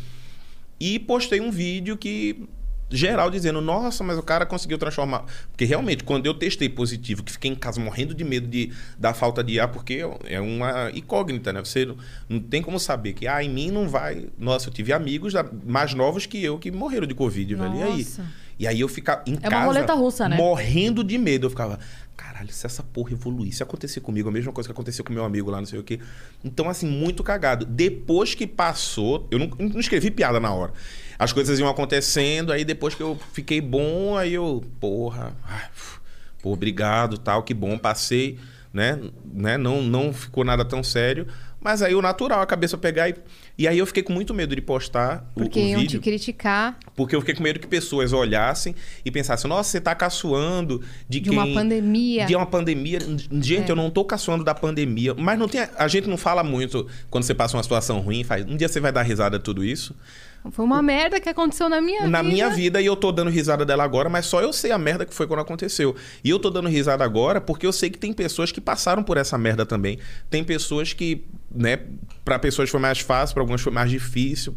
E postei um vídeo que. Geral dizendo, nossa, mas o cara conseguiu transformar. Porque realmente, quando eu testei positivo, que fiquei em casa morrendo de medo de, da falta de ar, porque é uma incógnita, né? Você não, não tem como saber que, ah, em mim não vai. Nossa, eu tive amigos mais novos que eu que morreram de Covid, velho. E aí? Nossa. E aí eu ficava em É uma casa. roleta russa, né? Morrendo de medo. Eu ficava, caralho, se essa porra evoluir, se acontecer comigo, a mesma coisa que aconteceu com meu amigo lá, não sei o quê. Então, assim, muito cagado. Depois que passou, eu não, não escrevi piada na hora. As coisas iam acontecendo, aí depois que eu fiquei bom, aí eu, porra, ai, pô, obrigado, tal, que bom, passei, né? né? Não, não ficou nada tão sério. Mas aí o natural, a cabeça pegar e. E aí eu fiquei com muito medo de postar o- Porque o, iam vídeo. te criticar Porque eu fiquei com medo que pessoas olhassem e pensassem, nossa, você tá caçoando de, de quem... uma pandemia. É. De uma pandemia. Gente, eu não tô caçoando da pandemia. Mas não tem. A gente não fala muito quando você passa uma situação ruim, faz. Um dia você vai dar risada tudo isso. Foi uma merda que aconteceu na minha Na vida. minha vida, e eu tô dando risada dela agora, mas só eu sei a merda que foi quando aconteceu. E eu tô dando risada agora porque eu sei que tem pessoas que passaram por essa merda também. Tem pessoas que, né, pra pessoas foi mais fácil, pra algumas foi mais difícil,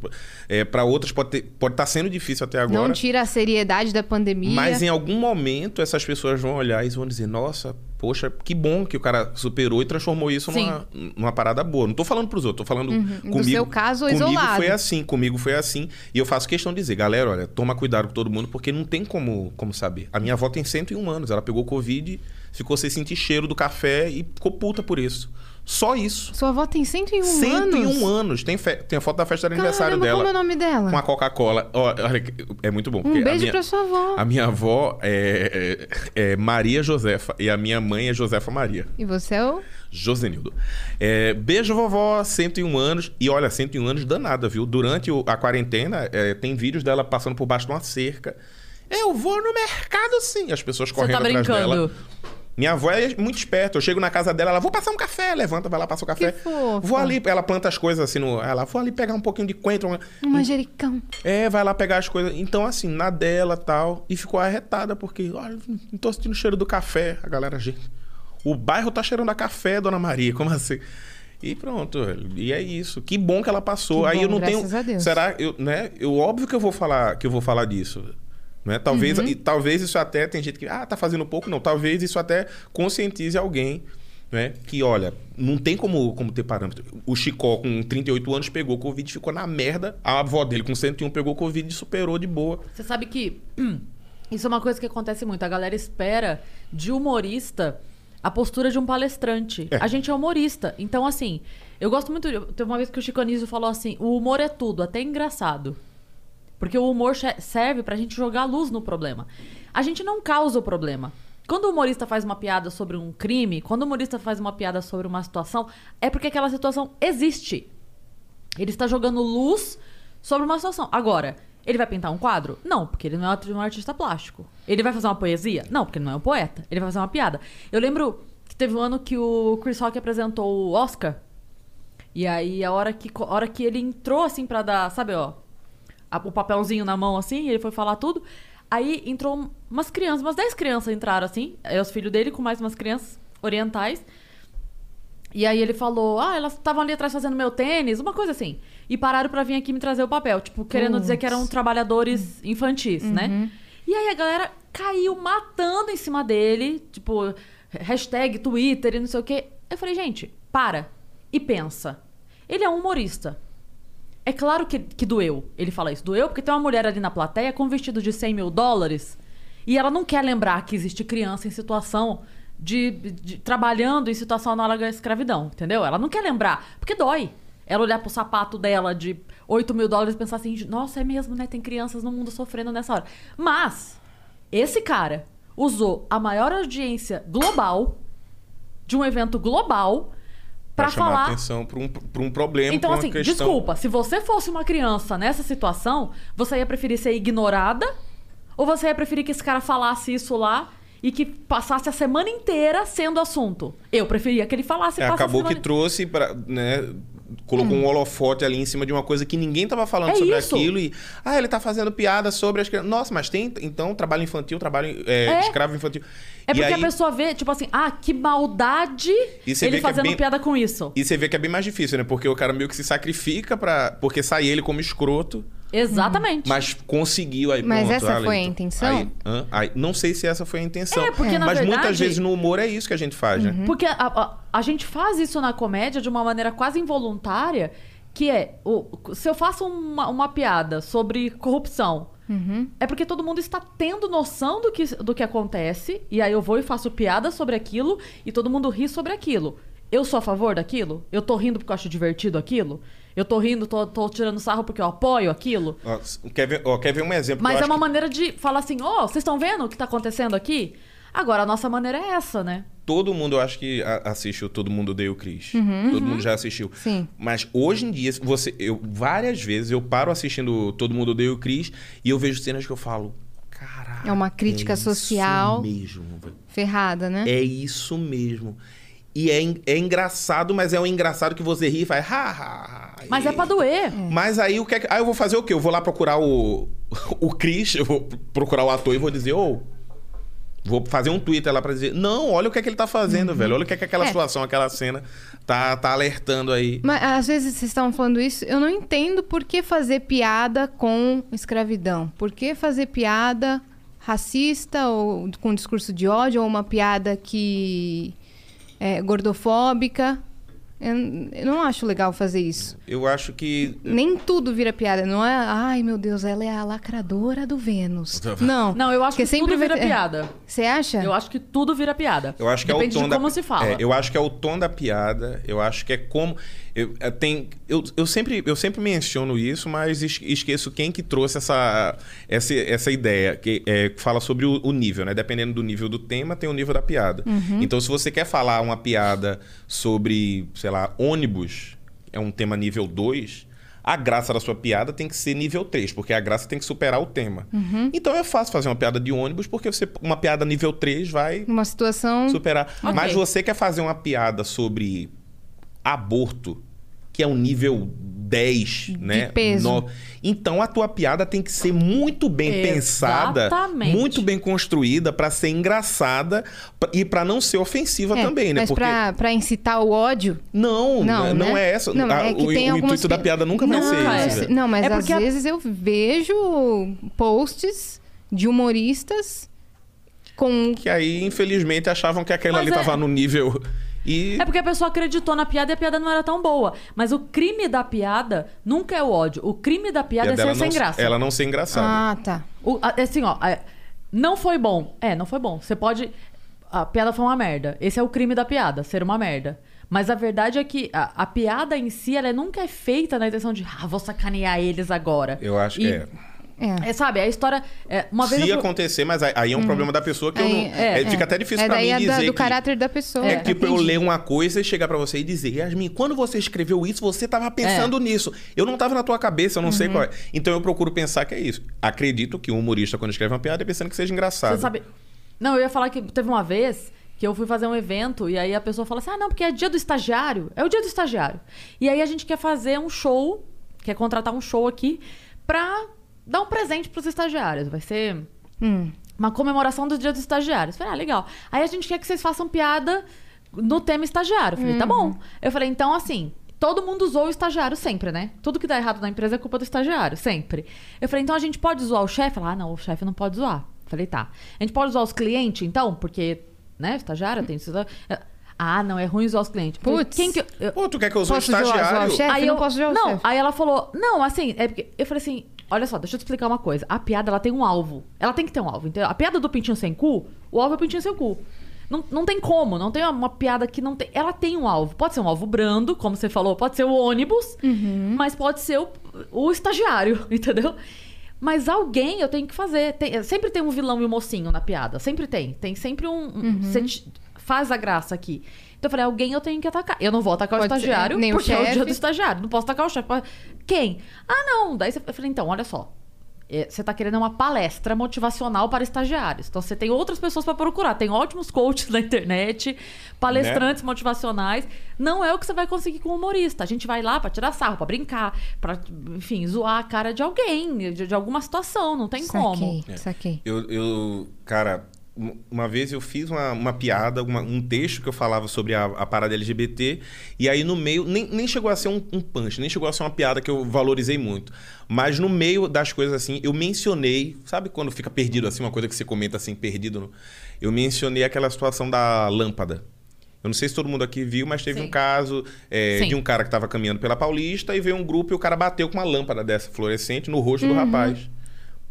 é, para outras pode estar pode tá sendo difícil até agora. Não tira a seriedade da pandemia. Mas em algum momento essas pessoas vão olhar e vão dizer: Nossa, poxa, que bom que o cara superou e transformou isso numa, numa parada boa. Não tô falando pros outros, tô falando Uhum. Comigo. seu caso comigo isolado. foi assim, comigo foi assim. E eu faço questão de dizer: Galera, olha, toma cuidado com todo mundo, porque não tem como, como saber. A minha avó tem 101 anos, ela pegou Covid, ficou sem sentir cheiro do café e ficou puta por isso. Só isso. Sua avó tem 101, 101 anos. anos. Tem, fe- tem a foto da festa de aniversário dela. como é o nome dela? Com a Coca-Cola. Olha, é muito bom. Um a beijo minha- pra sua avó. a minha avó é, é- é Maria Josefa e a minha mãe é Josefa Maria. E você é o... Josenildo. É, beijo, vovó, 101 anos. E olha, 101 anos danada, viu? Durante a quarentena, é, tem vídeos dela passando por baixo de uma cerca. Eu vou no mercado sim. As pessoas Você correndo tá atrás brincando. dela. Minha avó é muito esperta. Eu chego na casa dela, ela, vou passar um café. Levanta, vai lá, passa o café. Que fofa. Vou ali, ela planta as coisas assim no. Ela, vou ali pegar um pouquinho de coentro. Um manjericão. é, vai lá pegar as coisas. Então, assim, na dela tal. E ficou arretada, porque, olha, não tô sentindo o cheiro do café. A galera, gente. O bairro tá cheirando a café, dona Maria. Como assim? E pronto, e é isso. Que bom que ela passou. Que Aí bom, eu não tenho. a Deus. Será, eu, né? Eu óbvio que eu vou falar, que eu vou falar disso. Né? Talvez, Uhum. e talvez isso até tem gente que, ah, tá fazendo pouco, não. Talvez isso até conscientize alguém, né? Que olha, não tem como, como ter parâmetro. O Chicó com 38 anos pegou Covid, ficou na merda. A avó dele com 101 pegou Covid e superou de boa. Você sabe que [clears throat] isso é uma coisa que acontece muito. A galera espera de humorista a postura de um palestrante. É. A gente é humorista. Então, assim, eu gosto muito. de- Teve uma vez que o Chico Anísio falou assim: o humor é tudo, até engraçado. Porque o humor serve pra gente jogar luz no problema. A gente não causa o problema. Quando o humorista faz uma piada sobre um crime, quando o humorista faz uma piada sobre uma situação, é porque aquela situação existe. Ele está jogando luz sobre uma situação. Agora, ele vai pintar um quadro? Não, porque ele não é um artista plástico. Ele vai fazer uma poesia? Não, porque ele não é um poeta. Ele vai fazer uma piada. Eu lembro que teve um ano que o Chris Rock apresentou o Oscar. E aí, a hora que, a hora que ele entrou, assim, pra dar, sabe, ó, a- o papelzinho na mão, assim, e ele foi falar tudo. Aí entrou umas crianças, umas 10 crianças entraram, assim. É os filhos dele com mais umas crianças orientais. E aí ele falou: Ah, elas estavam ali atrás fazendo meu tênis, uma coisa assim. E pararam pra vir aqui me trazer o papel. Tipo, querendo dizer que eram trabalhadores infantis, né? E aí a galera caiu matando em cima dele, tipo, hashtag Twitter e não sei o quê. Eu falei, gente, para e pensa. Ele é um humorista. É claro que, que doeu. Ele fala isso. Doeu porque tem uma mulher ali na plateia com vestido de 100 mil dólares e ela não quer lembrar que existe criança em situação de, de- trabalhando em situação análoga à escravidão, entendeu? Ela não quer lembrar, porque dói. Ela olhar pro sapato dela de 8 mil dólares e pensar assim, nossa, é mesmo, né? Tem crianças no mundo sofrendo nessa hora. Mas, esse cara usou a maior audiência global de um evento global Chamar falar atenção pra um, pra um problema, então, assim, questão. desculpa, se você fosse uma criança nessa situação, você ia preferir ser ignorada Ou você ia preferir que esse cara falasse isso lá e que passasse a semana inteira sendo assunto? Eu preferia que ele falasse É, acabou que trouxe para, né, colocou um holofote ali em cima de uma coisa que ninguém tava falando É sobre isso. aquilo e ah, ele tá fazendo piada sobre as crianças. Nossa, mas tem então trabalho infantil, trabalho é, É. escravo infantil. É E porque aí- a pessoa vê, tipo assim, ah, que maldade ele é fazendo bem- piada com isso. E você vê que é bem mais difícil, né? Porque o cara meio que se sacrifica para porque sai ele como escroto, Exatamente. mas conseguiu aí Mas pronto, essa ah, foi a então- intenção? Aí, hã? Aí, não sei se essa foi a intenção. É, porque, na mas muitas verdade- vezes no humor é isso que a gente faz, né? Porque a, a- a gente faz isso na comédia de uma maneira quase involuntária, que é, o, se eu faço uma, uma piada sobre corrupção, é porque todo mundo está tendo noção do que, do que acontece, e aí eu vou e faço piada sobre aquilo, e todo mundo ri sobre aquilo. Eu sou a favor daquilo? Eu tô rindo porque eu acho divertido aquilo? Eu tô rindo, tô, tô tirando sarro porque eu apoio aquilo? Ó, quer, ver, ó, quer ver um exemplo? Mas é uma que maneira de falar assim, ó, vocês estão vendo o que tá acontecendo aqui? Agora, a nossa maneira é essa, né? Todo mundo, eu acho que assistiu Todo Mundo Odeia o Chris. Todo mundo já assistiu. Sim. Mas hoje em dia, você, eu várias vezes eu paro assistindo Todo Mundo Odeia o Chris e eu vejo cenas que eu falo, caralho. É uma crítica é social. Isso mesmo. Ferrada, né? É isso mesmo. E é, é engraçado, mas é um engraçado que você ri e faz. Ha, ha, ha, Mas é pra doer. Mas aí o que é que. Aí eu vou fazer o quê? Eu vou lá procurar o. [laughs] O Chris, eu vou procurar o ator e vou dizer, ô. vou fazer um Twitter lá pra dizer, não, olha o que é que ele tá fazendo, velho. Olha o que é que aquela É. situação, aquela cena tá, tá alertando aí. Mas às vezes vocês estavam falando isso, eu não entendo por que fazer piada com escravidão. Por que fazer piada racista ou com discurso de ódio ou uma piada que é gordofóbica? Eu, eu não acho legal fazer isso. Eu acho que. Nem tudo vira piada, não é? Ai, meu Deus, ela é a lacradora do Vênus. [laughs] Não. Não, eu acho que tudo vai vira ter- piada. Você acha? Eu acho que tudo vira piada. Eu acho que Depende é o tom de como da, se fala. É, eu acho que é o tom da piada. Eu acho que é como eu é, tem eu, eu sempre eu sempre menciono isso, mas es- esqueço quem que trouxe essa essa, essa ideia que é, fala sobre o, o nível, né? Dependendo do nível do tema, tem o nível da piada. Então, se você quer falar uma piada sobre, sei lá, ônibus, é um tema nível 2, a graça da sua piada tem que ser nível 3, porque a graça tem que superar o tema. Então é fácil fazer uma piada de ônibus, porque você uma piada nível 3 vai Uma situação. superar. Ok. Mas você quer fazer uma piada sobre aborto, que é um nível 10, né? peso. No- Então a tua piada tem que ser muito bem pensada, Exatamente. muito bem construída pra ser engraçada e pra não ser ofensiva É, também, né? Mas Porque pra, pra incitar o ódio. não, Não, não, né? é essa. Não, A- é que o, tem o algumas intuito da pi- piada nunca vai Não, ser é. esse. velho. Não, mas É às porque a- vezes eu vejo posts de humoristas com. Que aí, infelizmente, achavam que aquela Mas ali é- tava no nível. E É porque a pessoa acreditou na piada e a piada não era tão boa. Mas o crime da piada nunca é o ódio. O crime da piada é ser sem não, graça. ela não ser engraçada. Ah, tá. O- a- assim, ó, é, não foi bom. É, não foi bom. Você pode. A piada foi uma merda. Esse é o crime da piada, ser uma merda. Mas a verdade é que a, a piada em si, ela nunca é feita na intenção de, ah, vou sacanear eles agora. Eu acho que E- é. É. É, sabe, a história. é, uma vez Se eu acontecer, mas aí- é um problema da pessoa que eu Aí, não. é, é, fica até difícil é pra daí mim é da- dizer. do que- caráter da pessoa. É tipo eu ler uma coisa e chegar pra você e dizer, Yasmin, quando você escreveu isso, você tava pensando nisso. Eu não tava na tua cabeça, eu não sei Uhum. qual é. Então eu procuro pensar que é isso. Acredito que um humorista, quando escreve uma piada, é pensando que seja engraçado. Você sabe. Não, eu ia falar que teve uma vez que eu fui fazer um evento e aí a pessoa fala assim: ah, não, porque é dia do estagiário. É o dia do estagiário. E aí a gente quer fazer um show, quer contratar um show aqui pra dar um presente pros estagiários. Vai ser Hum. uma comemoração do dia dos estagiários. Eu Falei, ah, legal. Aí a gente quer que vocês façam piada no tema estagiário. Eu falei, tá bom. Eu falei, então assim. Todo mundo usou o estagiário sempre, né? Tudo que dá errado na empresa é culpa do estagiário, sempre. Eu falei, então a gente pode zoar o chefe? Ela, ah, não, o chefe não pode zoar. Eu falei, tá. A gente pode usar os clientes, então? Porque, né, estagiário tem... Ah, não, é ruim usar os clientes. Putz. Quem que... eu- Pô, tu quer que eu use o Posso zoar- zoar o estagiário? chefe? Aí eu eu não posso zoar o Não, chefe. aí ela falou, não, assim, é porque eu falei assim, olha só, deixa eu te explicar uma coisa. A piada ela tem um alvo. Ela tem que ter um alvo. Entendeu? A piada do pintinho sem cu, o alvo é o pintinho sem cu. Não, não tem como, não tem uma, uma piada que não tem. Ela tem um alvo. Pode ser um alvo brando, como você falou, pode ser o ônibus, Uhum. mas pode ser o, o estagiário, [laughs] entendeu? Mas alguém eu tenho que fazer. Tem- sempre tem um vilão e um mocinho na piada. Sempre tem. Tem sempre um. um- Uhum. você faz a graça aqui. Então eu falei, alguém eu tenho que atacar. Eu não vou atacar Pode o ser, estagiário, nem o porque é o dia chefe. do estagiário. Não posso atacar o chefe. Quem? Ah, não. Daí você- eu falei, então, olha só. é, você tá querendo uma palestra motivacional para estagiários. Então você tem outras pessoas para procurar. Tem ótimos coaches [laughs] na internet, palestrantes Né? motivacionais. Não é o que você vai conseguir com o humorista. A gente vai lá para tirar sarro, para brincar, para, enfim, zoar a cara de alguém, de, de alguma situação. Não tem como. Saquei, saquei. Eu, eu, cara, um- uma vez eu fiz uma, uma piada, uma- um texto que eu falava sobre a, a parada LGBT, e aí no meio, nem, nem chegou a ser um, um punch, nem chegou a ser uma piada que eu valorizei muito. Mas no meio das coisas assim, eu mencionei, sabe quando fica perdido assim, uma coisa que você comenta assim, perdido? no- Eu mencionei aquela situação da lâmpada. Eu não sei se todo mundo aqui viu, mas teve Sim. um caso é, de um cara que estava caminhando pela Paulista e veio um grupo e o cara bateu com uma lâmpada dessa fluorescente no rosto do rapaz.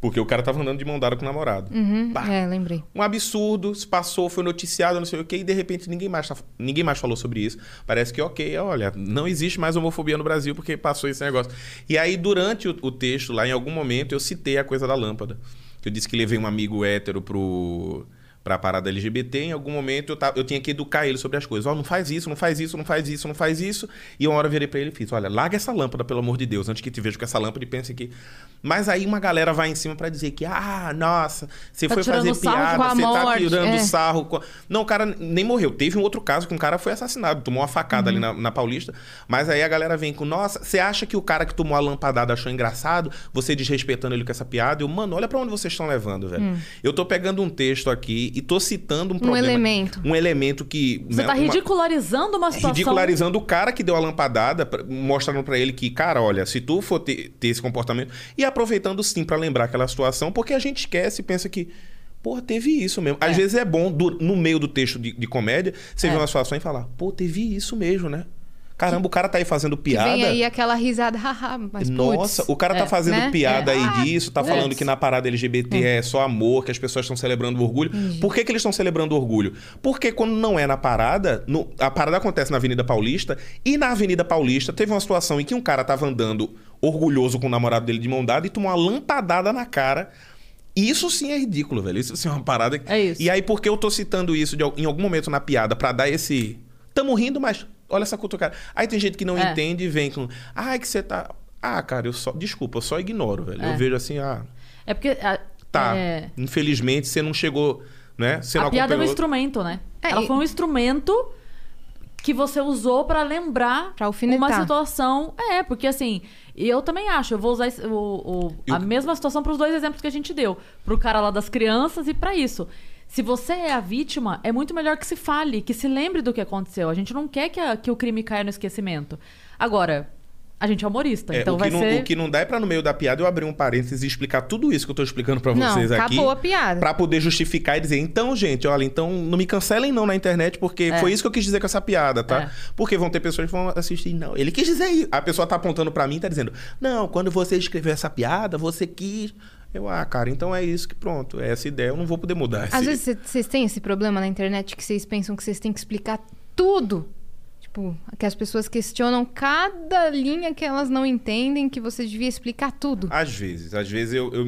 Porque o cara tava andando de mão dada com o namorado. Uhum, é, lembrei. Um absurdo, se passou, foi noticiado, não sei o quê, e de repente ninguém mais, tá- ninguém mais falou sobre isso. Parece que, ok, olha, não existe mais homofobia no Brasil porque passou esse negócio. E aí, durante o, o texto, lá em algum momento, eu citei a coisa da lâmpada. Eu disse que levei um amigo hétero pro. Pra parada LGBT, em algum momento eu, tava, eu tinha que educar ele sobre as coisas. Ó, não faz isso, não faz isso, não faz isso, não faz isso. E uma hora eu virei pra ele e fiz: Olha, larga essa lâmpada, pelo amor de Deus, antes que te veja com essa lâmpada e pense que. Mas aí uma galera vai em cima pra dizer que, ah, nossa, você Tá foi fazer piada, a você tá tirando é. sarro. com- Não, o cara nem morreu. Teve um outro caso que um cara foi assassinado, tomou uma facada ali na, na Paulista. Mas aí a galera vem com, nossa, você acha que o cara que tomou a lampadada achou engraçado? Você desrespeitando ele com essa piada? Eu, mano, olha pra onde vocês estão levando, velho. Eu tô pegando um texto aqui e tô citando um problema. elemento. Um elemento que. Você né, tá uma- ridicularizando uma situação. ridicularizando o cara que deu a lampadada, mostrando pra ele que, cara, olha, se tu for ter, ter esse comportamento. E aproveitando sim pra lembrar aquela situação, porque a gente esquece e pensa que. Porra, teve isso mesmo. Às vezes é bom, no meio do texto de, de comédia, você É. ver uma situação e falar, pô, teve isso mesmo, né? Caramba, o cara tá aí fazendo Que piada. vem aí aquela risada, haha, mas Nossa, o cara tá É, fazendo né? piada É. aí Ah, disso, tá falando que na parada LGBT é. só amor, que as pessoas estão celebrando o orgulho. Por que, que eles estão celebrando o orgulho? Porque quando não é na parada, no- a parada acontece na Avenida Paulista, e na Avenida Paulista teve uma situação em que um cara tava andando orgulhoso com o namorado dele de mão dada e tomou uma lampadada na cara. Isso sim é ridículo, velho. Isso sim é uma parada. que- É isso. E aí, por que eu tô citando isso de em algum momento na piada pra dar esse. Tamo rindo, mas olha essa cutucada. Aí tem gente que não É. entende e vem com. Ai, que você tá. Ah, cara, eu só. Desculpa, eu só ignoro, velho. É. Eu vejo assim, ah. É porque. a- Tá. é, Infelizmente você não chegou. Né? Você não a piada é um instrumento, né? É, Ela e- foi um instrumento que você usou pra lembrar Pra alfinetar. uma situação. É, porque assim, eu também acho, eu vou usar esse- o, o- a o- mesma situação pros dois exemplos que a gente deu. Pro cara lá das crianças e pra isso. Se você é a vítima, é muito melhor que se fale, que se lembre do que aconteceu. A gente não quer que, a- que o crime caia no esquecimento. Agora, a gente é humorista, É, então o, que vai não, ser. o que não dá é pra no meio da piada eu abrir um parênteses e explicar tudo isso que eu tô explicando pra Não, vocês aqui. acabou a piada. Pra poder justificar e dizer, então, gente, olha, então não me cancelem não na internet, porque É. foi isso que eu quis dizer com essa piada, tá? É. Porque vão ter pessoas que vão assistir, não, ele quis dizer isso. A pessoa tá apontando pra mim e tá dizendo, não, quando você escreveu essa piada, você quis. Eu, ah, cara, então é isso que pronto, é essa ideia, eu não vou poder mudar. Às esse- vezes cê- vocês têm esse problema na internet que vocês pensam que vocês têm que explicar tudo. Tipo, que as pessoas questionam cada linha que elas não entendem, que você devia explicar tudo. Às vezes. Às vezes eu, eu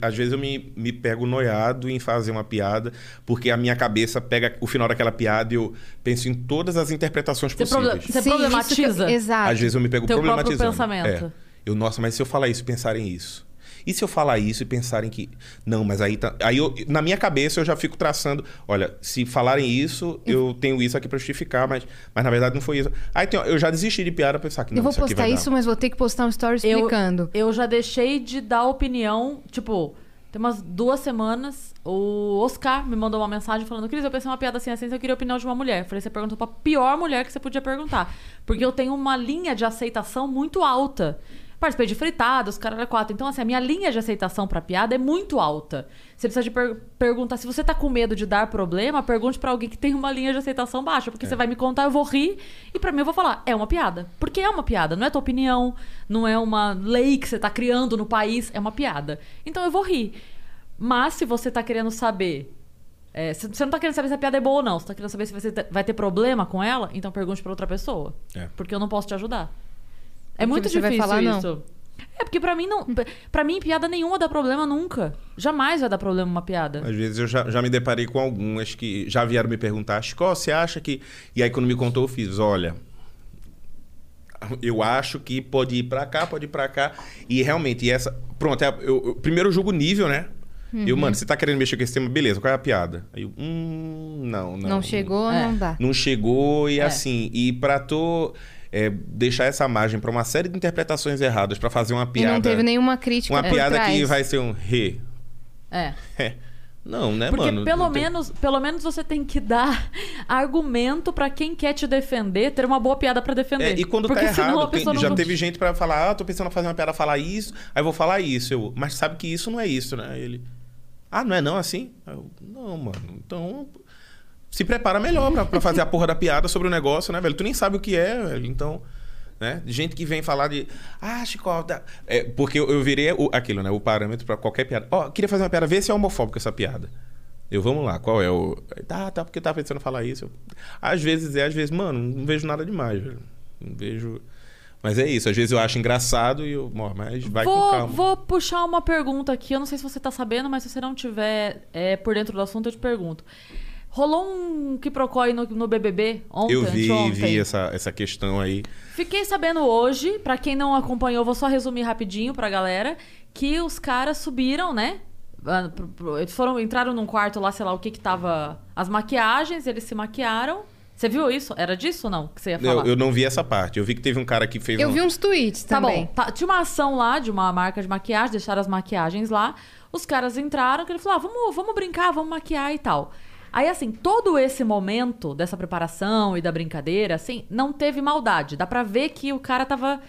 às vezes eu me, me pego noiado em fazer uma piada, porque a minha cabeça pega o final daquela piada e eu penso em todas as interpretações Você, possíveis. proble- você Sim, problematiza. que Exato. Às vezes eu me pego Teu problematizando. pensamento. É. Eu, nossa, mas se eu falar isso e pensarem isso? E se eu falar isso e pensarem que. Não, mas aí tá. Aí eu, na minha cabeça eu já fico traçando. Olha, se falarem isso, eu tenho isso aqui pra justificar, mas, mas na verdade não foi isso. Aí tem- eu já desisti de piada pra pensar que não. eu vou isso aqui postar vai dar. isso, mas vou ter que postar um story Eu- explicando. Eu, já deixei de dar opinião, tipo, tem umas duas semanas, o Oscar me mandou uma mensagem falando, Cris, eu pensei uma piada assim, assim, eu queria a opinião de uma mulher. Falei, você perguntou pra pior mulher que você podia perguntar. Porque eu tenho uma linha de aceitação muito alta. Participei de fritadas, cara quatro. Então, assim, a minha linha de aceitação pra piada é muito alta. Você precisa de per- perguntar. Se você tá com medo de dar problema, pergunte pra alguém que tem uma linha de aceitação baixa. Porque você vai me contar, eu vou rir. E pra mim eu vou falar, é uma piada. Porque é uma piada. Não é tua opinião, não é uma lei que você tá criando no país. É uma piada. Então eu vou rir. Mas se você tá querendo saber. é, você não tá querendo saber se a piada é boa ou não, você tá querendo saber se você vai ter problema com ela, então pergunte pra outra pessoa. É. Porque eu não posso te ajudar. É muito você vai difícil falar não. isso. É porque pra mim não. Pra mim, piada nenhuma dá problema nunca. Jamais vai dar problema uma piada. Às vezes eu já, já me deparei com algumas que já vieram me perguntar, Chico, você acha que. E aí quando me contou, eu fiz, olha. eu acho que pode ir pra cá, pode ir pra cá. E realmente, essa. Pronto, é, eu, eu- primeiro eu julgo o nível, né? Eu, Uhum. mano, você tá querendo mexer com esse tema, beleza, qual é a piada? Aí eu, hum, não, não. Não, chegou, É. não dá. Não chegou e É. assim, e pra tu é, deixar essa margem pra uma série de interpretações erradas pra fazer uma E piada. não teve nenhuma crítica Uma por piada que vai ser um re. É. É. Não, né, Porque mano? pelo Não tem- menos, pelo menos você tem que dar [laughs] argumento pra quem quer te defender, ter uma boa piada pra defender. É, e quando Porque tá errado, tem- não já teve gente pra falar, ah, tô pensando em fazer uma piada, falar isso, aí eu vou falar isso. Eu, mas sabe que isso não é isso, né? Ele, ah, não é não assim? Eu, não, mano, então se prepara melhor pra, pra fazer a porra da piada sobre o negócio, né, velho? Tu nem sabe o que é, velho, então... Né? Gente que vem falar de. Ah, Chico. dá-" É, porque eu, eu virei o- aquilo, né? O parâmetro pra qualquer piada. Ó, queria fazer uma piada, vê se é homofóbico essa piada. Eu, vamos lá, qual é o. Tá, tá, porque tá pensando em falar isso. Eu- Às vezes é, às vezes, mano, não vejo nada demais, velho. Não vejo. Mas é isso, às vezes eu acho engraçado e eu. ó, Mas vai com vou, calma. vou puxar uma pergunta aqui. Eu não sei se você tá sabendo, mas se você não tiver é, por dentro do assunto, eu te pergunto. Rolou um que aí no, no BBB ontem, eu vi, anteontem? vi essa, essa questão aí. Fiquei sabendo hoje, pra quem não acompanhou, vou só resumir rapidinho pra galera, que os caras subiram, né? Ah, Eles foram, entraram num quarto lá, sei lá o que que tava. As maquiagens, eles se maquiaram. Você viu isso? Era disso ou não que você ia falar? Eu, eu não vi essa parte. Eu vi que teve um cara que fez Eu um... vi uns tweets Tá também. bom. Tá, tinha uma ação lá de uma marca de maquiagem, deixaram as maquiagens lá. Os caras entraram, que ele falou: ah, vamos, vamos brincar, vamos maquiar e tal. Aí, assim, todo esse momento dessa preparação e da brincadeira, assim, não teve maldade. Dá pra ver que o cara tava.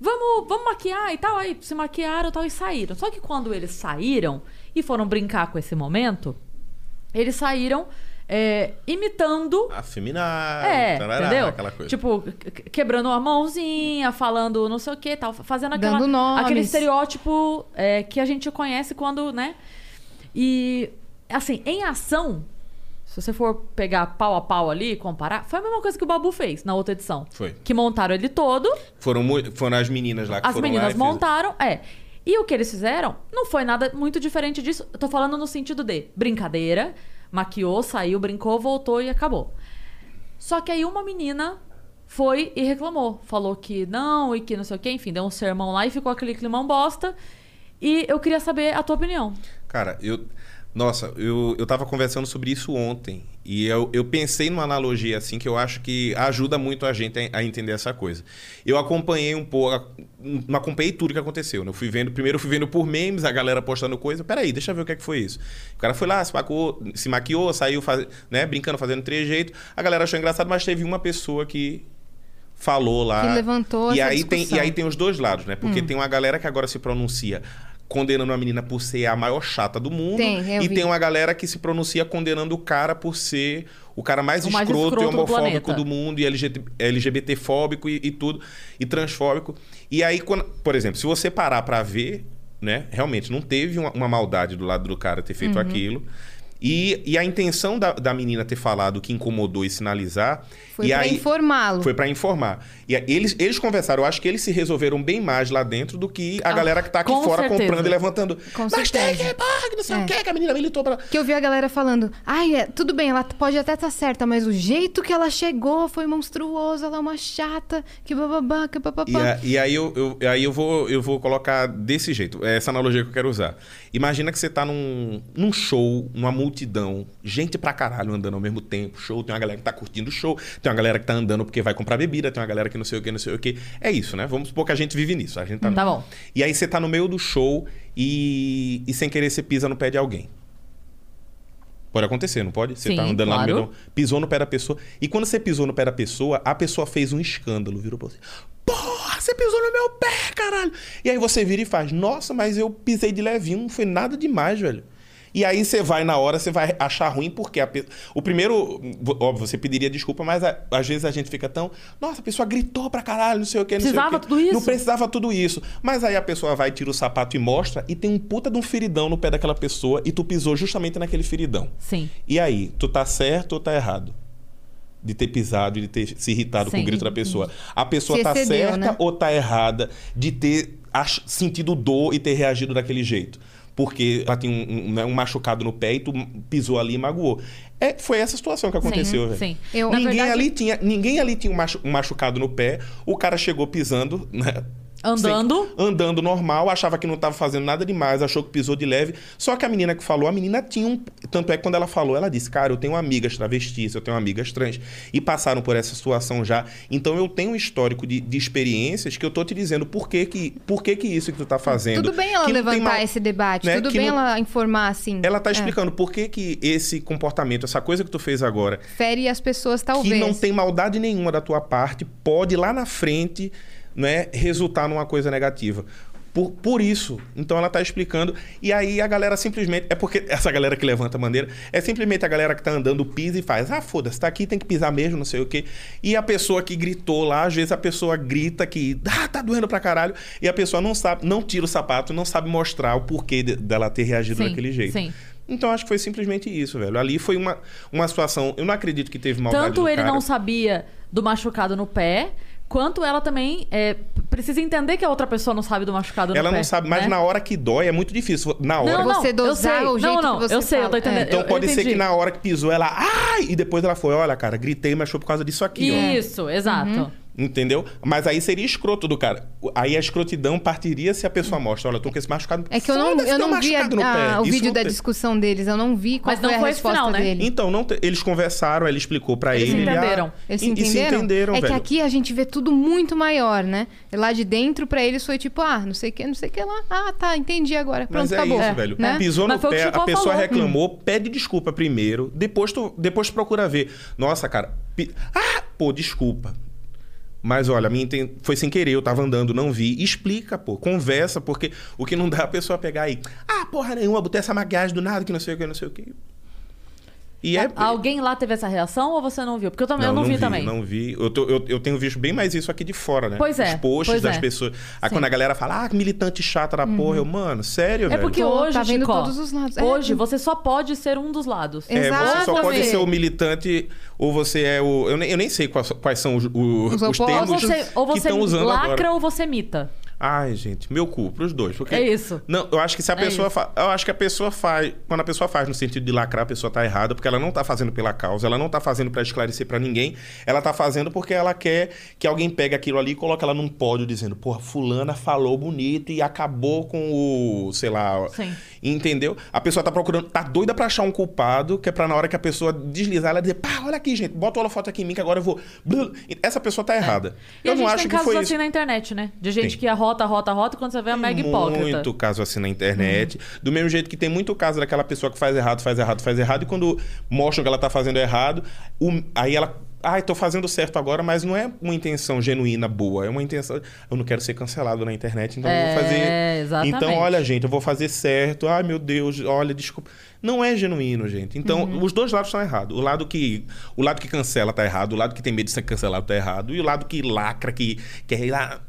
Vamos, vamos maquiar e tal. Aí se maquiaram e tal e saíram. Só que quando eles saíram e foram brincar com esse momento, eles saíram é, imitando Afeminado, é, tarará, entendeu? aquela coisa. Tipo, que- que- quebrando a mãozinha, falando não sei o que tal, fazendo aquela, Dando nomes. aquele estereótipo é, que a gente conhece quando, né? E, assim, em ação, se você for pegar pau a pau ali e comparar, foi a mesma coisa que o Babu fez na outra edição. Foi. Que montaram ele todo, Foram, foram as meninas lá que as foram lá meninas montaram, é. E o que eles fizeram não foi nada muito diferente disso. Eu tô falando no sentido de brincadeira, maquiou, saiu, brincou, voltou e acabou. Só que aí uma menina foi e reclamou. Falou que não e que não sei o quê. Enfim, deu um sermão lá e ficou aquele climão bosta. E eu queria saber a tua opinião. Cara, eu. Nossa, eu, eu tava conversando sobre isso ontem. E eu, eu pensei numa analogia assim que eu acho que ajuda muito a gente a, a entender essa coisa. Eu acompanhei um pouco. Não acompanhei tudo que aconteceu. Né? Eu fui vendo, primeiro eu fui vendo por memes, a galera postando coisa. Peraí, deixa eu ver o que, é que foi isso. O cara foi lá, se maquiou, se maquiou saiu faz, né, brincando, fazendo trejeito. A galera achou engraçado, mas teve uma pessoa que falou lá. Que levantou e aí tem E aí tem os dois lados, né? Porque Hum. tem uma galera que agora se pronuncia condenando a menina por ser a maior chata do mundo. Tem, eu e vi. tem uma galera que se pronuncia condenando o cara por ser o cara mais, O mais escroto, escroto e do homofóbico planeta. do, mundo e LGBT, LGBTfóbico e, e tudo, e transfóbico. E aí, quando, por exemplo, se você parar pra ver, né, realmente não teve uma, uma maldade do lado do cara ter feito Uhum. aquilo. E, e a intenção da, da menina ter falado o que incomodou e sinalizar. Foi e aí, informá-lo. foi pra informar. E aí eles, eles conversaram, eu acho que eles se resolveram bem mais lá dentro do que a galera que tá aqui com fora certeza. comprando e levantando. Com Mas tem certeza. que, porra, que não sei É. o que, que a menina militou pra. Que eu vi a galera falando, ai, é, tudo bem, ela pode até estar certa, mas o jeito que ela chegou foi monstruoso, ela é uma chata, que bababá, que E, bababá. a- e aí, eu, eu- aí eu, vou, eu vou colocar desse jeito, é essa analogia que eu quero usar. Imagina que você tá num, num show, numa multidão, gente pra caralho andando ao mesmo tempo, show, tem uma galera que tá curtindo o show, tem uma galera que tá andando porque vai comprar bebida, tem uma galera que não sei o que, não sei o que. É isso, né? Vamos supor que a gente vive nisso. A gente tá, Tá bom. E aí você tá no meio do show e, e sem querer você pisa no pé de alguém. Pode acontecer, não pode? Você Sim, tá andando lá no claro. meio do... Pisou no pé da pessoa. E quando você pisou no pé da pessoa, a pessoa fez um escândalo, virou pra você. Porra, você pisou no meu pé, caralho! E aí você vira e faz, nossa, mas eu pisei de levinho, não foi nada demais, velho. E aí você vai na hora, você vai achar ruim, porque a pe... o primeiro, óbvio, você pediria desculpa, mas a- às vezes a gente fica tão, nossa, a pessoa gritou pra caralho, não sei o que, não sei o Precisava tudo isso? Não precisava tudo isso. Mas aí a pessoa vai, tira o sapato e mostra, e tem um puta de um feridão no pé daquela pessoa, e tu pisou justamente naquele feridão. Sim. E aí, tu tá certo ou tá errado? De ter pisado e de ter se irritado com Sim. o grito da pessoa. A pessoa Se tá excedeu, certa né? ou tá errada de ter sentido dor e ter reagido daquele jeito? Porque ela tinha um, um, né, um machucado no pé e tu pisou ali e magoou. É, foi essa situação que aconteceu, velho. sim. Eu- Ninguém, verdade- ali tinha, ninguém ali tinha um, machu- um machucado no pé, o cara chegou pisando, né? Andando. Andando normal, achava que não estava fazendo nada demais, achou que pisou de leve. Só que a menina que falou, a menina tinha um. Tanto é que quando ela falou, ela disse: Cara, eu tenho amigas travestis, eu tenho amigas trans, e passaram por essa situação já. Então eu tenho um histórico de, de experiências que eu tô te dizendo por que, que, por que, que isso que tu tá fazendo. Tudo bem ela Que levantar mal- esse debate, né? tudo Que bem não- ela informar assim. Ela tá É. explicando por que, que esse comportamento, essa coisa que tu fez agora, Fere as pessoas, talvez. que não tem maldade nenhuma da tua parte, pode lá na frente né, resultar numa coisa negativa. Por, por isso. Então ela tá explicando. E aí a galera simplesmente. É porque [laughs] essa galera que levanta a bandeira é simplesmente a galera que tá andando, pisa e faz. Ah, foda-se, tá aqui, tem que pisar mesmo, não sei o quê. E a pessoa que gritou lá, às vezes a pessoa grita que ah, tá doendo pra caralho. E a pessoa não sabe, não tira o sapato, não sabe mostrar o porquê de- dela ter reagido Sim, daquele jeito. sim. Então acho que foi simplesmente isso, velho. Ali foi uma, uma situação. Eu não acredito que teve maldade. Tanto ele cara. não sabia do machucado no pé, quanto ela também é, precisa entender que a outra pessoa não sabe do machucado no Ela pé. não sabe, mas né? na hora que dói é muito difícil. Na hora. Não, não, Você eu dosar sei. o jeito não, não, que você eu sei, eu fala. tô entendendo. É. Então eu- pode eu ser que na hora que pisou ela, ai, e depois ela foi, olha, cara, gritei, mas foi por causa disso aqui, ó. Isso, exato. Entendeu? Mas aí seria escroto do cara. Aí a escrotidão partiria se a pessoa mostra, olha, eu tô com esse machucado. É que eu não, eu um não vi a- no a- pé. o Isso vídeo não da tem- discussão deles, eu não vi qual Mas não foi a foi esse resposta final, né? dele. Então, não te- eles conversaram, ele explicou pra Eles ele. se ele, ah, entenderam. Eles se e- entenderam? E se entenderam, é velho. que aqui a gente vê tudo muito maior, né? E lá de dentro, pra eles, foi tipo, ah, não sei o que, não sei o que lá. Ah, tá, entendi agora. Pronto, Mas é acabou. isso, velho. Né? Pisou no Mas foi o que pé, a pessoa falou. reclamou, pede desculpa primeiro, depois tu, depois tu procura ver. Nossa, cara, pi- ah, pô, desculpa. Mas olha, a minha inten- foi sem querer, eu tava andando, não vi. Explica, pô, conversa, porque o que não dá é a pessoa pegar aí. Ah, porra nenhuma, botei essa maquiagem do nada, que não sei o que, não sei o que. E é. Alguém lá teve essa reação ou você não viu? Porque eu também eu não, vi, também. Não vi. Eu, tô- eu, eu tenho visto bem mais isso aqui de fora, né? Pois é, Os posts pois das é. pessoas. Aí Sim. quando a galera fala, ah, que militante chata da porra, eu, mano, sério, É velho. porque Tô- hoje, tá vendo Chico, todos os lados. É. hoje você só pode ser um dos lados. É. É, você só pode Exatamente. ser o militante ou você é o. Eu nem, eu nem sei quais, quais são os, o- Os os, opostos. Ou termos você, ou que você estão usando lacra agora. ou você mita. Ai, gente, meu cu, pros dois. Porque... É isso. Não, eu acho que se a É pessoa fa... Eu acho que a pessoa faz. Quando a pessoa faz no sentido de lacrar, a pessoa tá errada, porque ela não tá fazendo pela causa, ela não tá fazendo pra esclarecer pra ninguém. Ela tá fazendo porque ela quer que alguém pegue aquilo ali e coloque ela num pódio dizendo, porra, fulana falou bonito e acabou com o. sei lá. Sim. Entendeu? A pessoa tá procurando, tá doida pra achar um culpado, que é pra na hora que a pessoa deslizar, ela dizer, pá, olha aqui, gente, bota o holofote aqui em mim que agora eu vou. Essa pessoa tá errada. E eu a gente não tem acho que casos foi assim isso. na internet, né? De gente Tem. que arrota, arrota, arrota, quando você vê a mega hipócrita. Muito caso assim na internet. Do mesmo jeito que tem muito caso daquela pessoa que faz errado, faz errado, faz errado, e quando mostram que ela tá fazendo errado, o- aí ela. Ai, tô fazendo certo agora, mas não é uma intenção genuína boa. É uma intenção. Eu não quero ser cancelado na internet, então eu É, vou fazer. exatamente. Então, olha, gente, eu vou fazer certo. Ai, meu Deus, olha, desculpa. Não é genuíno, gente. Então, Uhum. os dois lados estão errados. O lado que o lado que cancela tá errado, o lado que tem medo de ser cancelado tá errado, e o lado que lacra, que quer.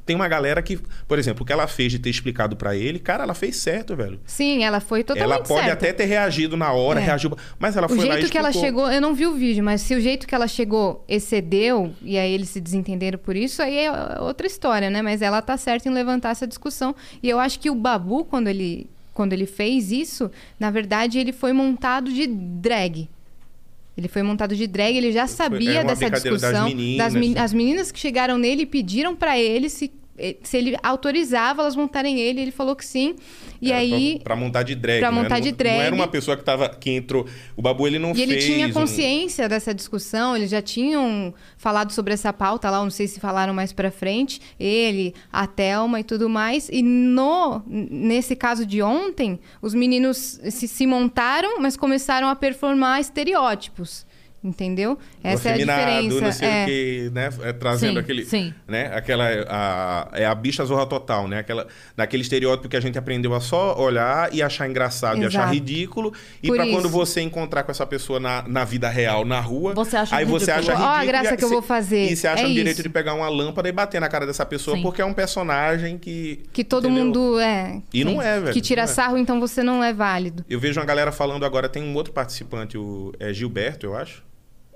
Tem uma galera que, por exemplo, o que ela fez de ter explicado pra ele, cara, ela fez certo, velho. Sim, ela foi totalmente ela pode certa. até ter reagido na hora, É. reagiu, mas ela O foi lá e jeito que ela chegou, eu não vi o vídeo, mas se o jeito que ela chegou excedeu e aí eles se desentenderam por isso, aí é outra história, né? Mas ela tá certa em levantar essa discussão. E eu acho que o Babu, quando ele, quando ele fez isso, na verdade ele foi montado de drag. Ele foi montado de drag, ele já sabia dessa brincadeira das discussão. meninas, men- né? as meninas que chegaram nele pediram pra ele se, se ele autorizava elas montarem ele, ele falou que sim. E Era aí Pra, pra montar de drag. pra né? montar Não- de drag. Não era uma pessoa que, tava, que entrou. O Babu ele não E ele fez. tinha um- consciência dessa discussão, eles já tinham falado sobre essa pauta lá, não sei se falaram mais pra frente, ele, a Thelma e tudo mais. E no nesse caso de ontem, os meninos se, se montaram, mas começaram a performar estereótipos. Entendeu? Essa é a diferença. não sei é. o que, né? É, trazendo Sim, aquele. sim. Né? Aquela. A, é a bicha zorra total, né? Aquela, naquele estereótipo que a gente aprendeu a só olhar e achar engraçado e achar Exato. ridículo. E isso. quando você encontrar com essa pessoa na, na vida real, na rua. Você acha aí você ridículo. acha Ó a ridículo. graça e- que eu vou fazer. E você acha É o direito isso. de pegar uma lâmpada e bater na cara dessa pessoa Sim. porque é um personagem que. Que todo entendeu? mundo é. E não é, velho, Que tira é. sarro, então você não é válido. Eu vejo uma galera falando agora, tem um outro participante, o é Gilberto, eu acho.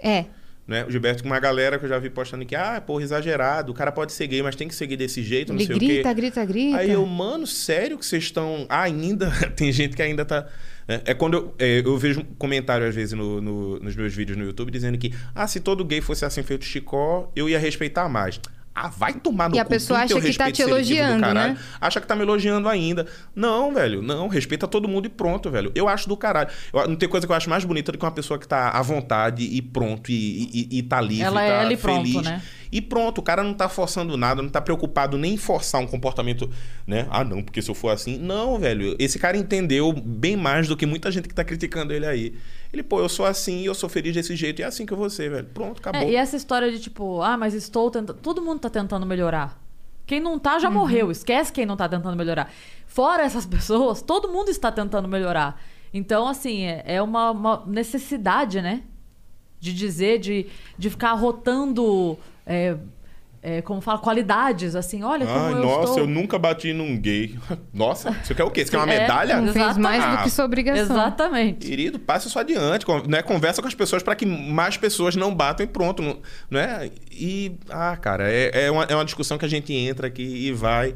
É. Né? O Gilberto com uma galera que eu já vi postando que, ah, porra, exagerado, o cara pode ser gay, mas tem que seguir desse jeito, não Ele sei grita, o quê. grita, grita. Aí eu, mano, sério que vocês estão ainda. [laughs] tem gente que ainda tá. É, é quando eu, é, eu vejo um comentário, às vezes, no- no- nos meus vídeos no YouTube, dizendo que, ah, se todo gay fosse assim feito Chicó, eu ia respeitar mais. Ah, vai tomar no E a cu, pessoa e teu acha que tá te elogiando, né? Acha que tá me elogiando ainda. Não, velho, não, respeita todo mundo e pronto, velho. Eu acho do caralho. Eu- não tem coisa que eu acho mais bonita do que uma pessoa que tá à vontade e pronto, e, e, e tá livre, Ela tá é ela e pronto, feliz. né? E pronto, o cara não tá forçando nada, não tá preocupado nem em forçar um comportamento, né? Ah, não, porque se eu for assim. Não, velho. Esse cara entendeu bem mais do que muita gente que tá criticando ele aí. Ele, pô, eu sou assim, eu sou feliz desse jeito, e é assim que eu vou ser, velho. Pronto, acabou. É, e essa história de tipo, ah, mas estou tentando. Todo mundo tá tentando melhorar. Quem não tá Uhum. já morreu. Esquece quem não tá tentando melhorar. Fora essas [laughs] pessoas, todo mundo está tentando melhorar. Então, assim, é, é uma, uma necessidade, né? De dizer, de, de ficar rotando. é, é, como fala, qualidades, assim, olha como Ai, eu nossa, estou... eu nunca bati num gay. [laughs] Nossa, você quer o quê? Você quer uma [laughs] É, medalha? Não fez mais do que sua obrigação. Exatamente. Querido, passe isso adiante, né? Conversa com as pessoas para que mais pessoas não batam e pronto, não, não é? E, ah, cara, é, é, uma, é uma discussão que a gente entra aqui e vai,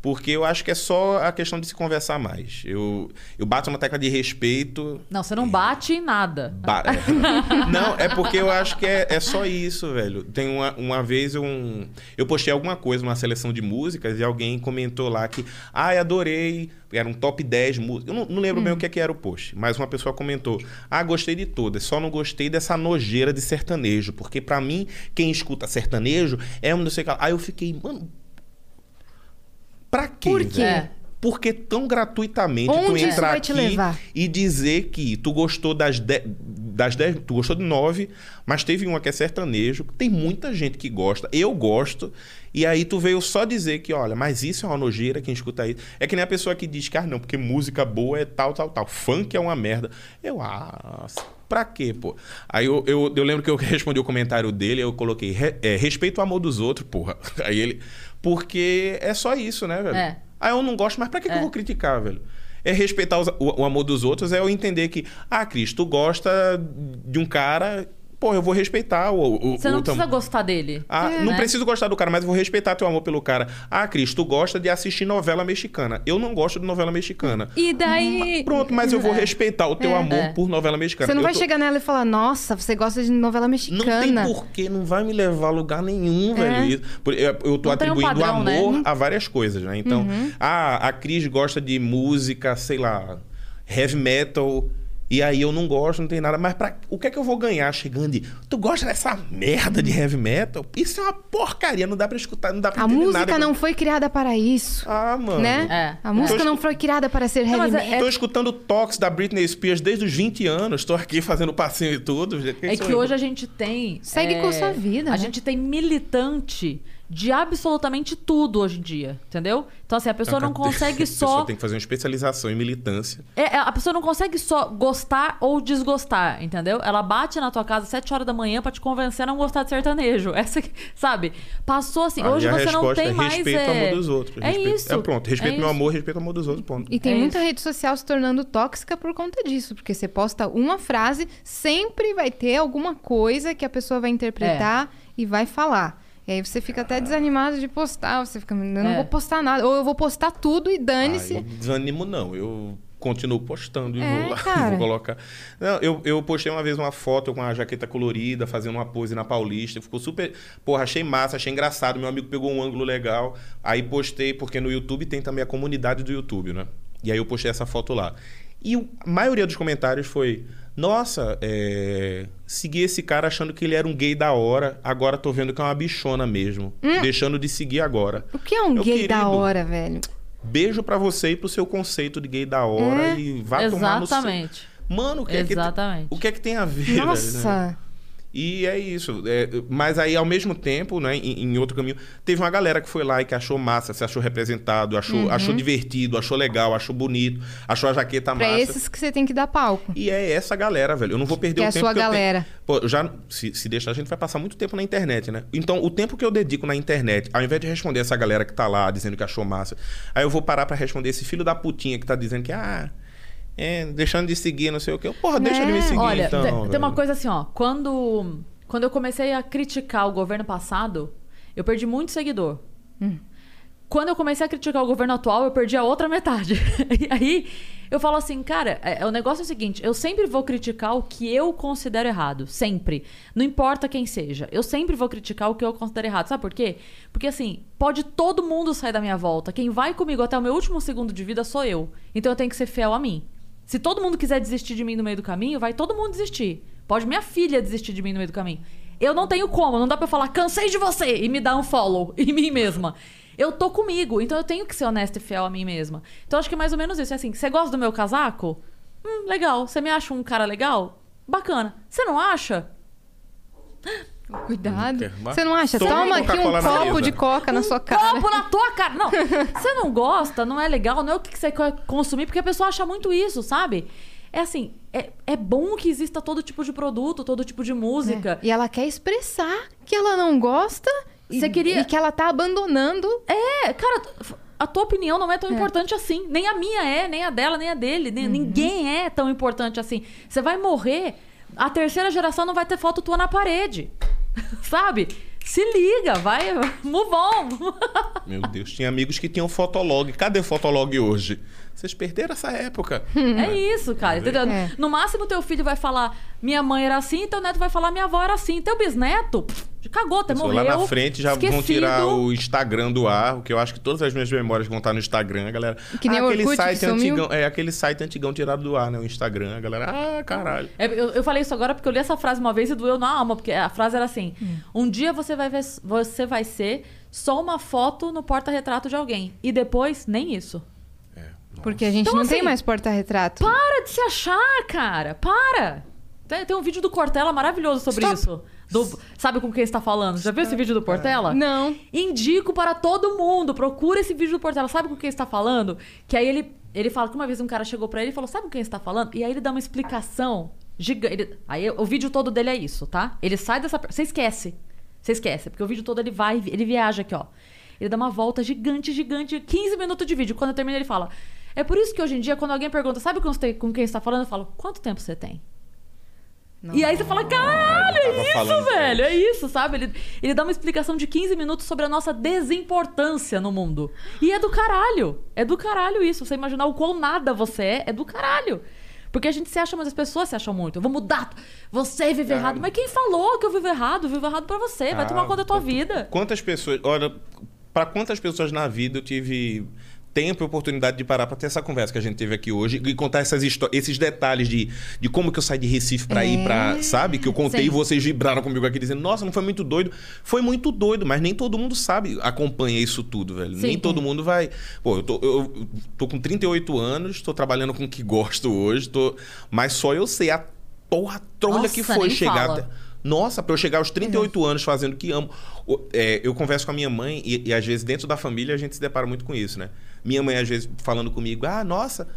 porque eu acho que é só a questão de se conversar mais. Eu, eu bato uma tecla de respeito. Não, você não bate em nada. ba- é. [laughs] não, é porque eu acho que é, é só isso, velho. Tem uma, uma vez um, eu postei alguma coisa, uma seleção de músicas, e alguém comentou lá que, ai, adorei. Era um top 10 músicas. Eu não, não lembro bem o que, é que era o post, mas uma pessoa comentou: Ah, gostei de todas, só não gostei dessa nojeira de sertanejo. Porque pra mim, quem escuta sertanejo é um não sei o que. Aí eu fiquei, mano. Pra quê? Por quê? É. Porque tão gratuitamente tu Onde isso entrar aqui levar? e dizer que tu gostou das 10, das 10, tu gostou de 9, mas teve uma que é sertanejo, tem muita gente que gosta, eu gosto, e aí tu veio só dizer que, olha, mas isso é uma nojeira, quem escuta isso. É que nem a pessoa que diz que, ah, não, porque música boa é tal, tal, tal. Funk é uma merda. Eu, ah, pra quê, pô? Aí eu, eu, eu lembro que eu [laughs] respondi o comentário dele, eu coloquei, "Re- é, respeito o amor dos outros, porra. [laughs] Aí ele, porque é só isso, né, velho? É. Ah, eu não gosto, mas pra que, que eu É. vou criticar, velho? É respeitar os- o, o amor dos outros, é eu entender que, ah, Cris, tu gosta de um cara, pô, eu vou respeitar o. o Você não o tam- precisa gostar dele. Ah, É, não né? preciso gostar do cara, mas eu vou respeitar teu amor pelo cara. Ah, Cris, tu gosta de assistir novela mexicana. Eu não gosto de novela mexicana. E daí. Pronto, mas eu vou respeitar o teu amor É. por novela mexicana. Você não Eu vai tô- chegar nela e falar, nossa, você gosta de novela Não mexicana. tem porquê, não vai me levar a lugar nenhum, velho. Isso- por- Eu, eu tô Não tem um atribuindo padrão, né? amor a várias coisas, né? Então, Uhum. ah, a Cris gosta de música, sei lá, heavy metal. E aí eu não gosto, não tem nada. Mas pra, o que é que eu vou ganhar chegando de. Tu gosta dessa merda de heavy metal? Isso é uma porcaria, não dá pra escutar, não dá pra A entender música nada. não foi criada para isso. Ah, mano. né? É. A música não foi criada para ser heavy é- metal. Tô escutando Tox da Britney Spears desde os 20 anos. Tô aqui fazendo passinho e tudo. É que hoje a gente tem. Segue é, com a sua vida, A né? gente tem militante de absolutamente tudo hoje em dia, entendeu? Então, assim, a pessoa não consegue [laughs] A só. pessoa tem que fazer uma especialização em militância. É, é, a pessoa não consegue só gostar ou desgostar, entendeu? Ela bate na tua casa às 7 horas da manhã pra te convencer a não gostar de sertanejo. [laughs] Essa, que- sabe? Passou assim. Hoje a você não resposta tem é mais. respeito é... o amor dos outros. É Respeito- isso. É pronto, respeito é meu isso. amor, respeito o amor dos outros, ponto. E tem É muita isso. rede social se tornando tóxica por conta disso. Porque você posta uma frase, sempre vai ter alguma coisa que a pessoa vai interpretar É. e vai falar. E aí você fica até desanimado de postar. Você fica, eu não É. vou postar nada. Ou eu vou postar tudo e dane-se. desanimo não, eu continuo postando e É, vou, [laughs] cara. vou colocar. Não, eu, eu postei uma vez uma foto com uma jaqueta colorida, fazendo uma pose na Paulista, ficou super, porra, achei massa, achei engraçado, meu amigo pegou um ângulo legal, aí postei, porque no YouTube tem também a comunidade do YouTube, né? E aí eu postei essa foto lá. E a maioria dos comentários foi: Nossa, é, segui esse cara achando que ele era um gay da hora, agora tô vendo que é uma bichona mesmo. Deixando de seguir agora. O que é um gay da querido, hora, velho? Beijo pra você e pro seu conceito de gay da hora É. e vá tomar no seu... Exatamente. Mano, o que, é que, Exatamente. o que é que tem a ver, velho, né? E é isso. é, mas aí, ao mesmo tempo, né, em, em outro caminho, teve uma galera que foi lá e que achou massa, se achou representado, achou, Uhum. achou divertido, achou legal, achou bonito, achou a jaqueta Pra massa. esses que você tem que dar palco. E é essa galera, velho. Eu não vou perder Que o é a tempo sua que eu tenho- galera. Pô, já se, se deixar a gente vai passar muito tempo na internet, né? Então, o tempo que eu dedico na internet, ao invés de responder essa galera que tá lá dizendo que achou massa, aí eu vou parar pra responder esse filho da putinha que tá dizendo que ah, é, deixando de seguir, não sei o quê. Porra, deixa É. ele me seguir Olha, então. tem, tem uma coisa assim, ó. Quando quando eu comecei a criticar o governo passado, eu perdi muito seguidor. Quando eu comecei a criticar o governo atual, eu perdi a outra metade. [laughs] e aí eu falo assim, cara, é, o negócio é o seguinte: eu sempre vou criticar o que eu considero errado. Sempre. Não importa quem seja. Eu sempre vou criticar o que eu considero errado. Sabe por quê? Porque assim, pode todo mundo sair da minha volta. Quem vai comigo até o meu último segundo de vida sou eu. Então eu tenho que ser fiel a mim. Se todo mundo quiser desistir de mim no meio do caminho, vai todo mundo desistir. Pode minha filha desistir de mim no meio do caminho. Eu não tenho como, não dá pra eu falar, cansei de você e me dar um follow [laughs] em mim mesma. Eu tô comigo, então eu tenho que ser honesta e fiel a mim mesma. Então acho que é mais ou menos isso. É assim, você gosta do meu casaco? Hum, legal. Você me acha um cara legal? Bacana. Você não acha? Cuidado. Você não acha? Toma Toma aqui um copo de coca na sua cara. Copo na tua cara. Não, você não gosta, não é legal, não é o que você quer consumir, porque a pessoa acha muito isso, sabe? É assim, é, é bom que exista todo tipo de produto, todo tipo de música. E ela quer expressar que ela não gosta e, Você queria- e que ela tá abandonando. É, cara, a tua opinião não é tão importante assim. Nem a minha é, nem a dela, nem a dele. Nem, Ninguém é tão importante assim. Você vai morrer, a terceira geração não vai ter foto tua na parede. Sabe? Se liga, vai, move on. Meu Deus, tinha amigos que tinham fotolog. Cadê fotolog hoje? Vocês perderam essa época. É isso, cara. Entendeu? É. No máximo, teu filho vai falar: minha mãe era assim, teu neto vai falar: minha avó era assim. Teu bisneto, pff, cagou, até morreu. lá na frente já vão esquecido. tirar o Instagram do ar, o que eu acho que todas as minhas memórias vão estar no Instagram, galera. Que nem ah, o aquele Orkut site antigão, é aquele site antigão tirado do ar, né? O Instagram, a galera, ah, caralho. É, eu, eu falei isso agora porque eu li essa frase uma vez e doeu na alma, porque a frase era assim: Um dia você vai, ver, você vai ser só uma foto no porta-retrato de alguém. E depois, nem isso. Porque a gente Então, não assim, tem mais porta-retrato. Para de se achar, cara. Para. Tem, tem um vídeo do Cortella maravilhoso sobre Stop. isso. Do- sabe com quem está falando? Já viu esse vídeo do Portela? Não. Indico para todo mundo. Procura esse vídeo do Portela. Sabe com quem está falando? Que aí ele, ele fala que uma vez um cara chegou pra ele e falou: Sabe com quem está falando? E aí ele dá uma explicação gigante. Aí o vídeo todo dele é isso, tá? Ele sai dessa. Você esquece. Você esquece. Porque o vídeo todo ele vai, ele viaja aqui, ó. Ele dá uma volta gigante, gigante, 15 minutos de vídeo. Quando termina, ele fala. É por isso que hoje em dia, quando alguém pergunta, sabe com você- com quem você está falando? Eu falo, quanto tempo você tem? E aí você fala, caralho, é isso, velho, é isso, sabe? Ele, ele dá uma explicação de 15 minutos sobre a nossa desimportância no mundo. E é do caralho. É do caralho isso. Você imaginar o quão nada você é, é do caralho. Porque a gente se acha, mas as pessoas se acham muito. Eu vou mudar. Você vive errado. Mas quem falou que eu vivo errado? Eu vivo errado pra você. Vai Ah, tomar conta da tua vida. Quantas pessoas. Olha, para quantas pessoas na vida eu tive tempo e oportunidade de parar para ter essa conversa que a gente teve aqui hoje e contar essas esses detalhes de, de como que eu saí de Recife para ir para, sabe? Que eu contei Sim. e vocês vibraram comigo aqui dizendo: "Nossa, não foi muito doido". Foi muito doido, mas nem todo mundo sabe, acompanha isso tudo, velho. Sim. nem todo mundo vai. Pô, eu tô, eu tô com 38 anos, tô trabalhando com o que gosto hoje, tô, mas só eu sei a porra trolha Nossa, que foi chegar fala. até nossa, pra eu chegar aos 38 anos fazendo o que amo. É, eu converso com a minha mãe e, e às vezes dentro da família a gente se depara muito com isso, né? Minha mãe às vezes falando comigo, ah, nossa,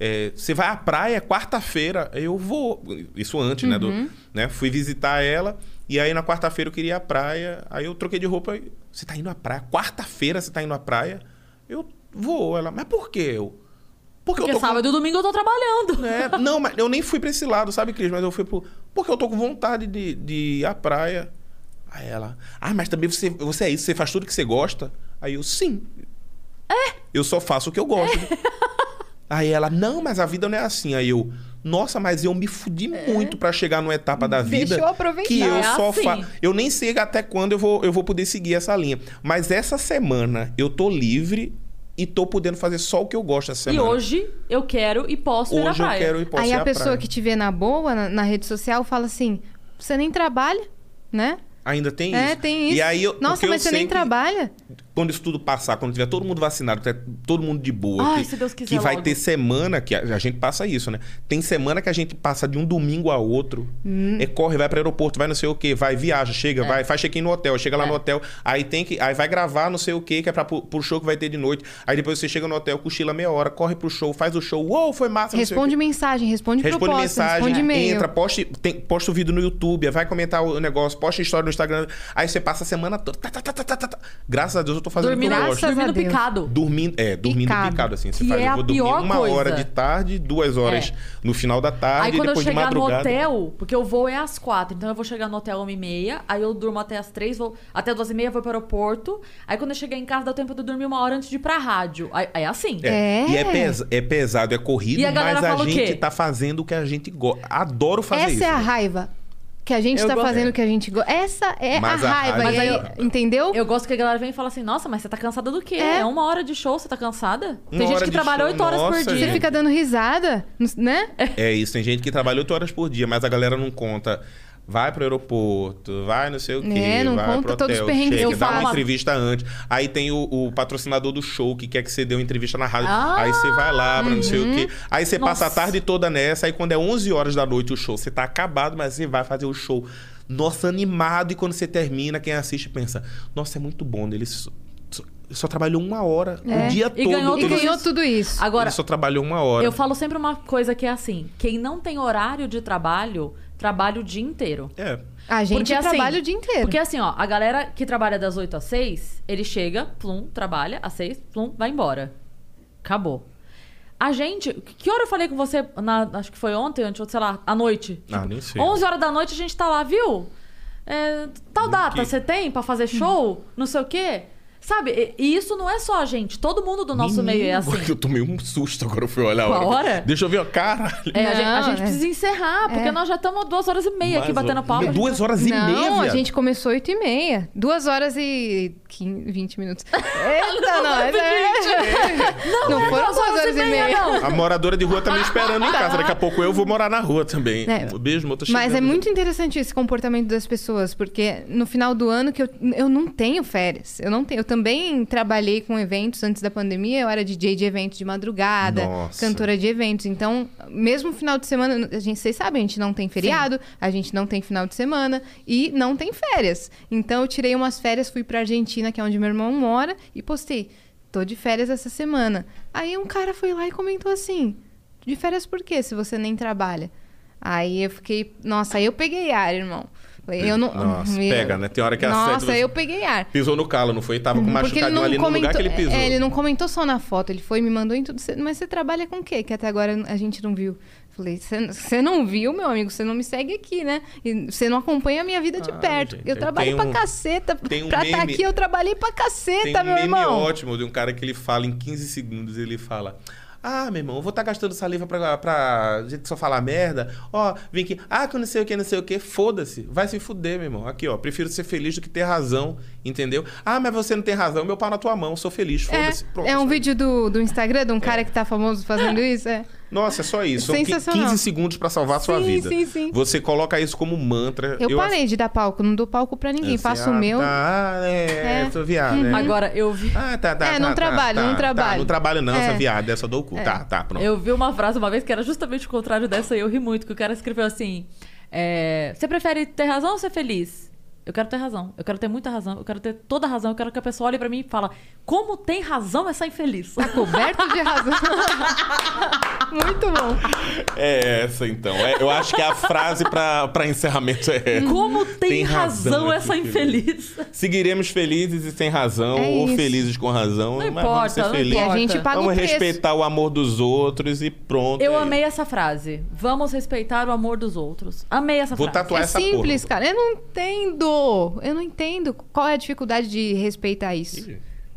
é, você vai à praia quarta-feira? Eu vou. Isso antes, né, do, né? Fui visitar ela e aí na quarta-feira eu queria ir à praia. Aí eu troquei de roupa. e, Você tá indo à praia? Quarta-feira você tá indo à praia? Eu vou. Ela, mas por quê? Eu, porque, Porque eu tô com- sábado e domingo eu tô trabalhando. é, não, mas eu nem fui pra esse lado, sabe, Cris? Mas eu fui pro. Porque eu tô com vontade de, de ir à praia. Aí ela. Ah, mas também você, você é isso, você faz tudo que você gosta? Aí eu, sim. É? Eu só faço o que eu gosto. [laughs] Aí ela, não, mas a vida não é assim. Aí eu, nossa, mas eu me fudi muito pra chegar numa etapa da Deixa vida eu aproveitar. que eu É só assim. faço. Eu nem sei até quando eu vou, eu vou poder seguir essa linha. Mas essa semana eu tô livre e tô podendo fazer só o que eu gosto essa E semana. hoje eu quero e posso ir na Hoje eu praia. quero ir posso Aí ir a pessoa praia. que te vê na boa, na, na rede social, fala assim: você nem trabalha, né? Ainda tem É, isso. tem isso. E aí, eu, Nossa, mas você nem que trabalha? Quando isso tudo passar, quando tiver todo mundo vacinado, todo mundo de boa. Ai, que, se Deus quiser Que vai logo. ter semana que a, a gente passa isso, né? Tem semana que a gente passa de um domingo a outro. Hum. É, corre, vai para aeroporto, vai não sei o quê, vai, viaja, chega, vai, faz check-in no hotel, chega lá É. no hotel, aí tem que. Aí vai gravar não sei o quê, que é pra, pro, show que vai ter de noite. Aí depois você chega no hotel, cochila meia hora, corre pro show, faz o show. Uou, foi massa, Responde mensagem, responde, Responde proposta, mensagem, responde e-mail. entra, poste, tem, posta o vídeo no YouTube, vai comentar o negócio, posta história no Instagram. Aí você passa a semana toda. tá, tá, tá, tá, tá, tá. Graças a Deus eu tô fazendo Dormindo, o que eu gosto. dormindo picado. Dormindo, é, dormindo Picado. picado, assim. Você Que faz, é eu vou dormir uma coisa. hora de tarde, duas horas É. no final da tarde, Aí e quando eu depois de chegar no hotel, porque o voo é às quatro, então eu vou chegar no hotel uma e meia, aí eu durmo até às três, vou até duas e meia, vou pro aeroporto. Aí quando eu chegar em casa, dá tempo de eu dormir uma hora antes de ir pra rádio. Aí, é assim. É. E é, É. pesa- é pesado, é corrido, mas a gente tá fazendo o que a gente gosta. Adoro fazer Essa isso. é a né? raiva. Que a gente Eu tá gosto- fazendo o que a gente gosta. Essa é Mas a a raiva. aí, Mas aí- entendeu? Eu gosto que a galera vem e fala assim, nossa, mas você tá cansada do quê? É. É, uma hora de show, você tá cansada? Uma Tem gente que trabalha oito horas por dia. Você gente. fica dando risada, né? É isso, tem gente que trabalha 8 horas por dia, mas a galera não conta. Vai pro aeroporto, vai não sei o quê, É, não vai conta pro todos hotel, os perrengues chega, dá fala. uma entrevista antes. Aí tem o, o patrocinador do show que quer que você dê uma entrevista na rádio. Ah, aí você vai lá pra não sei o quê. Aí você passa a Nossa. tarde toda nessa, aí quando é 11 horas da noite o show, você tá acabado, mas você vai fazer o show. Nossa, animado. E quando você termina, quem assiste pensa, nossa, é muito bom. Ele só, só- trabalhou uma hora É. o dia E todo. ganhou E ganhou isso. tudo isso. Agora, ele só trabalhou uma hora. eu falo sempre uma coisa que é assim: quem não tem horário de trabalho, trabalha o dia inteiro. É. A gente Porque, assim, trabalha o dia inteiro. Porque assim, ó, a galera que trabalha das 8 às 6, ele chega, plum, trabalha, às 6, plum, vai embora. Acabou. A gente. Que hora eu falei com você? Na, acho que foi ontem, ontem, sei lá, à noite. Ah, nem sei. 11 horas da noite a gente tá lá, viu? É, tal data você tem pra fazer show? Não sei o quê. Sabe? E, isso não é só a gente. Todo mundo do nosso meio é assim. Eu tomei um susto agora, eu fui olhar a hora. hora? Deixa eu ver, ó, caralho. É, a gente, a Não, gente é. precisa encerrar, porque É. nós já estamos duas horas e meia aqui batendo ó, papo. a gente Duas horas e meia, Não, a gente começou 8 e meia. Duas horas e 15, 20 minutos. [laughs] Eita, não. é, não, não foram duas horas e meia. não. A moradora de rua tá me esperando em casa. Daqui a pouco eu vou morar na rua também. É. Um beijo, moto chegando. Mas é muito interessante esse comportamento das pessoas, porque no final do ano que eu, eu não tenho férias. Eu não tenho. Eu também trabalhei com eventos antes da pandemia, eu era DJ de eventos de madrugada, Nossa. cantora de eventos. Então, mesmo final de semana, a gente, vocês sabem, a gente não tem feriado, a gente não tem final de semana e não tem férias. Então, eu tirei umas férias, fui pra Argentina, que é onde meu irmão mora, e postei. Tô de férias essa semana. Aí um cara foi lá e comentou assim: De férias por quê, se você nem trabalha? Aí eu fiquei. Nossa, aí eu peguei ar, irmão. Eu não, Nossa, [laughs] eu- pega, né? Tem hora que a Nossa, eu peguei ar. Pisou no calo, não foi? Tava com machucadinho ali no lugar que ele pisou. É, ele não comentou só na foto, ele foi me mandou em tudo. Mas você trabalha com o quê? Que até agora a gente não viu. Falei, você não viu, meu amigo? Você não me segue aqui, né? Você não acompanha a minha vida de Ah, perto. gente, eu tem trabalhei pra um- caceta. tem um pra estar meme- aqui, eu trabalhei pra Tem caceta, um meu meme irmão. ótimo de um cara que ele fala em 15 segundos, ele fala... Ah, meu irmão, eu vou estar gastando saliva pra, pra gente que só falar merda. Ó, vem aqui. Ah, que eu não sei o que, não sei o que. Foda-se. Vai se fuder, meu irmão. Aqui, ó. Prefiro ser feliz do que ter razão. Entendeu? Ah, mas você não tem razão. Meu pau na tua mão. Sou feliz. Foda-se. Pronto, É, é um só vídeo do, do Instagram de um cara que tá famoso fazendo [laughs] isso? É. Nossa, é só isso. São qui- Sensacional. 15 segundos pra salvar a sua Sim, vida. sim, sim. Você coloca isso como mantra. Eu, parei de dar palco, não dou palco pra ninguém. Assim, Faço ah, o meu. Tá, é, É. sou viado. é. Agora, eu vi. Ah, tá, tá. É, não tá, trabalho, tá, não tá, trabalho. Tá, não trabalho não, É. essa viada. Essa eu dou o cu. Tá, tá, pronto. Eu vi uma frase uma vez que era justamente o contrário dessa e eu ri muito, que o cara escreveu assim: é, Você prefere ter razão ou ser feliz? Eu quero ter razão. Eu quero ter muita razão. Eu quero ter toda a razão. Eu quero que a pessoa olhe pra mim e fala: Como tem razão essa infeliz? Tá coberto de razão. [laughs] Muito bom. É essa, então. É, eu acho que a frase pra, pra encerramento é... Como tem, Tem razão razão, essa infeliz? Seguiremos felizes e sem razão, É ou isso. felizes com razão. Não mas vamos ser importa, não felizes. A importa. gente paga Vamos o preço. respeitar o amor dos outros e pronto. Eu é amei essa frase. Vamos respeitar o amor dos outros. Amei essa Vou frase. tatuar É essa simples, porra. cara. Eu não entendo. Eu não entendo. Qual é a dificuldade de respeitar isso?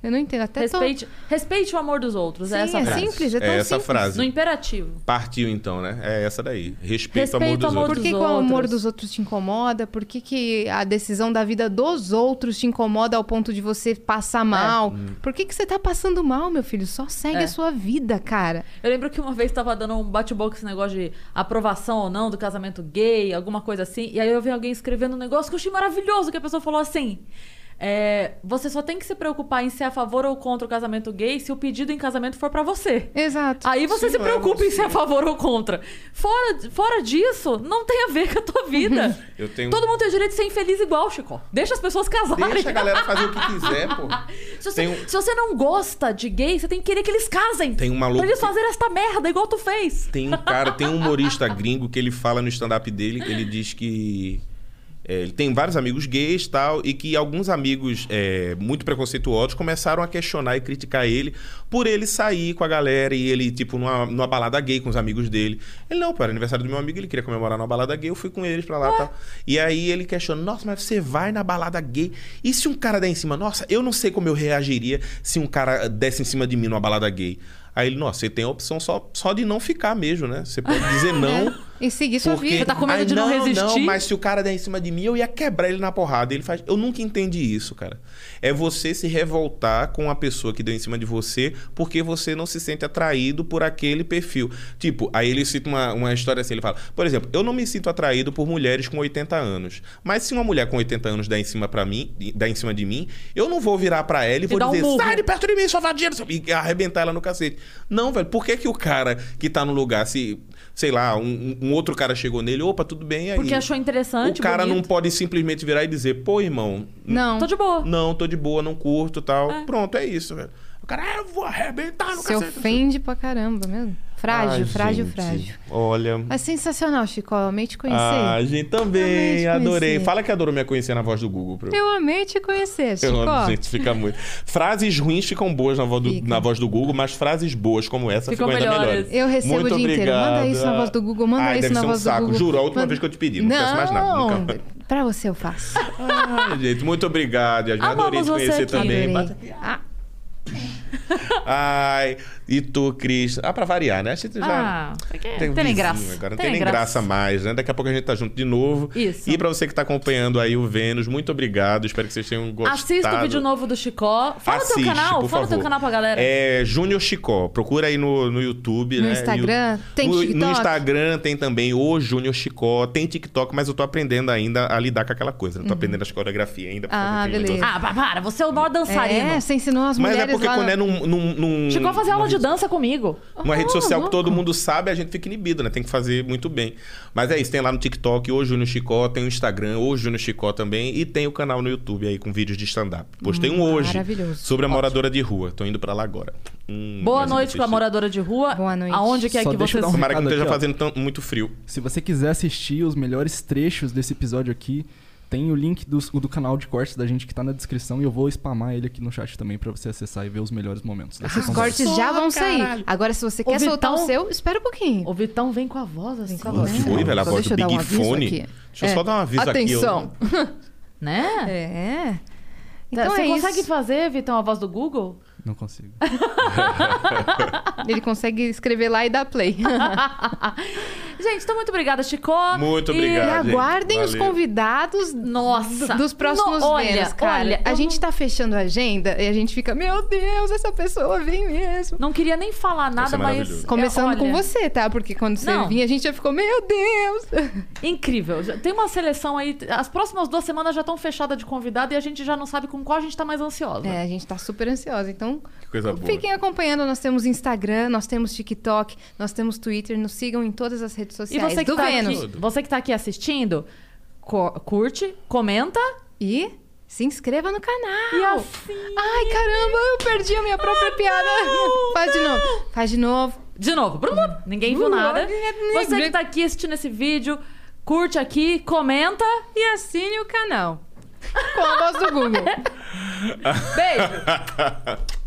Eu não entendo. Até tô- Respeite, respeite o amor dos outros. Sim, é essa é frase. simples, é tão É essa simples. frase. No imperativo. Partiu então, né? É essa daí. Respeito o amor Respeito dos amor outros. Por que, que o amor dos outros te incomoda? Por que, que a decisão da vida dos outros te incomoda ao ponto de você passar mal? Por que, que você tá passando mal, meu filho? Só segue É. a sua vida, cara. Eu lembro que uma vez tava dando um bate-boca esse negócio de aprovação ou não do casamento gay, alguma coisa assim. E aí eu vi alguém escrevendo um negócio que eu achei maravilhoso, que a pessoa falou assim. É, você só tem que se preocupar em ser a favor ou contra o casamento gay se o pedido em casamento for pra você. Exato. Aí você Sim, se é preocupa em ser a favor ou contra. Fora, fora disso, não tem a ver com a tua vida. [laughs] Eu tenho- Todo mundo tem o direito de ser infeliz igual, Chico. Deixa as pessoas casarem. Deixa a galera fazer o que quiser, pô. [laughs] Se você, Tem um- se você não gosta de gay, você tem que querer que eles casem. Tem um maluco Pra eles que- fazerem esta merda igual tu fez. Tem um cara, tem um humorista gringo que ele fala no stand-up dele, ele diz que é, ele tem vários amigos gays tal, e que alguns amigos é, muito preconceituosos começaram a questionar e criticar ele por ele sair com a galera e ele, tipo, numa, numa balada gay com os amigos dele. Ele, não, pô, era aniversário do meu amigo, ele queria comemorar numa balada gay, eu fui com eles pra lá e tal. E aí ele questiona, nossa, mas você vai na balada gay? E se um cara der em cima? Nossa, eu não sei como eu reagiria se um cara desse em cima de mim numa balada gay. Aí ele, nossa, você tem a opção só, só de não ficar mesmo, né? Você pode dizer [laughs] não. E seguir sua Porque, vida. Você tá com medo "Ai, de não resistir?" Não, mas se o cara der em cima de mim, eu ia quebrar ele na porrada. Ele faz. Eu nunca entendi isso, cara. É você se revoltar com a pessoa que deu em cima de você porque você não se sente atraído por aquele perfil. Tipo, aí ele cita uma, uma história assim: ele fala, por exemplo, eu não me sinto atraído por mulheres com 80 anos. Mas se uma mulher com 80 anos der em cima para mim, der em cima de mim, eu não vou virar para ela e vou dar um dizer, murro. sai de perto de mim, sua vadia, e arrebentar ela no cacete. Não, velho, por que, que o cara que tá no lugar, se, sei lá, um, um outro cara chegou nele, opa, tudo bem aí. Porque achou interessante, O cara não bonito. pode simplesmente virar e dizer, pô, irmão, Não. Tô de boa. não, tô de boa, não curto tal. Pronto, é isso, velho. O cara, ah, eu vou arrebentar no Se cacete. ofende pra caramba mesmo. Frágil, Ai, frágil, gente, frágil. Olha. Mas sensacional, Chico. Eu amei te conhecer. Ah, gente, também, Amei te adorei. conhecer. Fala que adorou me conhecer na voz do Google. Pro... Eu amei te conhecer, Chico. Eu amo, gente, fica muito. Frases ruins ficam boas na voz, do, Fica. na voz do Google, mas frases boas como essa Ficam ficam, ainda melhores. melhores. Eu recebo Muito o dia inteiro. obrigado. Manda isso na voz do Google, manda Ai, isso deve na ser um voz saco. do Google. Juro, a última Manda- vez que eu te pedi, não peço mais nada, Não, nunca. pra você eu faço. Ai, gente, muito obrigado. Yasmin. Adorei te você conhecer aqui. também. Adorei. Ah, Ai, e tu, Cris? Ah, pra variar, né? A gente já Ah, tem tem um nem graça. Agora não Tem tem nem graça. graça. mais, né? Daqui a pouco a gente tá junto de novo. Isso. E pra você que tá acompanhando aí o Vênus, muito obrigado. Espero que vocês tenham gostado. Assista o vídeo novo do Chicó. Fala o Assiste, teu canal, por fala o teu favor. canal pra galera. É Júnior Chicó. Procura aí no, no YouTube, No né? Instagram, E o- tem no, TikTok? No Instagram tem também o Júnior Chicó. Tem TikTok, mas eu tô aprendendo ainda a lidar com aquela coisa. Não tô aprendendo as coreografias ainda. Uhum. Ah, beleza. Ah, pa- para, você é o maior dançarino. É, você ensinou as Mas mulheres é porque lá... quando é num, num, num, a fazer aula de dança comigo. Uma rede social que todo mundo sabe, a gente fica inibido, né? Tem que fazer muito bem. Mas é isso, tem lá no TikTok, o Júnior Chicó, tem o Instagram, o Júnior Chicó também, e tem o canal no YouTube aí com vídeos de stand-up. Postei um hoje Hum, maravilhoso. sobre a moradora de rua. Tô indo pra lá agora. Hum, Boa noite eu com a assisti. moradora de rua. Boa noite. Aonde que é Só que vocês... um Tomara que não esteja aqui, fazendo tão- muito frio. Se você quiser assistir os melhores trechos desse episódio aqui, tem o link do, do canal de cortes da gente que tá na descrição e eu vou spamar ele aqui no chat também pra você acessar e ver os melhores momentos. dessa Os cortes já vão sair. Agora, se você O quer soltar o seu, espera um pouquinho. O Vitão vem com a voz assim. com a Não voz. né? foi, velho? A voz deixa do eu dar um Big aviso Fone. aqui. Deixa eu É. só dar um aviso Atenção. aqui. [laughs] ó. Né? É. Então Você é consegue isso. fazer, Vitão, a voz do Google? Não consigo. [laughs] Ele consegue escrever lá e dar play. [laughs] Gente, então muito obrigada, Chicó. Muito E- E obrigado. gente. aguardem os Valeu. convidados Nossa. do- dos próximos No- olha, Vênus, cara. olha, a gente não- tá fechando a agenda e a gente fica, meu Deus, essa pessoa vem mesmo. Não queria nem falar nada, ser mas... maravilhoso. Começando é, com olha, você, tá? Porque quando você Não. vinha, a gente já ficou, meu Deus. [laughs] Incrível. Tem uma seleção aí. As próximas duas semanas já estão fechadas de convidado e a gente já não sabe com qual a gente tá mais ansiosa. É, a gente tá super ansiosa. Então, Que coisa boa. fiquem acompanhando. Nós temos Instagram, nós temos TikTok, nós temos Twitter. Nos sigam em todas as redes E sociais você que, do tá Vênus. aqui, você que tá aqui assistindo, co- curte, comenta E se inscreva no canal. e assim. Ai, caramba, eu perdi a minha própria piada. [laughs] Faz de novo. Faz de novo. De novo, brum, brum. ninguém viu Uh, nada. Você que tá aqui assistindo esse vídeo, curte aqui, comenta. E assine o canal. Com a voz do Google. [laughs] Beijo! [laughs]